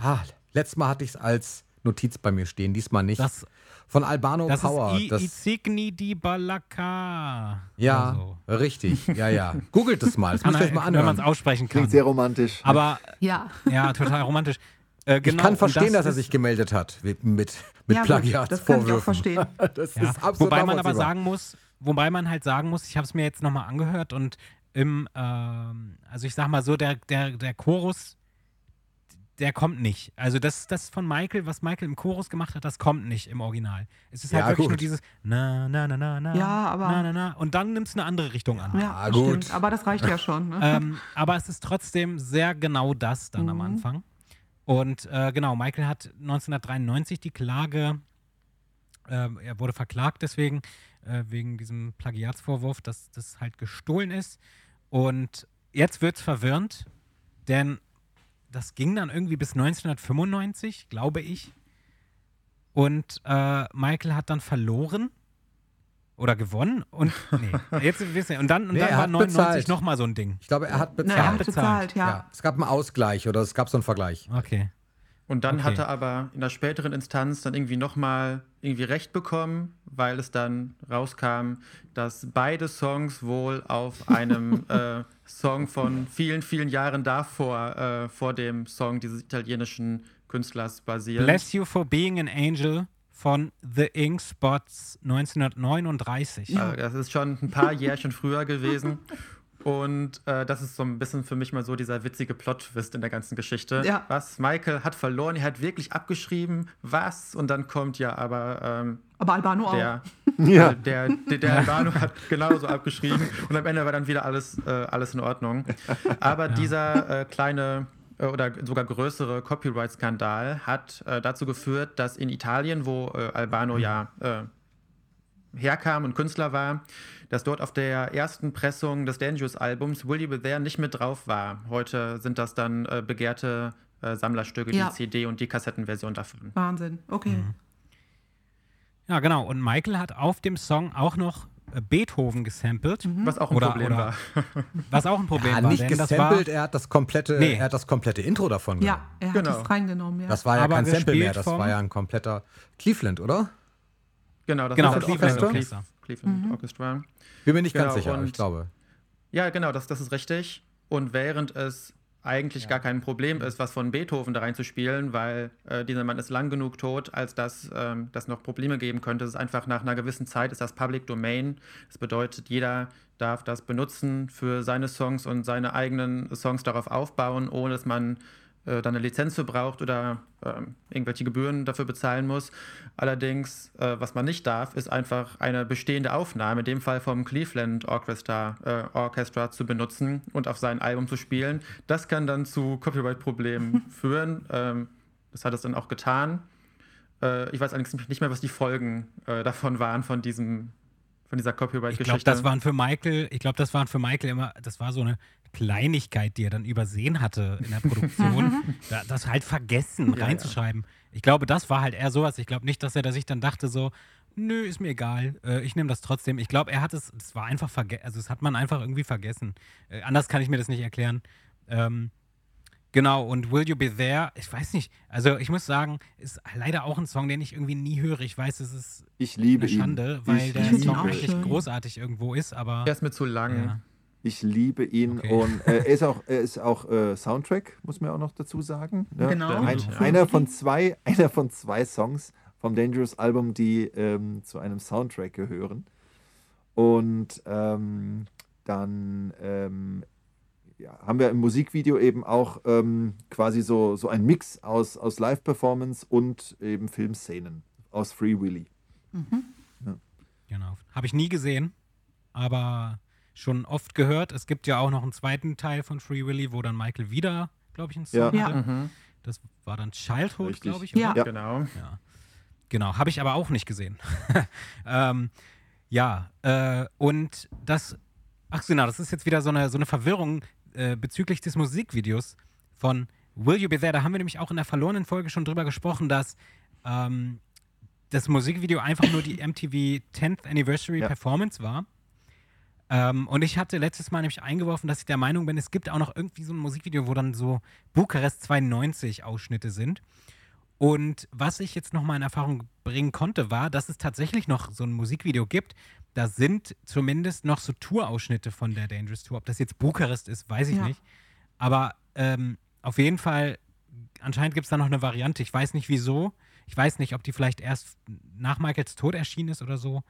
Speaker 3: ah, letztes Mal hatte ich es als Notiz bei mir stehen, diesmal nicht.
Speaker 2: Das,
Speaker 3: von Albano
Speaker 2: das
Speaker 3: Power.
Speaker 2: ist I,
Speaker 3: das,
Speaker 2: Isigni di Balaka.
Speaker 3: ja,
Speaker 2: oder so.
Speaker 3: richtig. Ja, ja. Googelt es mal. Das müsst ihr euch mal
Speaker 2: wenn man es
Speaker 3: anhören.
Speaker 2: aussprechen kann.
Speaker 6: Klingt sehr romantisch.
Speaker 2: Aber
Speaker 5: Ja.
Speaker 2: ja, total romantisch. Äh, genau,
Speaker 3: ich kann verstehen,
Speaker 2: das
Speaker 3: dass er sich gemeldet hat mit, mit, mit
Speaker 5: ja, gut, das kann ich auch
Speaker 3: Plagiatsvorwürfen.
Speaker 5: verstehen. (laughs)
Speaker 3: Das
Speaker 2: Ja.
Speaker 3: ist absolut
Speaker 2: Wobei man aber sagen muss, wobei man halt sagen muss, ich habe es mir jetzt nochmal angehört und im, ähm, also ich sag mal so, der, der, der Chorus, der kommt nicht. Also das, das von Michael, was Michael im Chorus gemacht hat, das kommt nicht im Original. Es ist halt
Speaker 3: Ja,
Speaker 2: wirklich
Speaker 3: gut.
Speaker 2: nur dieses na, na, na, na, na,
Speaker 5: Ja, aber-
Speaker 2: na, na, na und dann nimmt es eine andere Richtung an.
Speaker 5: Ja, das
Speaker 3: gut.
Speaker 5: stimmt. Aber das reicht ja schon. Ne?
Speaker 2: ähm, aber es ist trotzdem sehr genau das dann am
Speaker 5: Mhm.
Speaker 2: Anfang. Und äh, genau, Michael hat 1993 die Klage, ähm, er wurde verklagt deswegen, äh, wegen diesem Plagiatsvorwurf, dass das halt gestohlen ist. Und jetzt wird es verwirrend, denn das ging dann irgendwie bis 1995, glaube ich. Und äh, Michael hat dann verloren oder gewonnen und nee, (laughs) jetzt wissen wir. Und dann, und
Speaker 3: Nee,
Speaker 2: dann
Speaker 3: er
Speaker 2: war
Speaker 3: hat
Speaker 2: 99
Speaker 3: bezahlt.
Speaker 2: nochmal so ein Ding.
Speaker 3: Ich glaube, er hat bezahlt.
Speaker 5: er hat
Speaker 2: bezahlt.
Speaker 5: bezahlt, ja.
Speaker 3: ja. Es gab einen Ausgleich oder es gab so einen Vergleich.
Speaker 2: Okay.
Speaker 4: Und dann
Speaker 2: Okay.
Speaker 4: hat er aber in der späteren Instanz dann irgendwie nochmal irgendwie Recht bekommen, weil es dann rauskam, dass beide Songs wohl auf einem (laughs) äh, Song von vielen, vielen Jahren davor, äh, vor dem Song dieses italienischen Künstlers basieren.
Speaker 2: Bless You for Being an Angel von The Ink Spots 1939.
Speaker 4: Also das ist schon ein paar Jährchen früher gewesen. (laughs) Und äh, das ist so ein bisschen für mich mal so dieser witzige Plot-Twist in der ganzen Geschichte.
Speaker 5: Ja.
Speaker 4: Was? Michael hat verloren, er hat wirklich abgeschrieben. Was? Und dann kommt ja aber ähm,
Speaker 5: Aber Albano auch.
Speaker 4: der, (laughs)
Speaker 6: Ja.
Speaker 4: äh, der, der, der Albano hat genauso abgeschrieben. Und am Ende war dann wieder alles, äh, alles in Ordnung. Aber dieser äh, kleine äh, oder sogar größere Copyright-Skandal hat äh, dazu geführt, dass in Italien, wo äh, Albano ja äh, herkam und Künstler war, dass dort auf der ersten Pressung des Dangerous-Albums Will You Be There nicht mit drauf war. Heute sind das dann äh, begehrte äh, Sammlerstücke,
Speaker 5: Ja.
Speaker 4: die CD und die Kassettenversion davon.
Speaker 5: Wahnsinn. Okay.
Speaker 2: Mhm. Ja, genau. Und Michael hat auf dem Song auch noch äh, Beethoven gesampelt,
Speaker 4: Was auch ein
Speaker 2: Oder-
Speaker 4: Problem
Speaker 2: oder-
Speaker 4: war. (laughs)
Speaker 2: was auch ein Problem
Speaker 3: Ja,
Speaker 2: war.
Speaker 3: nicht
Speaker 2: denn das
Speaker 3: gesampelt,
Speaker 2: war,
Speaker 3: er hat das komplette,
Speaker 2: Nee.
Speaker 3: er hat das komplette Intro davon
Speaker 5: Ja,
Speaker 3: genommen.
Speaker 5: er hat
Speaker 4: Genau.
Speaker 5: es reingenommen. Ja.
Speaker 3: Das war ja
Speaker 2: Aber
Speaker 3: kein Sample mehr, das war ja ein kompletter Cleveland, oder?
Speaker 4: Genau, das
Speaker 2: Genau,
Speaker 4: war das
Speaker 3: Cleveland
Speaker 4: Orchester.
Speaker 2: Orchester.
Speaker 4: Cleveland Orchestra.
Speaker 3: Bin mir nicht
Speaker 4: Genau,
Speaker 3: ganz sicher, aber ich
Speaker 4: und-
Speaker 3: glaube.
Speaker 4: Ja, genau, das, das ist richtig. Und während es eigentlich gar kein Problem ist, was von Beethoven da reinzuspielen, weil äh, dieser Mann ist lang genug tot, als dass ähm, das noch Probleme geben könnte. Es ist einfach nach einer gewissen Zeit ist das Public Domain. Das bedeutet, jeder darf das benutzen für seine Songs und seine eigenen Songs darauf aufbauen, ohne dass man äh, dann eine Lizenz für braucht oder ähm, irgendwelche Gebühren dafür bezahlen muss. Allerdings, äh, was man nicht darf, ist einfach eine bestehende Aufnahme, in dem Fall vom Cleveland Orchestra, äh, Orchestra zu benutzen und auf sein Album zu spielen. Das kann dann zu Copyright-Problemen (laughs) führen. Ähm, das hat es dann auch getan. Äh, ich weiß allerdings nicht mehr, was die Folgen äh, davon waren, von diesem von dieser
Speaker 2: ich glaube,
Speaker 4: Copyright-Geschichte.
Speaker 2: das waren für Michael, ich glaube, das waren für Michael immer, das war so eine Kleinigkeit, die er dann übersehen hatte in der Produktion. (laughs) da, das halt vergessen
Speaker 4: Ja,
Speaker 2: reinzuschreiben. Ich glaube, das war halt eher sowas. Ich glaube nicht, dass er da sich dann dachte so, nö, ist mir egal, äh, ich nehme das trotzdem. Ich glaube, er hat es, es war einfach vergessen, also das hat man einfach irgendwie vergessen. Äh, anders kann ich mir das nicht erklären. Ähm, Genau, und Will You Be There, ich weiß nicht, also ich muss sagen, ist leider auch ein Song, den ich irgendwie nie höre. Ich weiß, es ist
Speaker 6: Ich liebe
Speaker 2: eine
Speaker 6: ihn.
Speaker 2: Schande, weil
Speaker 6: ich
Speaker 2: der
Speaker 5: ihn
Speaker 2: Song
Speaker 5: schön.
Speaker 2: großartig irgendwo ist, aber
Speaker 4: Der ist mir zu lang.
Speaker 2: ja.
Speaker 6: Ich liebe ihn
Speaker 2: Okay.
Speaker 6: und äh, er ist auch, (laughs) er ist auch äh, Soundtrack, muss man auch noch dazu sagen. ne?
Speaker 5: Genau.
Speaker 6: Ein,
Speaker 4: Ja.
Speaker 6: einer, von zwei, (laughs) einer von zwei Songs vom Dangerous Album, die ähm, zu einem Soundtrack gehören. Und ähm, dann ähm, ja, haben wir im Musikvideo eben auch ähm, quasi so, so ein Mix aus, aus Live-Performance und eben Filmszenen aus Free Willy.
Speaker 2: Genau. Habe ich nie gesehen, aber schon oft gehört. Es gibt ja auch noch einen zweiten Teil von Free Willy, wo dann Michael wieder, glaube ich, einen Song
Speaker 6: Ja.
Speaker 2: Hatte.
Speaker 4: Mhm.
Speaker 2: Das war dann Childhood, glaube ich.
Speaker 5: Ja.
Speaker 2: oder?
Speaker 6: Ja.
Speaker 4: Genau.
Speaker 2: Ja. Genau, habe ich aber auch nicht gesehen. (laughs) ähm, ja, äh, und das, ach genau, das ist jetzt wieder so eine, so eine Verwirrung äh, bezüglich des Musikvideos von Will You Be There. Da haben wir nämlich auch in der verlorenen Folge schon drüber gesprochen, dass ähm, das Musikvideo einfach nur die MTV 10th Anniversary
Speaker 6: Ja.
Speaker 2: Performance war. Ähm, und ich hatte letztes Mal nämlich eingeworfen, dass ich der Meinung bin, es gibt auch noch irgendwie so ein Musikvideo, wo dann so Bukarest 92 Ausschnitte sind. Und was ich jetzt nochmal in Erfahrung bringen konnte, war, dass es tatsächlich noch so ein Musikvideo gibt. Da sind zumindest noch so Tourausschnitte von der Dangerous Tour. Ob das jetzt Bukarest ist, weiß ich
Speaker 5: Ja.
Speaker 2: nicht. Aber ähm, auf jeden Fall, anscheinend gibt es da noch eine Variante. Ich weiß nicht wieso. Ich weiß nicht, ob die vielleicht erst nach Michaels Tod erschienen ist oder so.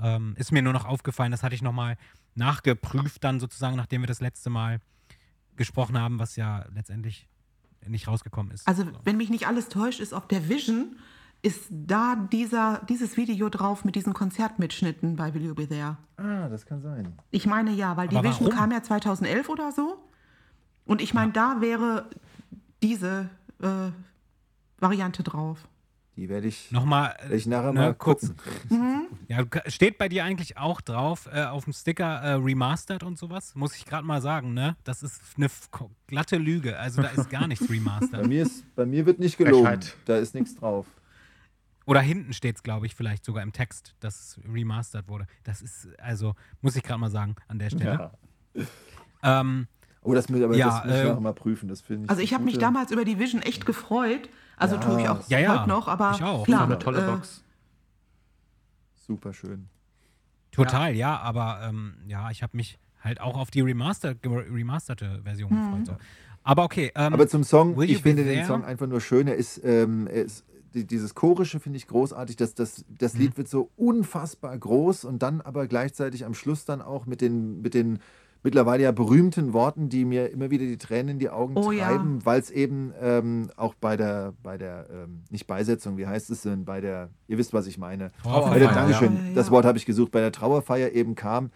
Speaker 2: Ähm, ist mir nur noch aufgefallen, das hatte ich nochmal nachgeprüft, dann sozusagen, nachdem wir das letzte Mal gesprochen haben, was ja letztendlich nicht rausgekommen ist.
Speaker 5: Also,
Speaker 2: So.
Speaker 5: wenn mich nicht alles täuscht, ist auf der Vision ist da dieser, dieses Video drauf mit diesen Konzertmitschnitten bei Will You Be There.
Speaker 6: Ah, das kann sein.
Speaker 5: Ich meine ja, weil die
Speaker 2: Aber
Speaker 5: Vision
Speaker 2: warum?
Speaker 5: kam ja 2011 oder so. Und ich meine, da wäre diese äh, Variante drauf.
Speaker 6: Die werde ich,
Speaker 2: Nochmal,
Speaker 6: werd ich nachher
Speaker 2: ne,
Speaker 6: mal
Speaker 2: kurz.
Speaker 6: gucken. (laughs)
Speaker 2: Ja, du- steht bei dir eigentlich auch drauf, äh, auf dem Sticker äh, Remastered und sowas? Muss ich gerade mal sagen, ne? Das ist eine glatte Lüge. Also da ist gar nichts (laughs)
Speaker 6: Bei
Speaker 2: Remastered.
Speaker 6: mir, ist, bei mir wird nicht gelogen. Da ist nichts drauf.
Speaker 2: Oder hinten steht es, glaube ich, vielleicht sogar im Text, dass es remastered wurde. Das ist, also, muss ich gerade mal sagen, an der Stelle. Ähm,
Speaker 6: Oh, das, mit, aber
Speaker 2: Ja,
Speaker 6: das muss ich
Speaker 2: äh,
Speaker 6: noch mal prüfen. Das finde ich
Speaker 5: Also ich habe mich damals über die Vision echt gefreut. Also
Speaker 6: Ja.
Speaker 5: tue ich auch
Speaker 2: Ja, ja,
Speaker 5: heute noch, aber
Speaker 2: ich auch.
Speaker 5: klar.
Speaker 4: Eine tolle
Speaker 5: äh,
Speaker 4: Box.
Speaker 6: Super schön.
Speaker 2: total, ja, aber ähm, ja, ich habe mich halt auch auf die remastered, ge- remasterte Version gefreut. So. Aber okay, ähm,
Speaker 6: Aber zum Song, ich finde den? Song einfach nur schön. Er ist, ähm, er ist die, dieses Chorische finde ich großartig. Das, das, das
Speaker 2: Mhm.
Speaker 6: Lied wird so unfassbar groß und dann aber gleichzeitig am Schluss dann auch mit den, mit den mittlerweile ja berühmten Worten, die mir immer wieder die Tränen in die Augen
Speaker 5: Oh ja.
Speaker 6: treiben, weil es eben ähm, auch bei der, bei der, ähm, nicht Beisetzung, wie heißt es denn, bei der, ihr wisst, was ich meine.
Speaker 2: Trauerfeier,
Speaker 6: Bei der,
Speaker 2: ja.
Speaker 6: Dankeschön,
Speaker 5: Ja, ja.
Speaker 6: das Wort habe ich gesucht, bei der Trauerfeier eben kam,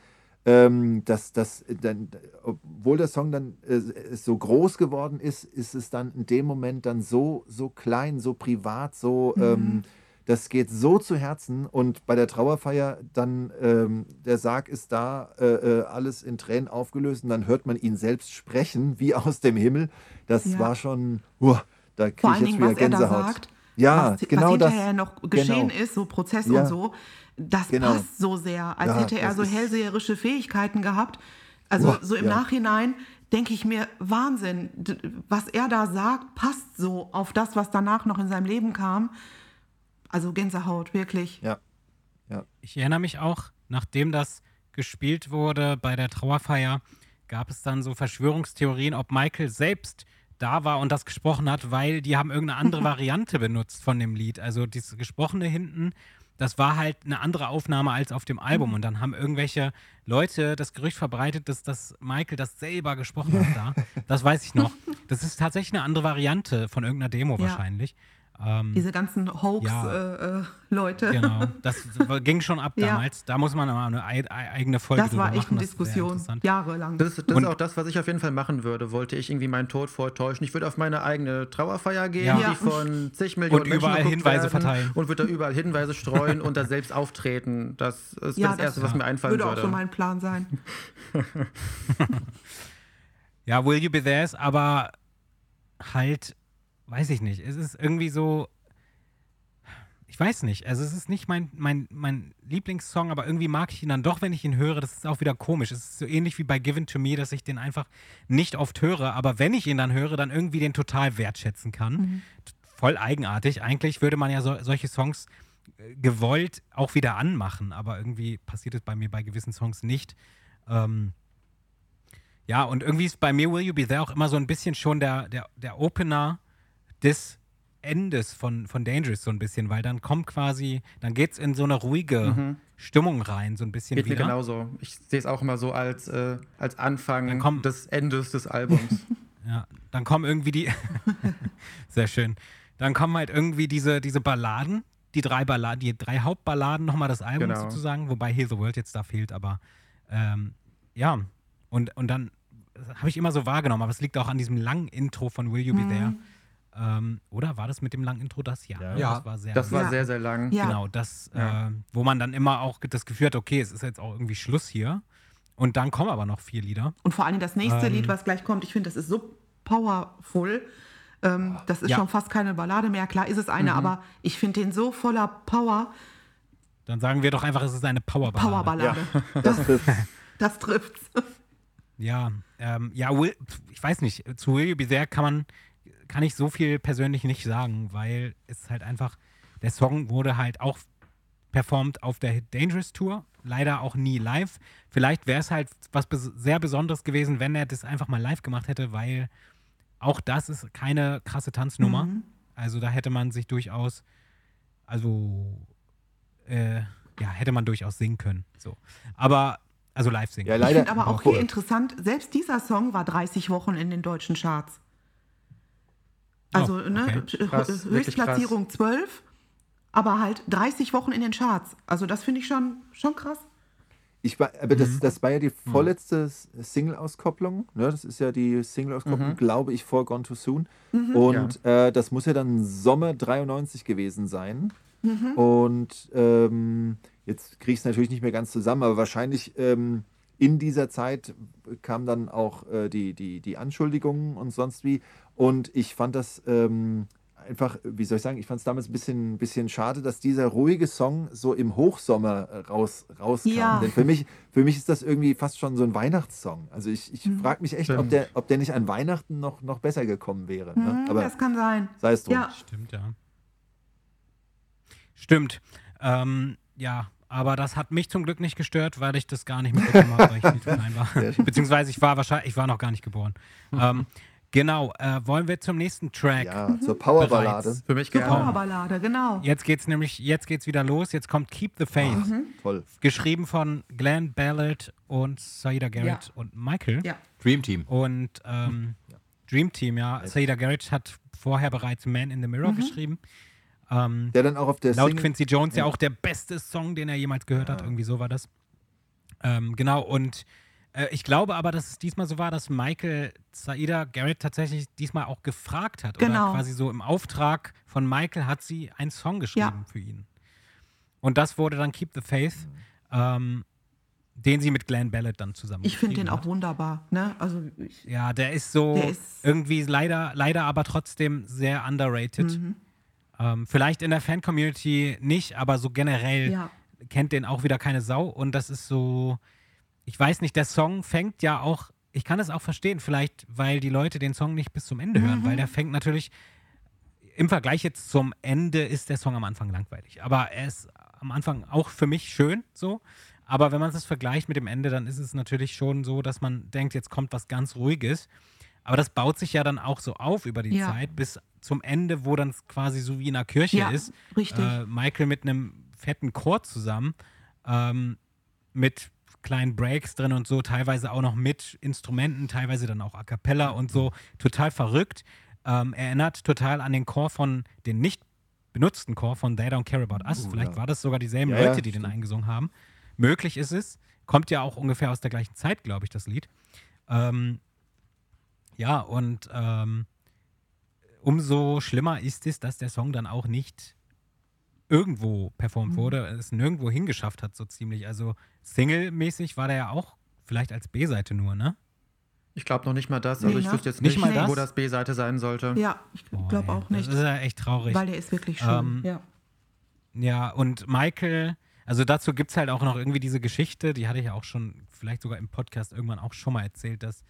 Speaker 6: ähm, dass das dann, obwohl der Song dann äh, so groß geworden ist, ist es dann in dem Moment dann so, so klein, so privat, so, ähm, das geht so zu Herzen und bei der Trauerfeier dann, ähm, der Sarg ist da, äh, äh, alles in Tränen aufgelöst und dann hört man ihn selbst sprechen, wie aus dem Himmel. Das
Speaker 5: Ja.
Speaker 6: war schon, uah, da kriege ich jetzt
Speaker 5: Dingen,
Speaker 6: wieder
Speaker 5: was er da
Speaker 6: Gänsehaut.
Speaker 5: sagt,
Speaker 6: ja,
Speaker 5: was,
Speaker 6: genau
Speaker 5: was
Speaker 6: das.
Speaker 5: hinterher noch geschehen
Speaker 6: genau.
Speaker 5: ist, so Prozess
Speaker 6: Ja.
Speaker 5: und so, das
Speaker 6: Genau.
Speaker 5: passt so sehr, als
Speaker 6: Ja,
Speaker 5: hätte er
Speaker 6: das
Speaker 5: so hellseherische Fähigkeiten gehabt. Also
Speaker 6: Boah,
Speaker 5: so im
Speaker 6: ja.
Speaker 5: Nachhinein denke ich mir, Wahnsinn, was er da sagt, passt so auf das, was danach noch in seinem Leben kam. Also Gänsehaut, wirklich.
Speaker 6: Ja. Ja.
Speaker 2: Ich erinnere mich auch, nachdem das gespielt wurde bei der Trauerfeier, gab es dann so Verschwörungstheorien, ob Michael selbst da war und das gesprochen hat, weil die haben irgendeine andere (laughs) Variante benutzt von dem Lied. Also dieses Gesprochene hinten, das war halt eine andere Aufnahme als auf dem Album. Und dann haben irgendwelche Leute das Gerücht verbreitet, dass das Michael das selber gesprochen hat da. (laughs) Das weiß ich noch. Das ist tatsächlich eine andere Variante von irgendeiner Demo
Speaker 5: Ja.
Speaker 2: wahrscheinlich. Ähm,
Speaker 5: Diese ganzen
Speaker 2: Ja.
Speaker 5: Hoax-Leute.
Speaker 2: Genau, (laughs) das ging schon ab
Speaker 5: Ja.
Speaker 2: damals. Da muss man aber eine ei- ei- eigene Folge
Speaker 5: das
Speaker 2: drüber
Speaker 5: war echt
Speaker 2: machen.
Speaker 5: eine
Speaker 2: das
Speaker 5: Diskussion, jahrelang.
Speaker 4: Das, ist- das ist auch das, was ich auf jeden Fall machen würde. Wollte ich irgendwie meinen Tod vortäuschen. Ich würde auf meine eigene Trauerfeier gehen,
Speaker 2: Ja.
Speaker 5: Ja.
Speaker 4: die von zig Millionen
Speaker 2: Und
Speaker 4: Menschen
Speaker 2: überall Hinweise
Speaker 4: werden,
Speaker 2: verteilen.
Speaker 4: Und würde da überall Hinweise streuen und da selbst auftreten. Das ist
Speaker 5: Ja,
Speaker 4: das
Speaker 5: das-
Speaker 4: Erste, was mir einfallen
Speaker 5: würde
Speaker 4: würde.
Speaker 5: auch so mein Plan sein. (laughs)
Speaker 2: Ja, Will You Be There ist aber halt, weiß ich nicht. Es ist irgendwie so. Ich weiß nicht. Also, es ist nicht mein, mein, mein Lieblingssong, aber irgendwie mag ich ihn dann doch, wenn ich ihn höre. Das ist auch wieder komisch. Es ist so ähnlich wie bei Given to Me, dass ich den einfach nicht oft höre. Aber wenn ich ihn dann höre, dann irgendwie den total wertschätzen kann. Voll eigenartig. Eigentlich würde man ja so, solche Songs äh, gewollt auch wieder anmachen, aber irgendwie passiert es bei mir bei gewissen Songs nicht. Ähm, ja, und irgendwie ist bei mir Will You Be There auch immer so ein bisschen schon der, der, der Opener des Endes von, von Dangerous so ein bisschen, weil dann kommt quasi, dann geht es in so eine ruhige Stimmung rein, so ein bisschen
Speaker 4: Geht mir
Speaker 2: wieder.
Speaker 4: genauso. Ich sehe es auch immer so als, äh, als Anfang
Speaker 2: Dann komm-
Speaker 4: des Endes des Albums. (laughs)
Speaker 2: Ja, dann kommen irgendwie die, (laughs) sehr schön, dann kommen halt irgendwie diese, diese Balladen, die drei Balladen, die drei Hauptballaden nochmal des Albums
Speaker 4: Genau.
Speaker 2: sozusagen, wobei Heal the World jetzt da fehlt, aber ähm, ja, und, und dann habe ich immer so wahrgenommen, aber es liegt auch an diesem langen Intro von Will You Be There. Ähm, oder war das mit dem langen Intro das? Ja,
Speaker 6: Ja.
Speaker 2: ne?
Speaker 3: Ja.
Speaker 2: das war sehr
Speaker 4: Das war
Speaker 5: Ja.
Speaker 4: sehr, sehr lang.
Speaker 5: Ja.
Speaker 2: Genau, das,
Speaker 4: Ja.
Speaker 2: äh, wo man dann immer auch das Gefühl hat, okay, es ist jetzt auch irgendwie Schluss hier. Und dann kommen aber noch vier Lieder.
Speaker 5: Und vor allem das nächste
Speaker 2: Ähm.
Speaker 5: Lied, was gleich kommt, ich finde, das ist so powerful. Ähm, das ist
Speaker 2: Ja.
Speaker 5: schon fast keine Ballade mehr. Klar ist es eine, aber ich finde den so voller Power.
Speaker 2: Dann sagen wir doch einfach, es ist eine Powerballade.
Speaker 5: Powerballade. (laughs)
Speaker 6: Das trifft.
Speaker 5: Das trifft's.
Speaker 2: Ja, ähm, ja, Will, ich weiß nicht, zu Will You Be There kann man, kann ich so viel persönlich nicht sagen, weil es halt einfach, der Song wurde halt auch performt auf der Dangerous Tour, leider auch nie live. Vielleicht wäre es halt was bes sehr Besonderes gewesen, wenn er das einfach mal live gemacht hätte, weil auch das ist keine krasse Tanznummer. Also da hätte man sich durchaus, also äh, ja, hätte man durchaus singen können. So. Aber, also live singen.
Speaker 6: Ja,
Speaker 5: Ich
Speaker 6: leider.
Speaker 5: finde aber auch hier interessant, selbst dieser Song war 30 Wochen in den deutschen Charts. Also
Speaker 2: Oh,
Speaker 5: ne,
Speaker 2: okay.
Speaker 4: Krass,
Speaker 5: H-
Speaker 4: wirklich
Speaker 5: Höchstplatzierung 12, aber halt 30 Wochen in den Charts. Also das finde ich schon, schon krass.
Speaker 6: Ich war, aber
Speaker 2: Mhm.
Speaker 6: das, das war ja die vorletzte S- Single-Auskopplung. Ne? Das ist ja die Single-Auskopplung,
Speaker 2: Mhm.
Speaker 6: glaube ich, vor Gone Too Soon. Und äh, das muss ja dann Sommer 93 gewesen sein.
Speaker 2: Mhm.
Speaker 6: Und ähm, jetzt kriege ich es natürlich nicht mehr ganz zusammen, aber wahrscheinlich ähm, in dieser Zeit kamen dann auch äh, die, die, die Anschuldigungen und sonst wie. Und ich fand das ähm, einfach, wie soll ich sagen, ich fand es damals ein bisschen, bisschen schade, dass dieser ruhige Song so im Hochsommer äh, raus, rauskam.
Speaker 5: Ja.
Speaker 6: Denn für mich, für mich ist das irgendwie fast schon so ein Weihnachtssong. Also ich, ich frage mich echt, ob der, ob der nicht an Weihnachten noch, noch besser gekommen wäre. Ne?
Speaker 5: Hm,
Speaker 6: Aber
Speaker 5: das kann sein.
Speaker 6: sei es drum.
Speaker 5: Ja,
Speaker 2: Stimmt, ja. Stimmt. Ähm, ja, aber das hat mich zum Glück nicht gestört, weil ich das gar nicht mitbekommen habe, weil ich zu klein war. (laughs) Beziehungsweise ich war wahrscheinlich, ich war noch gar nicht geboren. (laughs) ähm, genau, äh, wollen wir zum nächsten Track?
Speaker 6: Ja, zur Powerballade.
Speaker 4: Für mich gerne.
Speaker 5: Powerballade, genau.
Speaker 2: Jetzt geht's nämlich, jetzt geht's wieder los. Jetzt kommt Keep the Faith.
Speaker 6: Toll.
Speaker 2: Geschrieben von Glenn Ballard und Saida Garrett
Speaker 5: Ja.
Speaker 2: und Michael.
Speaker 5: Ja.
Speaker 3: Dream Team.
Speaker 2: Und ähm, Dream Team, ja. Saida Garrett hat vorher bereits Man in the Mirror geschrieben. Ähm,
Speaker 6: Der dann auch auf der
Speaker 2: Laut
Speaker 6: Single-
Speaker 2: Quincy Jones ja. auch der beste Song, den er jemals gehört hat. Irgendwie so war das. Ähm, genau, und ich glaube aber, dass es diesmal so war, dass Michael Saida Garrett tatsächlich diesmal auch gefragt hat.
Speaker 5: Genau.
Speaker 2: Oder quasi so im Auftrag von Michael hat sie einen Song geschrieben
Speaker 5: Ja.
Speaker 2: für ihn. Und das wurde dann Keep the Faith, ähm, den sie mit Glenn Ballard dann zusammen
Speaker 5: Ich finde den
Speaker 2: geschrieben
Speaker 5: auch wunderbar. Ne? Also ich,
Speaker 2: ja, der ist so
Speaker 5: Der ist-
Speaker 2: irgendwie leider, leider aber trotzdem sehr underrated.
Speaker 5: Mhm.
Speaker 2: Ähm, vielleicht in der Fan-Community nicht, aber so generell
Speaker 5: Ja.
Speaker 2: kennt den auch wieder keine Sau. Und das ist so, ich weiß nicht, der Song fängt ja auch, ich kann es auch verstehen, vielleicht, weil die Leute den Song nicht bis zum Ende hören,
Speaker 5: Mhm.
Speaker 2: weil der fängt natürlich, im Vergleich jetzt zum Ende ist der Song am Anfang langweilig. Aber er ist am Anfang auch für mich schön so. Aber wenn man das vergleicht mit dem Ende, dann ist es natürlich schon so, dass man denkt, jetzt kommt was ganz Ruhiges. Aber das baut sich ja dann auch so auf über die
Speaker 5: Ja.
Speaker 2: Zeit bis zum Ende, wo dann quasi so wie in einer Kirche
Speaker 5: Ja,
Speaker 2: ist.
Speaker 5: richtig.
Speaker 2: Äh, Michael mit einem fetten Chor zusammen, ähm, mit kleinen Breaks drin und so, teilweise auch noch mit Instrumenten, teilweise dann auch A Cappella und so. Total verrückt. Ähm, erinnert total an den Chor von, den nicht benutzten Chor von They Don't Care About Us. Vielleicht war das sogar dieselben
Speaker 6: Ja, ja,
Speaker 2: Leute, die den
Speaker 6: stimmt.
Speaker 2: eingesungen haben. Möglich ist es. Kommt ja auch ungefähr aus der gleichen Zeit, glaube ich, das Lied. Ähm, ja, und ähm, umso schlimmer ist es, dass der Song dann auch nicht irgendwo performt wurde, es nirgendwo hingeschafft hat, so ziemlich. Also Single-mäßig war der ja auch vielleicht als B-Seite nur, ne?
Speaker 4: Ich glaube noch nicht mal das.
Speaker 5: Nee,
Speaker 4: Also ich
Speaker 5: ne?
Speaker 4: wüsste jetzt
Speaker 2: Nicht
Speaker 4: nicht,
Speaker 2: mal das?
Speaker 4: wo das B-Seite sein sollte.
Speaker 5: ja, ich glaube auch nicht.
Speaker 2: Das ist ja echt traurig.
Speaker 5: Weil der ist wirklich schön.
Speaker 2: Ähm,
Speaker 5: ja.
Speaker 2: Ja, und Michael, also dazu gibt es halt auch noch irgendwie diese Geschichte, die hatte ich ja auch schon, vielleicht sogar im Podcast irgendwann auch schon mal erzählt, dass,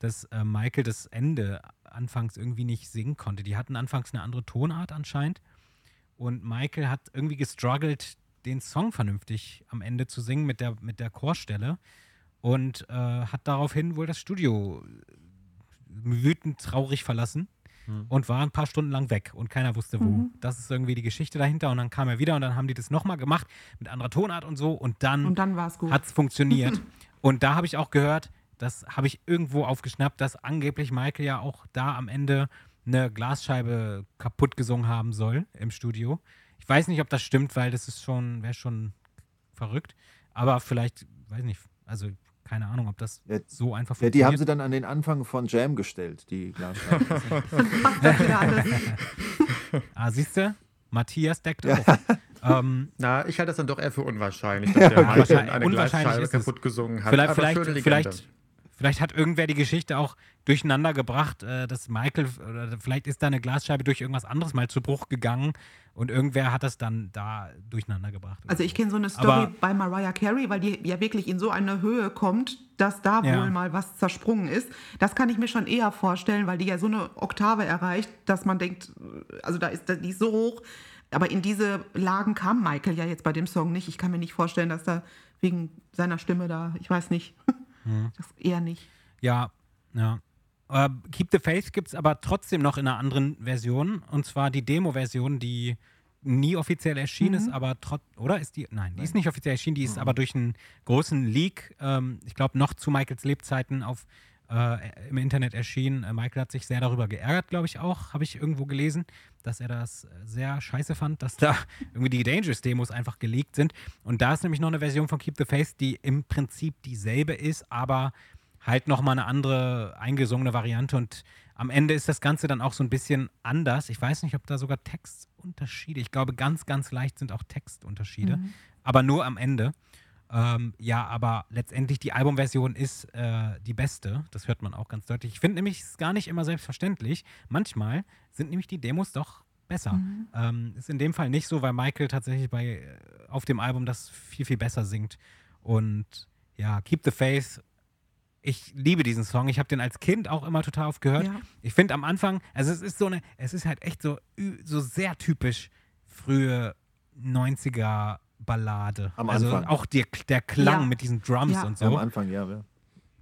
Speaker 2: dass äh, Michael das Ende anfangs irgendwie nicht singen konnte. Die hatten anfangs eine andere Tonart anscheinend. Und Michael hat irgendwie gestruggelt, den Song vernünftig am Ende zu singen mit der, mit der Chorstelle. und äh, hat daraufhin wohl das Studio wütend traurig verlassen und war ein paar Stunden lang weg und keiner wusste wo. Das ist irgendwie die Geschichte dahinter und dann kam er wieder und dann haben die das nochmal gemacht mit anderer Tonart und so und dann,
Speaker 5: Und dann
Speaker 2: hat es funktioniert. (laughs) und da habe ich auch gehört, das habe ich irgendwo aufgeschnappt, dass angeblich Michael ja auch da am Ende eine Glasscheibe kaputt gesungen haben soll im Studio. Ich weiß nicht, ob das stimmt, weil das ist schon, wäre schon verrückt. Aber vielleicht, weiß nicht, also keine Ahnung, ob das
Speaker 6: Ja,
Speaker 2: so einfach
Speaker 6: Ja, die haben
Speaker 2: funktioniert.
Speaker 6: sie dann an den Anfang von Jam gestellt, die. (laughs) (laughs)
Speaker 2: Ah, siehst du? Matthias deckt auf. ähm,
Speaker 4: Na, ich halte das dann doch eher für unwahrscheinlich, (laughs) dass der Michael
Speaker 2: Wahrscheinlich-
Speaker 4: eine
Speaker 2: unwahrscheinlich
Speaker 4: Glasscheibe kaputt gesungen hat.
Speaker 2: vielleicht,
Speaker 4: Aber
Speaker 2: vielleicht, vielleicht, vielleicht hat irgendwer die Geschichte auch durcheinander gebracht, äh, dass Michael, oder vielleicht ist da eine Glasscheibe durch irgendwas anderes mal zu Bruch gegangen und irgendwer hat das dann da durcheinander gebracht.
Speaker 5: Also ich kenne so eine Story
Speaker 2: Aber-
Speaker 5: bei Mariah Carey, weil die ja wirklich in so eine Höhe kommt, dass da
Speaker 2: Ja.
Speaker 5: wohl mal was zersprungen ist. Das kann ich mir schon eher vorstellen, weil die ja so eine Oktave erreicht, dass man denkt, also da ist die ist so hoch. Aber in diese Lagen kam Michael ja jetzt bei dem Song nicht. Ich kann mir nicht vorstellen, dass da wegen seiner Stimme da, ich weiß nicht, (laughs)
Speaker 2: Hm.
Speaker 5: das eher nicht.
Speaker 2: Ja, ja. Äh, Keep the Faith gibt es aber trotzdem noch in einer anderen Version. Und zwar die Demo-Version, die nie offiziell erschienen ist, aber trotz. Oder ist die? Nein, die ist nicht offiziell erschienen, die ist aber durch einen großen Leak, ähm, ich glaube, noch zu Michaels Lebzeiten auf, äh, im Internet erschienen. Äh, Michael hat sich sehr darüber geärgert, glaube ich auch, habe ich irgendwo gelesen, dass er das äh, sehr scheiße fand, dass da (laughs) irgendwie die Dangerous-Demos einfach geleakt sind. Und da ist nämlich noch eine Version von Keep the Faith, die im Prinzip dieselbe ist, aber halt nochmal eine andere eingesungene Variante und am Ende ist das Ganze dann auch so ein bisschen anders. Ich weiß nicht, ob da sogar Textunterschiede, ich glaube ganz, ganz leicht sind auch Textunterschiede, aber nur am Ende. Ähm, ja, aber letztendlich die Albumversion ist äh, die beste, das hört man auch ganz deutlich. Ich finde nämlich, es gar nicht immer selbstverständlich. Manchmal sind nämlich die Demos doch besser. Ähm, ist in dem Fall nicht so, weil Michael tatsächlich bei, äh, auf dem Album das viel, viel besser singt. Und ja, Keep the Faith ich liebe diesen Song. Ich habe den als Kind auch immer total oft gehört.
Speaker 5: Ja.
Speaker 2: Ich finde am Anfang, also es ist so eine, es ist halt echt so, so sehr typisch frühe 90er Ballade.
Speaker 6: Am
Speaker 2: also
Speaker 6: Anfang.
Speaker 2: auch der, der Klang
Speaker 5: Ja.
Speaker 2: mit diesen Drums
Speaker 5: Ja.
Speaker 2: und
Speaker 6: Ja, am
Speaker 2: so.
Speaker 6: Anfang, ja. ja.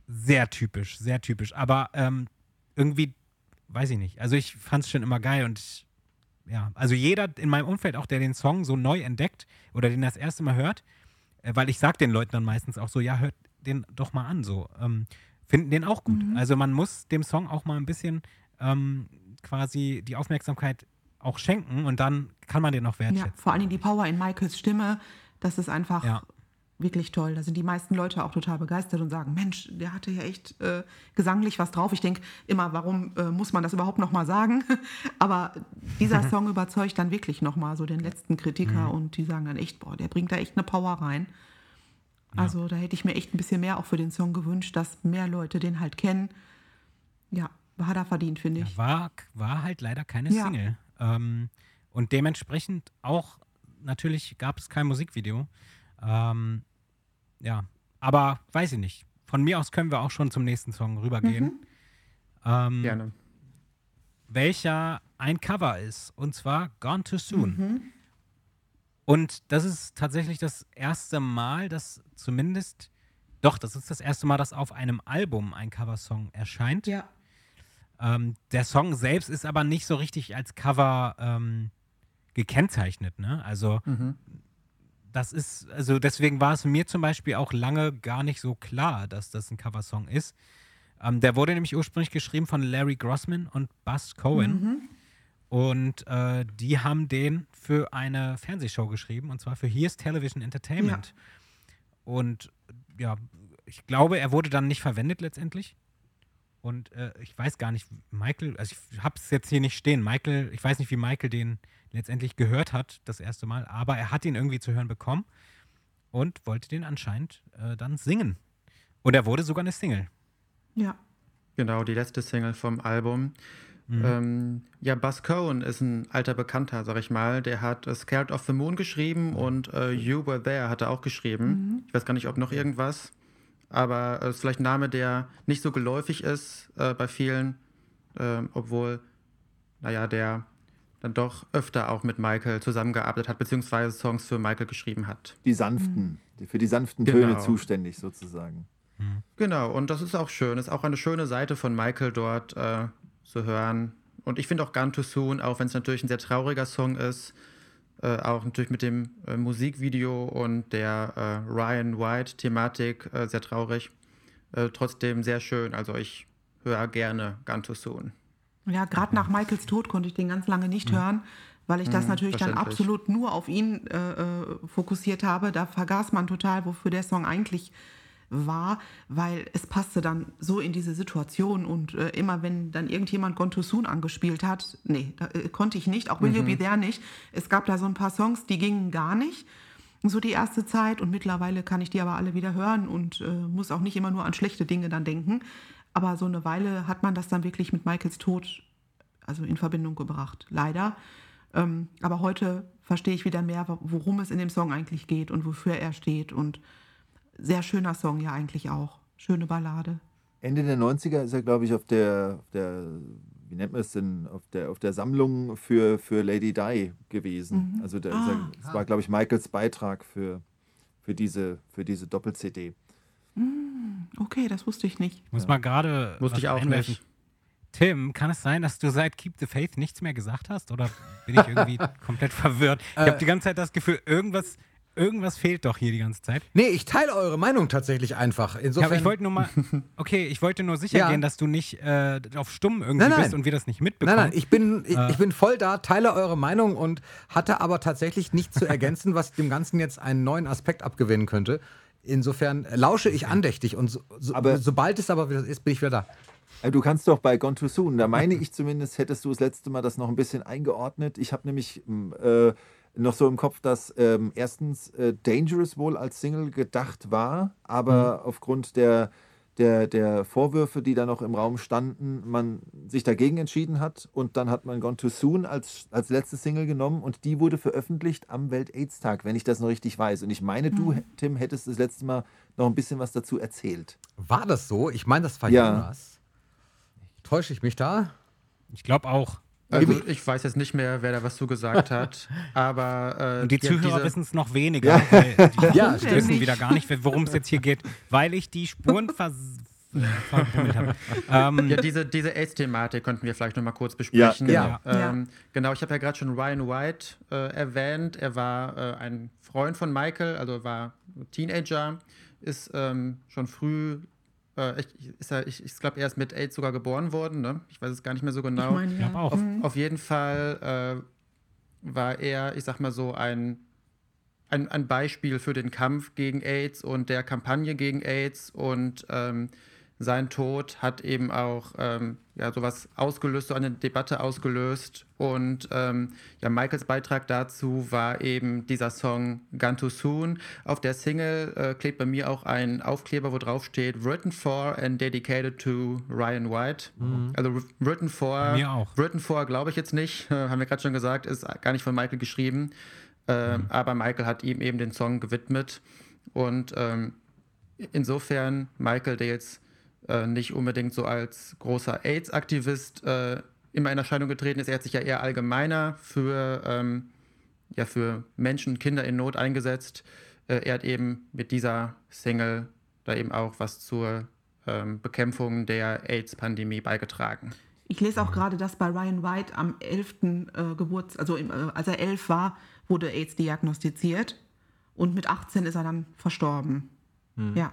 Speaker 2: Sehr typisch, sehr typisch. Aber ähm, irgendwie, weiß ich nicht. Also ich fand es schon immer geil und ich, ja, also jeder in meinem Umfeld auch, der den Song so neu entdeckt oder den das erste Mal hört, äh, weil ich sag den Leuten dann meistens auch so, ja, hört den doch mal an, so, ähm, finden den auch gut. Also man muss dem Song auch mal ein bisschen ähm, quasi die Aufmerksamkeit auch schenken und dann kann man den auch
Speaker 5: Ja,
Speaker 2: wertschätzen.
Speaker 5: vor allen Dingen die Power in Michaels Stimme, das ist einfach
Speaker 2: Ja.
Speaker 5: wirklich toll. Da sind die meisten Leute auch total begeistert und sagen, Mensch, der hatte ja echt äh, gesanglich was drauf. Ich denke immer, warum äh, muss man das überhaupt noch mal sagen? (laughs) Aber dieser (laughs) Song überzeugt dann wirklich noch mal so den letzten Kritiker und die sagen dann echt, boah, der bringt da echt eine Power rein. Also da hätte ich mir echt ein bisschen mehr auch für den Song gewünscht, dass mehr Leute den halt kennen. Ja, hat er verdient, finde ich.
Speaker 2: Ja, war, war halt leider keine
Speaker 5: Ja.
Speaker 2: Single. Ähm, und dementsprechend auch, natürlich gab es kein Musikvideo. Ähm, ja, aber weiß ich nicht. Von mir aus können wir auch schon zum nächsten Song rübergehen. Ähm,
Speaker 4: Gerne.
Speaker 2: welcher ein Cover ist. Und zwar Gone Too Soon. Und das ist tatsächlich das erste Mal, dass zumindest, doch, das ist das erste Mal, dass auf einem Album ein Coversong erscheint.
Speaker 5: Ja.
Speaker 2: Ähm, der Song selbst ist aber nicht so richtig als Cover ähm, gekennzeichnet, ne? Also das ist, also deswegen war es mir zum Beispiel auch lange gar nicht so klar, dass das ein Coversong ist. Ähm, der wurde nämlich ursprünglich geschrieben von Larry Grossman und Buzz Cohen. Und äh, die haben den für eine Fernsehshow geschrieben, und zwar für Here's Television Entertainment. Und ja, ich glaube, er wurde dann nicht verwendet letztendlich. Und äh, ich weiß gar nicht, Michael, also ich habe es jetzt hier nicht stehen. Michael, ich weiß nicht, wie Michael den letztendlich gehört hat, das erste Mal, aber er hat ihn irgendwie zu hören bekommen und wollte den anscheinend äh, dann singen. Und er wurde sogar eine Single.
Speaker 5: Ja.
Speaker 4: Genau, die letzte Single vom Album.
Speaker 2: Mhm.
Speaker 4: Ähm, ja, Buzz Cohen ist ein alter Bekannter, sag ich mal. Der hat Scared of the Moon geschrieben und äh, You Were There hat er auch geschrieben. Ich weiß gar nicht, ob noch irgendwas. Aber es ist vielleicht ein Name, der nicht so geläufig ist äh, bei vielen, ähm, obwohl, naja, der dann doch öfter auch mit Michael zusammengearbeitet hat, beziehungsweise Songs für Michael geschrieben hat.
Speaker 6: Die sanften, die für die sanften
Speaker 4: Genau.
Speaker 6: Töne zuständig sozusagen.
Speaker 4: Genau, und das ist auch schön. Ist auch eine schöne Seite von Michael dort äh, zu hören. Und ich finde auch Gone Too Soon, auch wenn es natürlich ein sehr trauriger Song ist, äh, auch natürlich mit dem äh, Musikvideo und der äh, Ryan White-Thematik äh, sehr traurig. Äh, trotzdem sehr schön. Also ich höre gerne Gone Too Soon.
Speaker 5: Ja, gerade nach Michaels Tod konnte ich den ganz lange nicht hören, weil ich das natürlich dann absolut nur auf ihn äh, äh, fokussiert habe. Da vergaß man total, wofür der Song eigentlich war, weil es passte dann so in diese Situation und äh, immer wenn dann irgendjemand Gone Too Soon angespielt hat, nee, da, äh, konnte ich nicht, auch Will You Be There nicht. Es gab da so ein paar Songs, die gingen gar nicht, so die erste Zeit und mittlerweile kann ich die aber alle wieder hören und äh, muss auch nicht immer nur an schlechte Dinge dann denken. Aber so eine Weile hat man das dann wirklich mit Michaels Tod also in Verbindung gebracht, leider. Ähm, aber heute verstehe ich wieder mehr, wo- worum es in dem Song eigentlich geht und wofür er steht. Und sehr schöner Song ja eigentlich auch. Schöne Ballade.
Speaker 6: Ende der 90er ist er, glaube ich, auf der, auf der, wie nennt man es denn, auf der, auf der Sammlung für, für Lady Di gewesen. Also der, ist er- das war, glaube ich, Michaels Beitrag für, für diese, für diese Doppel-CD.
Speaker 5: Okay, das wusste ich nicht.
Speaker 2: Ich muss mal gerade.
Speaker 4: Wusste
Speaker 2: was
Speaker 4: ich auch
Speaker 2: einwerfen.
Speaker 4: nicht.
Speaker 2: Tim, kann es sein, dass du seit Keep the Faith nichts mehr gesagt hast? Oder bin ich irgendwie (laughs) komplett verwirrt? Ich habe die ganze Zeit das Gefühl, irgendwas, irgendwas fehlt doch hier die ganze Zeit.
Speaker 3: Nee, ich teile eure Meinung tatsächlich einfach.
Speaker 2: Ja,
Speaker 3: Insofern.
Speaker 2: aber ich wollte nur mal, okay, ich wollte nur sicher
Speaker 3: Ja.
Speaker 2: gehen, dass du nicht äh, auf Stumm irgendwie
Speaker 3: Nein, nein.
Speaker 2: bist und wir das nicht
Speaker 3: Nein,
Speaker 2: mitbekommen.
Speaker 3: nein, ich bin, ich, ich bin voll da, teile eure Meinung und hatte aber tatsächlich nichts zu ergänzen, was dem Ganzen jetzt einen neuen Aspekt abgewinnen könnte. Insofern lausche ich andächtig und so, so,
Speaker 6: Aber-
Speaker 3: sobald es aber wieder ist, bin ich wieder da.
Speaker 6: Äh, Du kannst doch bei Gone Too Soon, da meine ich zumindest, hättest du das letzte Mal das noch ein bisschen eingeordnet. Ich habe nämlich m, äh, noch so im Kopf, dass ähm, erstens äh, Dangerous wohl als Single gedacht war, aber aufgrund der, der, der Vorwürfe, die da noch im Raum standen, man sich dagegen entschieden hat und dann hat man Gone Too Soon als, als letzte Single genommen und die wurde veröffentlicht am Welt-Aids-Tag, wenn ich das noch richtig weiß. Und ich meine, du, Tim, hättest das letzte Mal noch ein bisschen was dazu erzählt.
Speaker 3: War das so? Ich meine, das war
Speaker 6: Ja.
Speaker 3: Jonas. Täusche ich mich da?
Speaker 2: Ich glaube auch.
Speaker 4: Also ich weiß jetzt nicht mehr, wer da was zu gesagt hat, (laughs) aber äh,
Speaker 2: Und die
Speaker 4: ja,
Speaker 2: Zuhörer
Speaker 4: diese-
Speaker 2: wissen es noch weniger, weil die (laughs)
Speaker 3: Ja,
Speaker 2: wissen
Speaker 5: stimmt.
Speaker 2: wieder gar nicht, worum es jetzt hier geht, weil ich die Spuren vers. Ähm,
Speaker 4: Ja, diese, diese AIDS-Thematik könnten wir vielleicht noch mal kurz besprechen.
Speaker 3: Ja,
Speaker 5: ja.
Speaker 4: Ähm, Genau, ich habe ja gerade schon Ryan White äh, erwähnt. Er war äh, ein Freund von Michael, also war Teenager, ist ähm, schon früh, äh, ich, ist er, ich, ich glaube, er ist mit AIDS sogar geboren worden. Ne? Ich weiß es gar nicht mehr so genau.
Speaker 5: Ich meine,
Speaker 2: ich
Speaker 5: ja.
Speaker 2: auch.
Speaker 4: Auf, auf jeden Fall äh, war er, ich sag mal so, ein, ein, ein Beispiel für den Kampf gegen AIDS und der Kampagne gegen AIDS. Und ähm, sein Tod hat eben auch ähm, ja, sowas ausgelöst, so eine Debatte ausgelöst. Und ähm, ja, Michaels Beitrag dazu war eben dieser Song Gone Too Soon. Auf der Single äh, klebt bei mir auch ein Aufkleber, wo drauf steht Written for and dedicated to Ryan White. Also written for. Written for glaube ich jetzt nicht, äh, (laughs) haben wir gerade schon gesagt, ist gar nicht von Michael geschrieben. Ähm, Aber Michael hat ihm eben den Song gewidmet. Und ähm, insofern, Michael, der jetzt äh, nicht unbedingt so als großer AIDS-Aktivist äh, immer in Erscheinung getreten ist, er hat sich ja eher allgemeiner für, ähm, ja, für Menschen, Kinder in Not eingesetzt. Äh, er hat eben mit dieser Single da eben auch was zur ähm, Bekämpfung der AIDS-Pandemie beigetragen.
Speaker 5: Ich lese auch gerade, dass bei Ryan White am 11. Äh, Geburts, also im, äh, als er 11 war, wurde AIDS diagnostiziert und mit 18 ist er dann verstorben. Ja.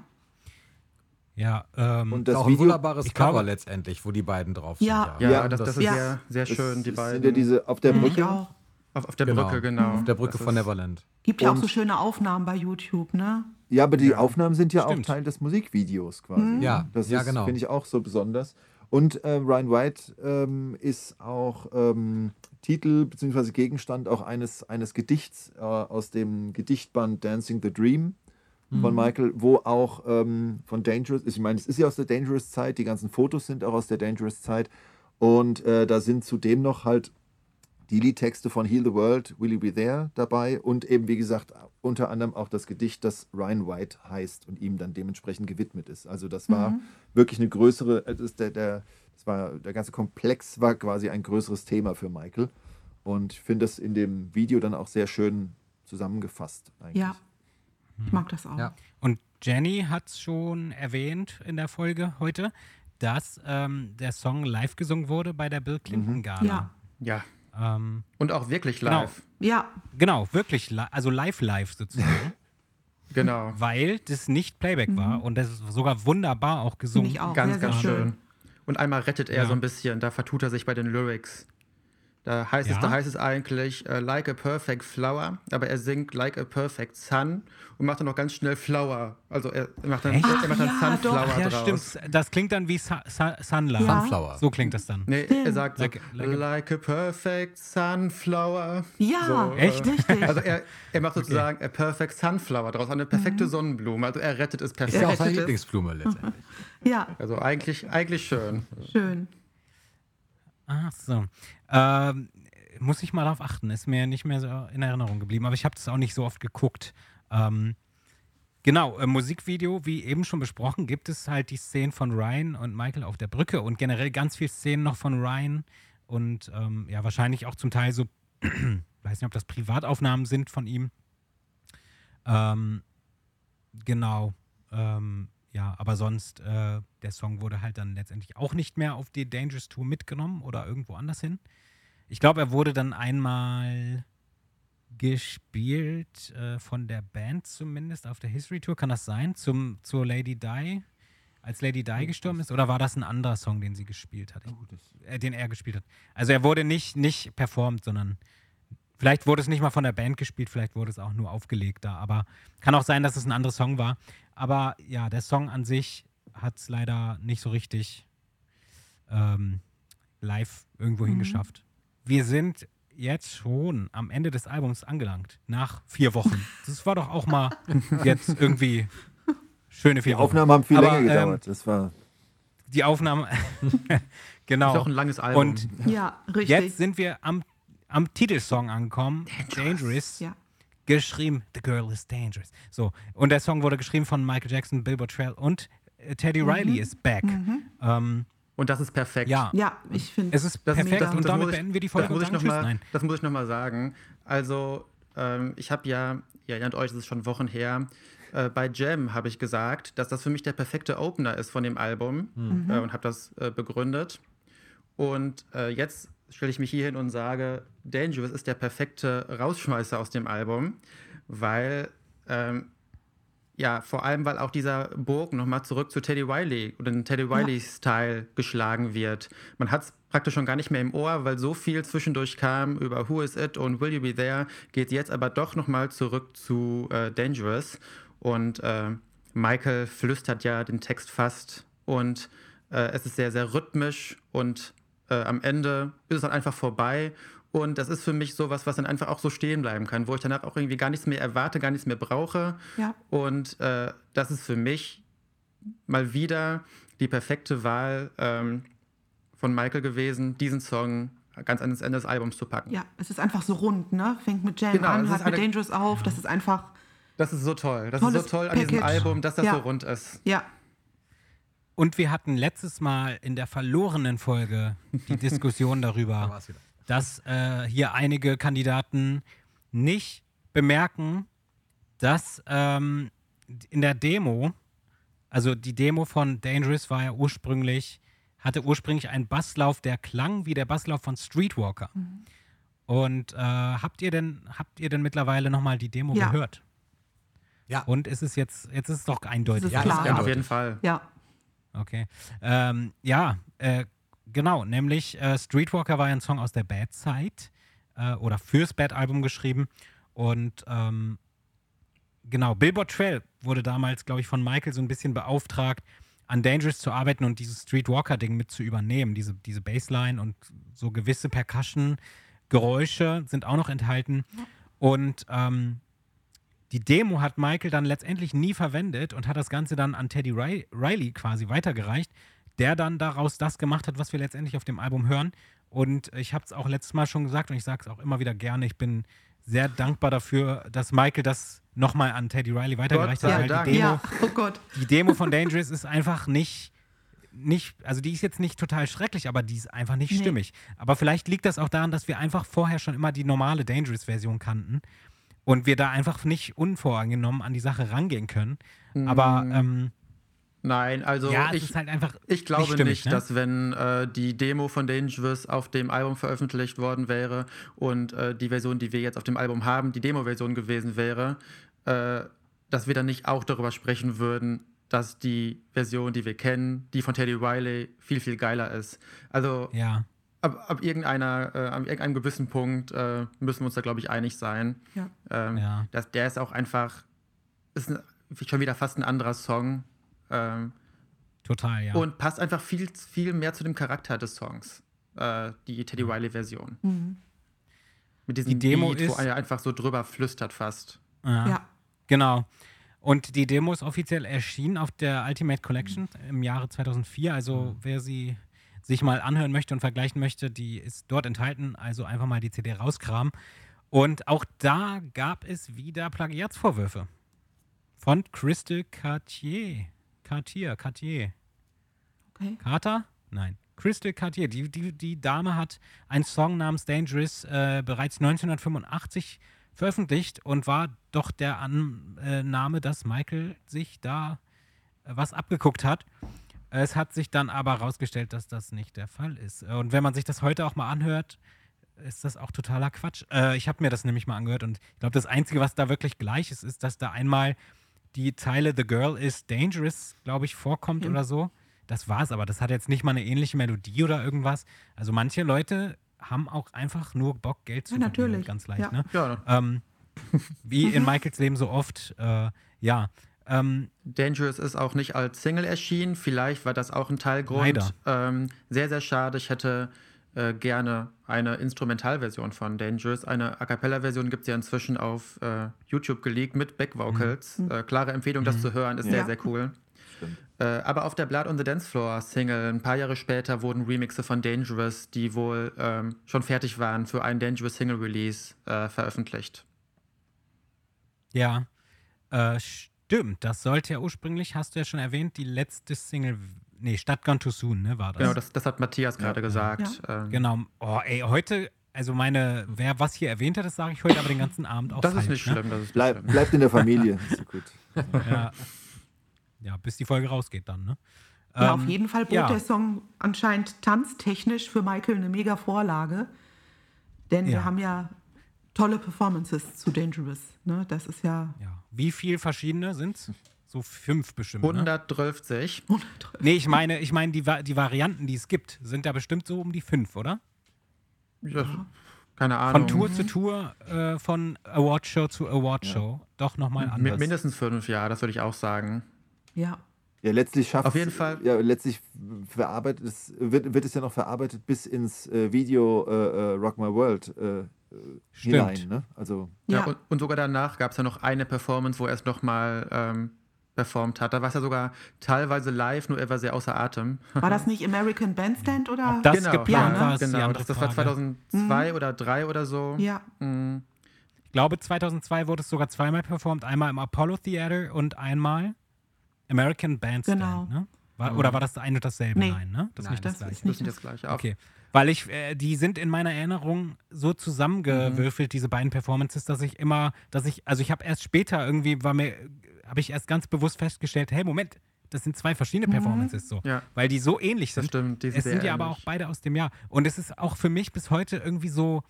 Speaker 2: Ja, ähm,
Speaker 6: Und
Speaker 3: Das auch ein
Speaker 6: Video,
Speaker 3: wunderbares
Speaker 2: ich
Speaker 3: Cover
Speaker 2: glaube-
Speaker 3: letztendlich, wo die beiden drauf
Speaker 5: Ja.
Speaker 3: sind.
Speaker 4: Ja,
Speaker 6: Ja,
Speaker 4: das, das,
Speaker 6: das-
Speaker 4: ist
Speaker 5: Ja.
Speaker 4: sehr, sehr schön, die
Speaker 6: das
Speaker 4: beiden.
Speaker 6: sind ja diese auf der
Speaker 5: Ich
Speaker 6: Brücke.
Speaker 5: auch.
Speaker 4: auf, auf der
Speaker 3: Genau.
Speaker 4: Brücke, genau.
Speaker 3: Auf der Brücke
Speaker 4: Das
Speaker 3: von Neverland.
Speaker 5: Gibt ja auch so schöne Aufnahmen bei YouTube, ne?
Speaker 6: Ja, aber die Aufnahmen sind ja
Speaker 2: Stimmt.
Speaker 6: auch Teil des Musikvideos quasi.
Speaker 3: Ja,
Speaker 6: das
Speaker 3: ja,
Speaker 6: ist,
Speaker 3: genau.
Speaker 6: finde ich auch so besonders. Und äh, Ryan White ähm, ist auch ähm, Titel bzw. Gegenstand auch eines, eines Gedichts äh, aus dem Gedichtband Dancing the Dream von Michael, wo auch ähm, von Dangerous, ich meine, es ist ja aus der Dangerous Zeit, die ganzen Fotos sind auch aus der Dangerous Zeit und äh, da sind zudem noch halt die Liedtexte von Heal the World, Will You Be There dabei und eben, wie gesagt, unter anderem auch das Gedicht, das Ryan White heißt und ihm dann dementsprechend gewidmet ist. Also das war wirklich eine größere, das, der, der, das war, der ganze Komplex war quasi ein größeres Thema für Michael und ich finde das in dem Video dann auch sehr schön zusammengefasst eigentlich.
Speaker 5: Ja. Ich mag das auch.
Speaker 3: Ja.
Speaker 2: Und Jenny hat es schon erwähnt in der Folge heute, dass ähm, der Song live gesungen wurde bei der Bill Clinton Gala.
Speaker 5: Ja.
Speaker 4: Ja.
Speaker 2: Ähm,
Speaker 4: Und auch wirklich
Speaker 2: Genau.
Speaker 4: live.
Speaker 5: Ja,
Speaker 2: genau, wirklich, li also live live sozusagen, (laughs)
Speaker 4: Genau.
Speaker 2: weil das nicht Playback war und das ist sogar wunderbar auch
Speaker 5: finde
Speaker 2: gesungen.
Speaker 5: ich auch.
Speaker 4: Ganz,
Speaker 5: sehr
Speaker 4: ganz
Speaker 5: schön.
Speaker 4: schön. Und einmal rettet er
Speaker 2: Ja.
Speaker 4: so ein bisschen, da vertut er sich bei den Lyrics. Da heißt, es,
Speaker 2: Ja?
Speaker 4: da heißt es eigentlich äh, like a perfect flower, aber er singt like a perfect sun und macht dann noch ganz schnell flower. Also er macht dann,
Speaker 2: Echt?
Speaker 4: er macht dann
Speaker 5: ja,
Speaker 4: Sunflower
Speaker 5: doch.
Speaker 2: Ja,
Speaker 4: draus.
Speaker 2: stimmt. Das klingt dann wie Su Su Sunlight.
Speaker 5: Ja.
Speaker 3: Sunflower.
Speaker 2: So klingt das dann.
Speaker 4: Nee, er sagt so,
Speaker 2: Like a-
Speaker 4: like,
Speaker 2: like
Speaker 4: a, perfect sunflower.
Speaker 5: Ja,
Speaker 4: So,
Speaker 2: Echt?
Speaker 5: richtig.
Speaker 4: Also er, er macht sozusagen a perfect sunflower draus, eine perfekte Sonnenblume. Also er rettet es
Speaker 3: Ist
Speaker 4: perfekt.
Speaker 3: ja auch seine
Speaker 5: es.
Speaker 3: Lieblingsblume letztendlich.
Speaker 5: ja,
Speaker 4: Also eigentlich, eigentlich schön.
Speaker 5: schön.
Speaker 2: Ach so. Ähm, muss ich mal darauf achten. Ist mir nicht mehr so in Erinnerung geblieben. Aber ich habe das auch nicht so oft geguckt. Ähm, genau, äh, Musikvideo, wie eben schon besprochen, gibt es halt die Szenen von Ryan und Michael auf der Brücke und generell ganz viele Szenen noch von Ryan und ähm, ja, wahrscheinlich auch zum Teil so, (clears throat) weiß nicht, ob das Privataufnahmen sind von ihm. Ähm, genau. Ähm, ja, aber sonst, äh, der Song wurde halt dann letztendlich auch nicht mehr auf die Dangerous Tour mitgenommen oder irgendwo anders hin. Ich glaube, er wurde dann einmal gespielt, äh, von der Band zumindest, auf der History Tour. Kann das sein? Zum, zur Lady Di? Als Lady Di gestorben ist? Oder war das ein anderer Song, den sie gespielt hat? Ich, äh, den er gespielt hat. Also er wurde nicht, nicht performt, sondern vielleicht wurde es nicht mal von der Band gespielt, vielleicht wurde es auch nur aufgelegt da. Aber kann auch sein, dass es ein anderer Song war. Aber ja, der Song an sich hat es leider nicht so richtig ähm, live irgendwo hingeschafft. Wir sind jetzt schon am Ende des Albums angelangt, nach vier Wochen. (laughs) Das war doch auch mal jetzt irgendwie schöne vier
Speaker 6: Die
Speaker 2: Wochen.
Speaker 6: Aufnahmen haben viel
Speaker 2: Aber,
Speaker 6: länger
Speaker 2: ähm,
Speaker 6: gedauert. Das war
Speaker 2: Die Aufnahme, (laughs) genau.
Speaker 4: Ist auch ein langes Album.
Speaker 2: Und
Speaker 5: Ja, richtig.
Speaker 2: jetzt sind wir am, am Titelsong angekommen, Dangerous.
Speaker 5: ja.
Speaker 2: Geschrieben, The Girl is Dangerous. So, und der Song wurde geschrieben von Michael Jackson, Bill Bottrell und äh, Teddy Riley ist back. Ähm,
Speaker 4: Und das ist perfekt.
Speaker 2: ja,
Speaker 5: ja, ich finde
Speaker 2: es ist
Speaker 4: Das,
Speaker 2: perfekt
Speaker 4: das,
Speaker 2: und damit
Speaker 4: ich-
Speaker 2: beenden wir die
Speaker 4: das
Speaker 2: Folge
Speaker 4: muss
Speaker 2: und
Speaker 4: ich noch
Speaker 2: sagen Tschüss.
Speaker 4: mal,
Speaker 2: Nein.
Speaker 4: Das muss ich nochmal sagen. Also, ähm, ich habe ja, ihr erinnert euch, das ist schon Wochen her, äh, bei Jam habe ich gesagt, dass das für mich der perfekte Opener ist von dem Album äh, und habe das äh, begründet. Und äh, jetzt stelle ich mich hier hin und sage, Dangerous ist der perfekte Rausschmeißer aus dem Album, weil ähm, ja, vor allem, weil auch dieser Bogen nochmal zurück zu Teddy Riley oder den Teddy Riley-Style geschlagen wird. Man hat es praktisch schon gar nicht mehr im Ohr, weil so viel zwischendurch kam über Who Is It und Will You Be There, geht jetzt aber doch nochmal zurück zu äh, Dangerous. Und äh, Michael flüstert ja den Text fast und äh, es ist sehr, sehr rhythmisch und äh, am Ende ist es dann einfach vorbei. Und das ist für mich sowas, was dann einfach auch so stehen bleiben kann, wo ich danach auch irgendwie gar nichts mehr erwarte, gar nichts mehr brauche.
Speaker 5: Ja.
Speaker 4: Und äh, das ist für mich mal wieder die perfekte Wahl ähm, von Michael gewesen, diesen Song ganz ans Ende des Albums zu packen.
Speaker 5: Ja, es ist einfach so rund, ne? Fängt mit Jam
Speaker 4: Genau,
Speaker 5: an, hört mit Dangerous auf. Das ist einfach,
Speaker 4: Das ist so toll. Das ist so toll an diesem
Speaker 5: Package.
Speaker 4: Album, dass das
Speaker 5: Ja.
Speaker 4: so rund ist.
Speaker 5: ja,
Speaker 2: Und wir hatten letztes Mal in der verlorenen Folge die Diskussion (laughs) darüber,
Speaker 3: wieder.
Speaker 2: dass äh, hier einige Kandidaten nicht bemerken, dass ähm, in der Demo, also die Demo von Dangerous war ja ursprünglich, hatte ursprünglich einen Basslauf, der klang wie der Basslauf von Streetwalker. Und äh, habt ihr denn, habt ihr denn mittlerweile nochmal die Demo
Speaker 5: Ja.
Speaker 2: gehört?
Speaker 3: Ja.
Speaker 2: Und ist es jetzt, jetzt ist es doch eindeutig.
Speaker 5: Es
Speaker 3: Ja,
Speaker 5: klar.
Speaker 3: ist
Speaker 4: Ja, auf
Speaker 3: eindeutig.
Speaker 4: jeden Fall.
Speaker 5: ja.
Speaker 2: Okay. Ähm, ja, äh, genau, nämlich äh, Streetwalker war ja ein Song aus der Bad Side äh, oder fürs Bad-Album geschrieben. Und ähm, genau, Billboard Trail wurde damals, glaube ich, von Michael so ein bisschen beauftragt, an Dangerous zu arbeiten und dieses Streetwalker-Ding mit zu übernehmen. Diese, diese Bassline und so gewisse Percussion-Geräusche sind auch noch enthalten. Und ähm, die Demo hat Michael dann letztendlich nie verwendet und hat das Ganze dann an Teddy Ri- Riley quasi weitergereicht, der dann daraus das gemacht hat, was wir letztendlich auf dem Album hören. Und ich habe es auch letztes Mal schon gesagt und ich sage es auch immer wieder gerne. Ich bin sehr dankbar dafür, dass Michael das nochmal an Teddy Riley weitergereicht
Speaker 4: sei
Speaker 2: hat, weil
Speaker 4: Dank.
Speaker 2: die Demo,
Speaker 5: Ja, oh Gott.
Speaker 2: die Demo von Dangerous ist einfach nicht, nicht, also die ist jetzt nicht total schrecklich, aber die ist einfach nicht
Speaker 5: Nee.
Speaker 2: stimmig. Aber vielleicht liegt das auch daran, dass wir einfach vorher schon immer die normale Dangerous-Version kannten. Und wir da einfach nicht unvoreingenommen an die Sache rangehen können. Aber ähm,
Speaker 4: Nein, also
Speaker 2: ja,
Speaker 4: ich,
Speaker 2: ist halt einfach
Speaker 4: ich glaube
Speaker 2: nicht, stimmig,
Speaker 4: nicht,
Speaker 2: ne?
Speaker 4: dass wenn äh, die Demo von Dangerous auf dem Album veröffentlicht worden wäre und äh, die Version, die wir jetzt auf dem Album haben, die Demo-Version gewesen wäre, äh, dass wir dann nicht auch darüber sprechen würden, dass die Version, die wir kennen, die von Teddy Riley, viel, viel geiler ist. Also
Speaker 2: ja.
Speaker 4: Ab, ab, irgendeiner, äh, ab irgendeinem gewissen Punkt äh, müssen wir uns da, glaube ich, einig sein.
Speaker 5: Ja.
Speaker 4: Ähm,
Speaker 2: Ja.
Speaker 4: das, der ist auch einfach, ist ein, schon wieder fast ein anderer Song. Ähm,
Speaker 2: Total, ja.
Speaker 4: und passt einfach viel, viel mehr zu dem Charakter des Songs, äh, die Teddy Riley-Version. Mit diesem
Speaker 2: Die Demo
Speaker 4: Beat, wo
Speaker 2: ist-
Speaker 4: er einfach so drüber flüstert fast.
Speaker 2: ja.
Speaker 5: Ja.
Speaker 2: Genau. Und die Demo ist offiziell erschienen auf der Ultimate Collection im Jahre 2004. Also wer sie sich mal anhören möchte und vergleichen möchte, die ist dort enthalten. Also einfach mal die CD rauskramen. Und auch da gab es wieder Plagiatsvorwürfe von Crystal Cartier. Cartier, Cartier.
Speaker 5: Okay.
Speaker 2: Carter? Nein. Crystal Cartier. Die, die, die Dame hat einen Song namens Dangerous äh, bereits 1985 veröffentlicht und war doch der Annahme, dass Michael sich da äh, was abgeguckt hat. Es hat sich dann aber herausgestellt, dass das nicht der Fall ist. Äh, Und wenn man sich das heute auch mal anhört, ist das auch totaler Quatsch. Äh, ich habe mir das nämlich mal angehört und ich glaube, das Einzige, was da wirklich gleich ist, ist, dass da einmal die Zeile The Girl is Dangerous, glaube ich, vorkommt oder so. Das war's, aber das hat jetzt nicht mal eine ähnliche Melodie oder irgendwas. Also manche Leute haben auch einfach nur Bock, Geld zu
Speaker 5: Ja,
Speaker 2: verdienen,
Speaker 5: natürlich.
Speaker 2: ganz leicht.
Speaker 5: Ja.
Speaker 2: Ne?
Speaker 4: Ja,
Speaker 2: Ähm, (laughs) wie in Michaels Leben so oft. Äh, ja. Ähm,
Speaker 4: Dangerous ist auch nicht als Single erschienen. Vielleicht war das auch ein Teilgrund. Ähm, sehr, sehr schade. Ich hätte äh, gerne eine Instrumentalversion von Dangerous. Eine A Cappella-Version gibt es ja inzwischen auf äh, YouTube geleakt mit Backvocals. Äh, klare Empfehlung, das zu hören, ist sehr,
Speaker 5: Ja.
Speaker 4: sehr cool.
Speaker 6: Stimmt.
Speaker 4: Äh, aber auf der Blood on the Dance Floor Single, ein paar Jahre später, wurden Remixe von Dangerous, die wohl ähm, schon fertig waren, für einen Dangerous Single Release äh, veröffentlicht.
Speaker 2: ja. Äh, stimmt. Das sollte ja ursprünglich, hast du ja schon erwähnt, die letzte Single. Nee, Stadt Gone Too Soon, ne? War das?
Speaker 4: Genau, das, das hat Matthias gerade gesagt. Ähm,
Speaker 2: Genau. Oh, ey, heute, also meine, wer was hier erwähnt hat, das sage ich heute aber den ganzen Abend auch
Speaker 4: Das
Speaker 2: falsch,
Speaker 4: ist nicht
Speaker 2: ne?
Speaker 4: schlimm. Das ist
Speaker 6: Bleib,
Speaker 4: schlimm.
Speaker 6: bleibt in der Familie. (laughs) Ist so gut.
Speaker 2: Ja. ja, bis die Folge rausgeht dann, ne?
Speaker 5: Ja,
Speaker 2: Ähm,
Speaker 5: auf jeden Fall bot
Speaker 2: ja.
Speaker 5: der Song anscheinend tanztechnisch für Michael eine mega Vorlage. Denn
Speaker 2: Ja.
Speaker 5: wir haben ja tolle Performances zu Dangerous. Ne? Das ist ja
Speaker 2: Ja. Wie viel verschiedene sind's? So fünf bestimmt. Ne?
Speaker 4: 112.
Speaker 2: Nee, ich meine, ich meine, die, die Varianten, die es gibt, sind da bestimmt so um die fünf, oder?
Speaker 4: Ja, keine
Speaker 2: Von
Speaker 4: Ahnung.
Speaker 2: Tour zu Tour, äh, von Awardshow zu Awardshow. Doch nochmal anders.
Speaker 4: mindestens fünf, ja, das würde ich auch sagen.
Speaker 5: ja.
Speaker 6: Ja, letztlich schafft
Speaker 4: Auf jeden Fall.
Speaker 6: Ja, letztlich verarbeitet es, wird, wird es ja noch verarbeitet bis ins äh, Video äh, äh, Rock My World äh. Hinein. Ne? Also
Speaker 4: Ja.
Speaker 5: Ja.
Speaker 4: und, und sogar danach gab es ja noch eine Performance, wo er es nochmal ähm, performt hat. Da war es ja sogar teilweise live, nur er war sehr außer Atem.
Speaker 5: War das nicht American Bandstand oder?
Speaker 2: Ob das
Speaker 4: genau,
Speaker 2: geplant
Speaker 5: ja,
Speaker 2: die
Speaker 4: genau. Das, das war
Speaker 2: Frage.
Speaker 4: 2002 oder 2003 oder so.
Speaker 5: ja.
Speaker 4: Mhm.
Speaker 2: Ich glaube, 2002 wurde es sogar zweimal performt. Einmal im Apollo Theater und einmal American Bandstand.
Speaker 5: Genau.
Speaker 2: Ne? War, oder war das ein und dasselbe?
Speaker 5: Nee.
Speaker 2: Nein, ne? Das ist
Speaker 4: Nein,
Speaker 2: nicht das,
Speaker 5: das
Speaker 2: gleiche.
Speaker 5: ist nicht
Speaker 4: das gleiche.
Speaker 2: Okay. Weil ich, äh, die sind in meiner Erinnerung so zusammengewürfelt, diese beiden Performances, dass ich immer, dass ich, also ich habe erst später irgendwie, war mir, habe ich erst ganz bewusst festgestellt, hey, Moment, das sind zwei verschiedene Performances so.
Speaker 4: Ja.
Speaker 2: Weil die so ähnlich
Speaker 4: Das
Speaker 2: sind.
Speaker 4: stimmt, die sind
Speaker 2: es sind ja aber auch beide aus dem Jahr. Und es ist auch für mich bis heute irgendwie so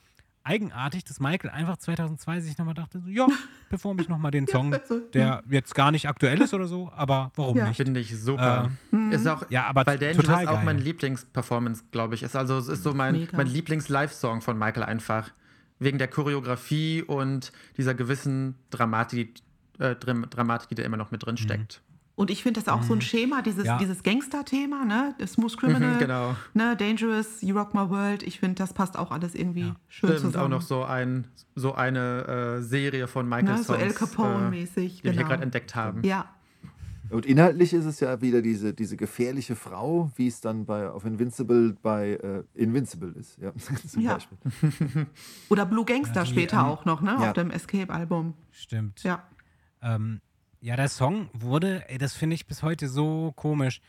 Speaker 2: eigenartig, dass Michael einfach 2002 sich nochmal dachte, so, ja, (laughs) performe ich nochmal den Song,
Speaker 5: also,
Speaker 2: der jetzt gar nicht aktuell ist oder so, aber warum
Speaker 5: Ja.
Speaker 2: nicht?
Speaker 4: Finde ich super. Ist auch,
Speaker 2: Ja, aber
Speaker 4: weil Dangerous
Speaker 2: total
Speaker 4: auch
Speaker 2: geil.
Speaker 4: mein Lieblingsperformance, glaube ich, ist. Also es ist so mein,
Speaker 5: Mega.
Speaker 4: mein Lieblings-Live-Song von Michael einfach. Wegen der Choreografie und dieser gewissen Dramatik, äh, Dram Dramatik, die da immer noch mit drin steckt.
Speaker 5: Und ich finde das auch so ein Schema, dieses,
Speaker 2: Mhm. Ja.
Speaker 5: dieses Gangster-Thema, ne? Das Smooth Criminal,
Speaker 4: Mhm, genau.
Speaker 5: ne? Dangerous, You Rock My World. Ich finde, das passt auch alles irgendwie schön
Speaker 4: Stimmt,
Speaker 5: zusammen.
Speaker 4: auch noch so, ein, so eine äh, Serie von Michael
Speaker 5: ne? So El
Speaker 4: Songs,
Speaker 5: Capone-mäßig.
Speaker 4: die wir hier
Speaker 5: genau.
Speaker 4: gerade entdeckt haben.
Speaker 5: Ja,
Speaker 6: Und inhaltlich ist es ja wieder diese, diese gefährliche Frau, wie es dann bei, auf Invincible bei äh, Invincible ist. Ja, (laughs) zum
Speaker 5: Ja.
Speaker 6: Beispiel.
Speaker 5: oder Blue Gangster
Speaker 2: Ja, die,
Speaker 5: später
Speaker 2: ähm,
Speaker 5: auch noch, ne?
Speaker 6: ja.
Speaker 5: Auf dem Escape-Album.
Speaker 2: Stimmt.
Speaker 5: Ja.
Speaker 2: Ähm, ja, der Song wurde, das finde ich bis heute so komisch.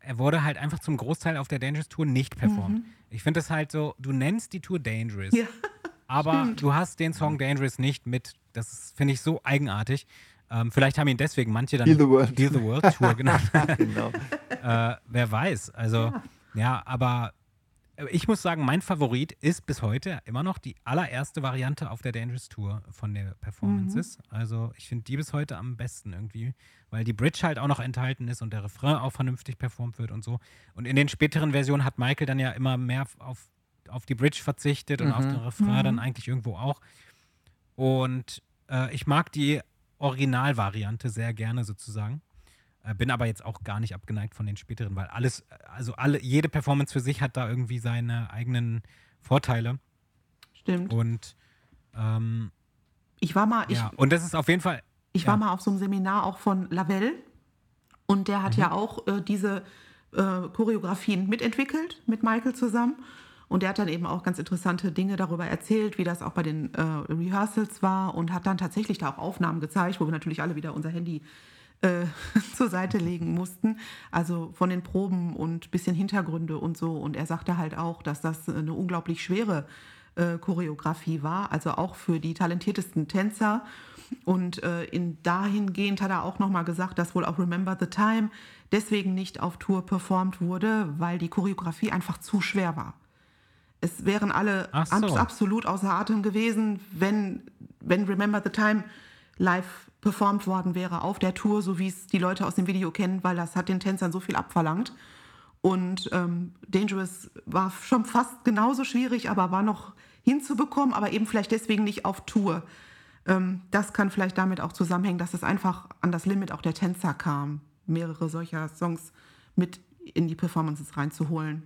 Speaker 2: Er wurde halt einfach zum Großteil auf der Dangerous Tour nicht performt. Ich finde es halt so, du nennst die Tour Dangerous.
Speaker 5: Ja. (laughs)
Speaker 2: aber
Speaker 5: Stimmt.
Speaker 2: du hast den Song Dangerous nicht mit. Das finde ich so eigenartig. Ähm, vielleicht haben ihn deswegen manche dann
Speaker 6: Heal the World.
Speaker 2: Heal the World Tour (laughs) genannt.
Speaker 6: genau. (laughs)
Speaker 2: äh, wer weiß. Also, ja. aber äh, ich muss sagen, mein Favorit ist bis heute immer noch die allererste Variante auf der Dangerous Tour von der Performances. Also, ich finde die bis heute am besten irgendwie, weil die Bridge halt auch noch enthalten ist und der Refrain auch vernünftig performt wird und so. Und in den späteren Versionen hat Michael dann ja immer mehr auf, auf die Bridge verzichtet und auf den Refrain dann eigentlich irgendwo auch. Und äh, ich mag die Originalvariante sehr gerne sozusagen. Äh, bin aber jetzt auch gar nicht abgeneigt von den späteren, weil alles, also alle, jede Performance für sich hat da irgendwie seine eigenen Vorteile.
Speaker 5: Stimmt.
Speaker 2: Und ähm,
Speaker 5: Ich war mal, ich,
Speaker 2: ja, und das ist auf jeden Fall.
Speaker 5: Ich
Speaker 2: Ja.
Speaker 5: war mal auf so einem Seminar auch von Lavelle und der hat
Speaker 2: Mhm.
Speaker 5: ja auch äh, diese äh, Choreografien mitentwickelt mit Michael zusammen. Und der hat dann eben auch ganz interessante Dinge darüber erzählt, wie das auch bei den äh, Rehearsals war und hat dann tatsächlich da auch Aufnahmen gezeigt, wo wir natürlich alle wieder unser Handy äh, (laughs) zur Seite legen mussten. Also von den Proben und bisschen Hintergründe und so. Und er sagte halt auch, dass das eine unglaublich schwere äh, Choreografie war, also auch für die talentiertesten Tänzer. Und äh, in dahingehend hat er auch nochmal gesagt, dass wohl auch Remember the Time deswegen nicht auf Tour performt wurde, weil die Choreografie einfach zu schwer war. Es wären alle
Speaker 2: so.
Speaker 5: abs absolut außer Atem gewesen, wenn, wenn Remember the Time live performt worden wäre auf der Tour, so wie es die Leute aus dem Video kennen, weil das hat den Tänzern so viel abverlangt. Und ähm, Dangerous war schon fast genauso schwierig, aber war noch hinzubekommen, aber eben vielleicht deswegen nicht auf Tour. Ähm, das kann vielleicht damit auch zusammenhängen, dass es einfach an das Limit auch der Tänzer kam, mehrere solcher Songs mit in die Performances reinzuholen.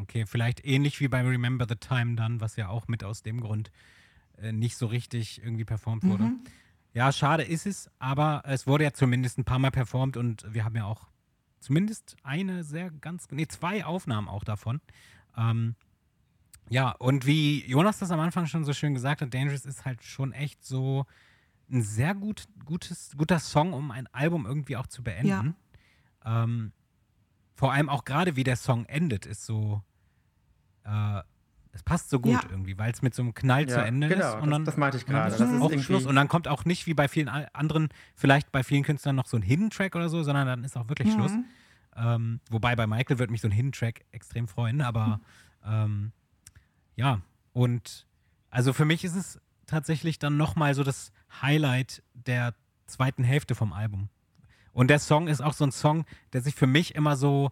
Speaker 2: Okay, vielleicht ähnlich wie bei Remember the Time dann, was ja auch mit aus dem Grund äh, nicht so richtig irgendwie performt wurde. Ja, schade ist es, aber es wurde ja zumindest ein paar Mal performt und wir haben ja auch zumindest eine sehr ganz, nee, zwei Aufnahmen auch davon. Ähm, ja, und wie Jonas das am Anfang schon so schön gesagt hat, Dangerous ist halt schon echt so ein sehr gut, gutes, guter Song, um ein Album irgendwie auch zu beenden. Ähm, vor allem auch gerade wie der Song endet, ist so, äh, es passt so gut
Speaker 5: Ja.
Speaker 2: irgendwie, weil es mit so einem Knall zu
Speaker 4: Ja,
Speaker 2: Ende
Speaker 4: genau,
Speaker 2: ist. Und dann,
Speaker 4: das, das meinte ich
Speaker 2: und dann
Speaker 4: gerade.
Speaker 2: ist
Speaker 4: Das ist
Speaker 2: auch Schluss. Und dann kommt auch nicht wie bei vielen anderen, vielleicht bei vielen Künstlern noch so ein Hidden Track oder so, sondern dann ist auch wirklich Schluss. Ähm, wobei bei Michael würde mich so ein Hidden Track extrem freuen, aber ähm, ja, und also für mich ist es tatsächlich dann nochmal so das Highlight der zweiten Hälfte vom Album. Und der Song ist auch so ein Song, der sich für mich immer so,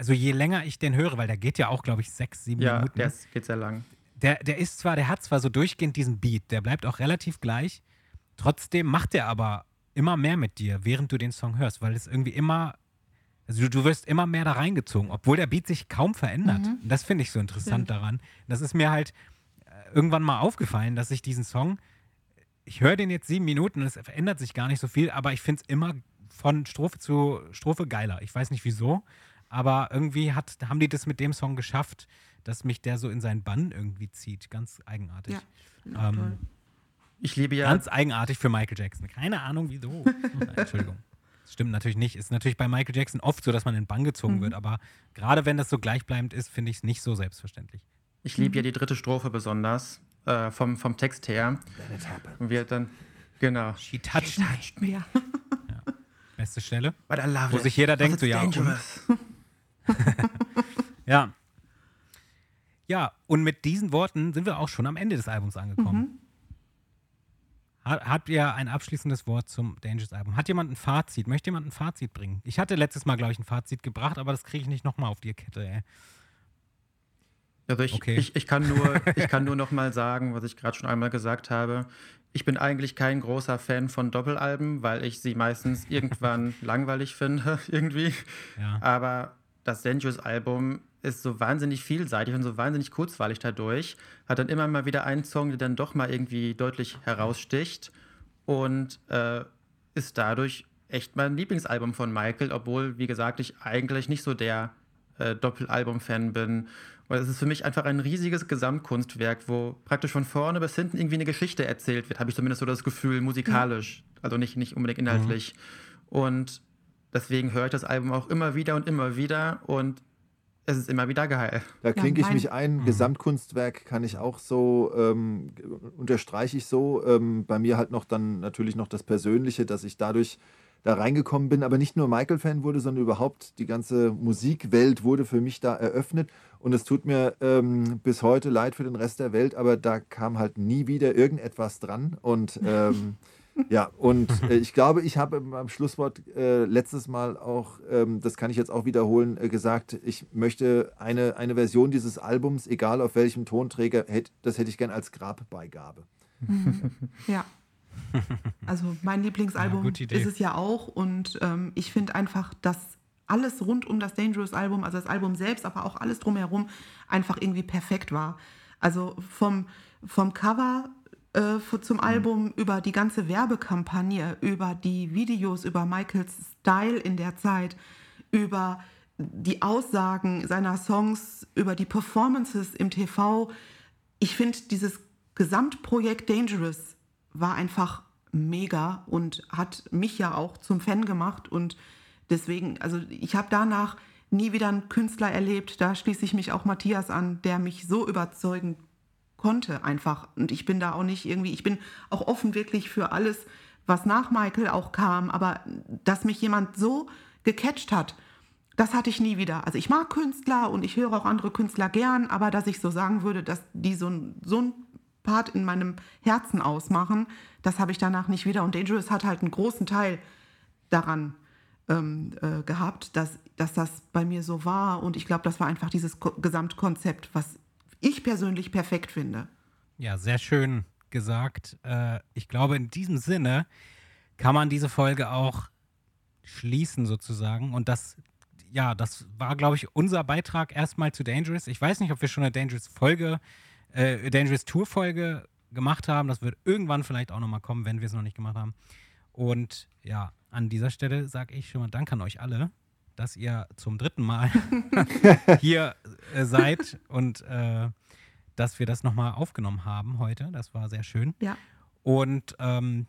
Speaker 2: also je länger ich den höre, weil der geht ja auch, glaube ich, sechs, sieben
Speaker 4: ja,
Speaker 2: Minuten
Speaker 4: der ist, geht sehr lang.
Speaker 2: der, der ist zwar, der hat zwar so durchgehend diesen Beat, der bleibt auch relativ gleich, trotzdem macht er aber immer mehr mit dir, während du den Song hörst, weil es irgendwie immer, also du, du wirst immer mehr da reingezogen, obwohl der Beat sich kaum verändert. Und das finde ich so interessant daran. Das ist mir halt äh, irgendwann mal aufgefallen, dass ich diesen Song, ich höre den jetzt sieben Minuten und es verändert sich gar nicht so viel, aber ich finde es immer von Strophe zu Strophe geiler. Ich weiß nicht wieso, aber irgendwie hat, haben die das mit dem Song geschafft, dass mich der so in seinen Bann irgendwie zieht. Ganz eigenartig.
Speaker 5: Ja,
Speaker 2: Ähm.
Speaker 4: Ich liebe ja,
Speaker 2: Ganz eigenartig für Michael Jackson. Keine Ahnung wieso. (laughs) Entschuldigung. Das stimmt natürlich nicht. Ist natürlich bei Michael Jackson oft so, dass man in den Bann gezogen wird, aber gerade wenn das so gleichbleibend ist, finde ich es nicht so selbstverständlich.
Speaker 4: ich liebe ja die dritte Strophe besonders, äh, vom, vom Text her. Und wir dann, genau.
Speaker 2: She touched me.
Speaker 5: Ja.
Speaker 2: Beste Stelle.
Speaker 4: But I love
Speaker 2: Wo
Speaker 4: it.
Speaker 2: sich jeder denkt, so, ja, und? (laughs) Ja. Ja, und mit diesen Worten sind wir auch schon am Ende des Albums angekommen. Ha- Habt ihr ein abschließendes Wort zum Dangerous Album? Hat jemand ein Fazit? Möchte jemand ein Fazit bringen? Ich hatte letztes Mal, glaube ich, ein Fazit gebracht, aber das kriege ich nicht nochmal auf die Kette, ey.
Speaker 4: Also ich,
Speaker 2: Okay.
Speaker 4: ich, ich kann nur, (laughs) ich kann nur noch mal sagen, was ich gerade schon einmal gesagt habe. Ich bin eigentlich kein großer Fan von Doppelalben, weil ich sie meistens irgendwann (laughs) langweilig finde, irgendwie.
Speaker 2: Ja.
Speaker 4: Aber das Dangerous-Album ist so wahnsinnig vielseitig und so wahnsinnig kurzweilig dadurch. Hat dann immer mal wieder einen Song, der dann doch mal irgendwie deutlich heraussticht und äh, ist dadurch echt mein Lieblingsalbum von Michael, obwohl, wie gesagt, ich eigentlich nicht so der äh, Doppelalbum-Fan bin. Und es ist für mich einfach ein riesiges Gesamtkunstwerk, wo praktisch von vorne bis hinten irgendwie eine Geschichte erzählt wird, habe ich zumindest so das Gefühl, musikalisch, also nicht, nicht unbedingt inhaltlich. Und deswegen höre ich das Album auch immer wieder und immer wieder und es ist immer wieder geil.
Speaker 6: Da klinke ich
Speaker 5: mein-
Speaker 6: mich ein.
Speaker 2: Mhm.
Speaker 6: Gesamtkunstwerk kann ich auch so, ähm, unterstreiche ich so. Ähm, bei mir halt noch dann natürlich noch das Persönliche, dass ich dadurch da reingekommen bin, aber nicht nur Michael-Fan wurde, sondern überhaupt die ganze Musikwelt wurde für mich da eröffnet. Und es tut mir ähm, bis heute leid für den Rest der Welt, aber da kam halt nie wieder irgendetwas dran. Und (laughs) ähm, (laughs) ja, und äh, ich glaube, ich habe beim Schlusswort äh, letztes Mal auch, ähm, das kann ich jetzt auch wiederholen, äh, gesagt, ich möchte eine, eine Version dieses Albums, egal auf welchem Tonträger, hätt, das hätte ich gern als Grabbeigabe. (laughs)
Speaker 5: Ja. Also mein Lieblingsalbum
Speaker 2: Ja,
Speaker 5: ist es ja auch und ähm, ich finde einfach, dass alles rund um das Dangerous Album, also das Album selbst, aber auch alles drumherum einfach irgendwie perfekt war. Also vom, vom Cover zum Album über die ganze Werbekampagne, über die Videos, über Michaels Style in der Zeit, über die Aussagen seiner Songs, über die Performances im TV. Ich finde, dieses Gesamtprojekt Dangerous war einfach mega und hat mich ja auch zum Fan gemacht. Und deswegen, also ich habe danach nie wieder einen Künstler erlebt. Da schließe ich mich auch Matthias an, der mich so überzeugen konnte einfach. Und ich bin da auch nicht irgendwie, ich bin auch offen wirklich für alles, was nach Michael auch kam. Aber dass mich jemand so gecatcht hat, das hatte ich nie wieder. Also ich mag Künstler und ich höre auch andere Künstler gern, aber dass ich so sagen würde, dass die so, ein- so ein Part in meinem Herzen ausmachen, das habe ich danach nicht wieder. Und Dangerous hat halt einen großen Teil daran ähm, äh, gehabt, dass, dass das bei mir so war. Und ich glaube, das war einfach dieses Ko Gesamtkonzept, was ich persönlich perfekt finde.
Speaker 2: Ja, sehr schön gesagt. Äh, ich glaube, in diesem Sinne kann man diese Folge auch schließen sozusagen. Und das, ja, das war, glaube ich, unser Beitrag erstmal zu Dangerous. Ich weiß nicht, ob wir schon eine Dangerous-Folge, äh, Dangerous-Tour-Folge gemacht haben. Das wird irgendwann vielleicht auch nochmal kommen, wenn wir es noch nicht gemacht haben. Und ja, an dieser Stelle sage ich schon mal Dank an euch alle, dass ihr zum dritten Mal (laughs) hier äh, seid und äh, dass wir das nochmal aufgenommen haben heute. Das war sehr schön.
Speaker 5: Ja.
Speaker 2: Und ähm,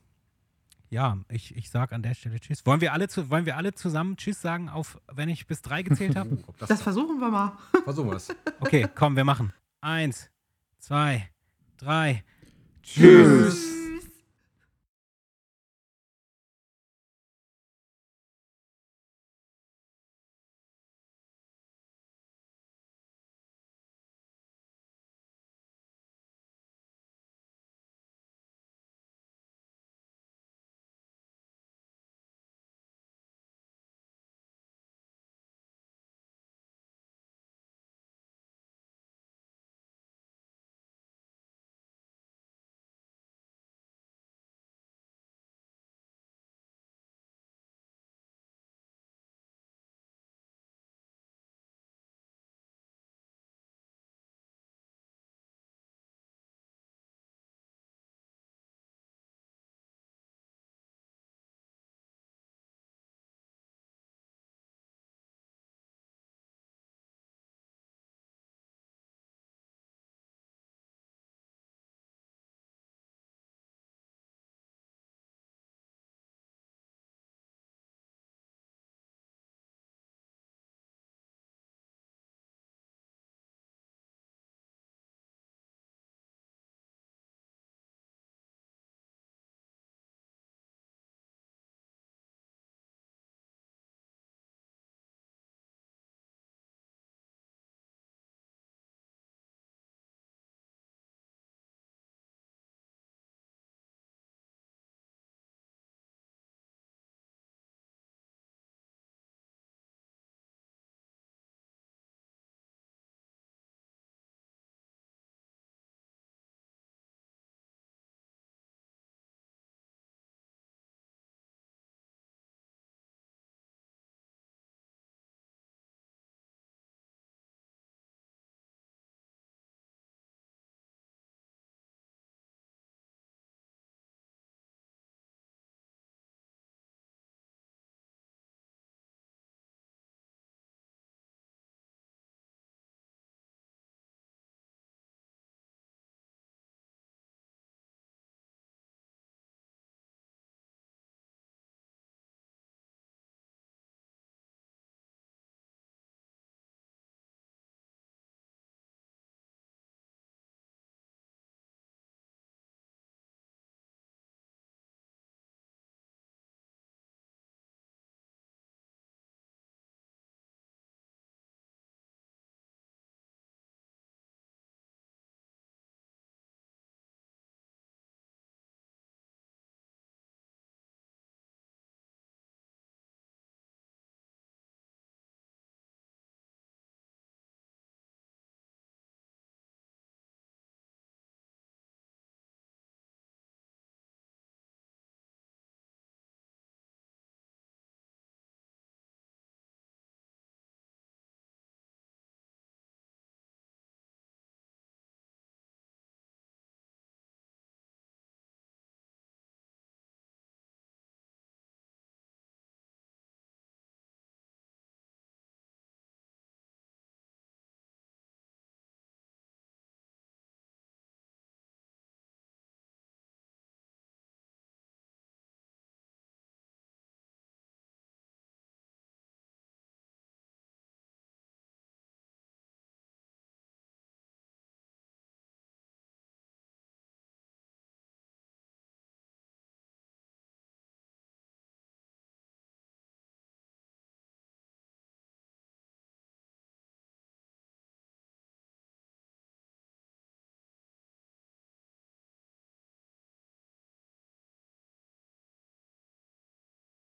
Speaker 2: ja, ich, ich sage an der Stelle Tschüss. Wollen wir alle, zu, wollen wir alle zusammen Tschüss sagen, auf, wenn ich bis drei gezählt habe? (laughs)
Speaker 3: Das
Speaker 5: Das versuchen wir mal. (laughs)
Speaker 3: versuchen wir es.
Speaker 2: Okay, komm, wir machen. Eins, zwei, drei.
Speaker 6: Tschüss.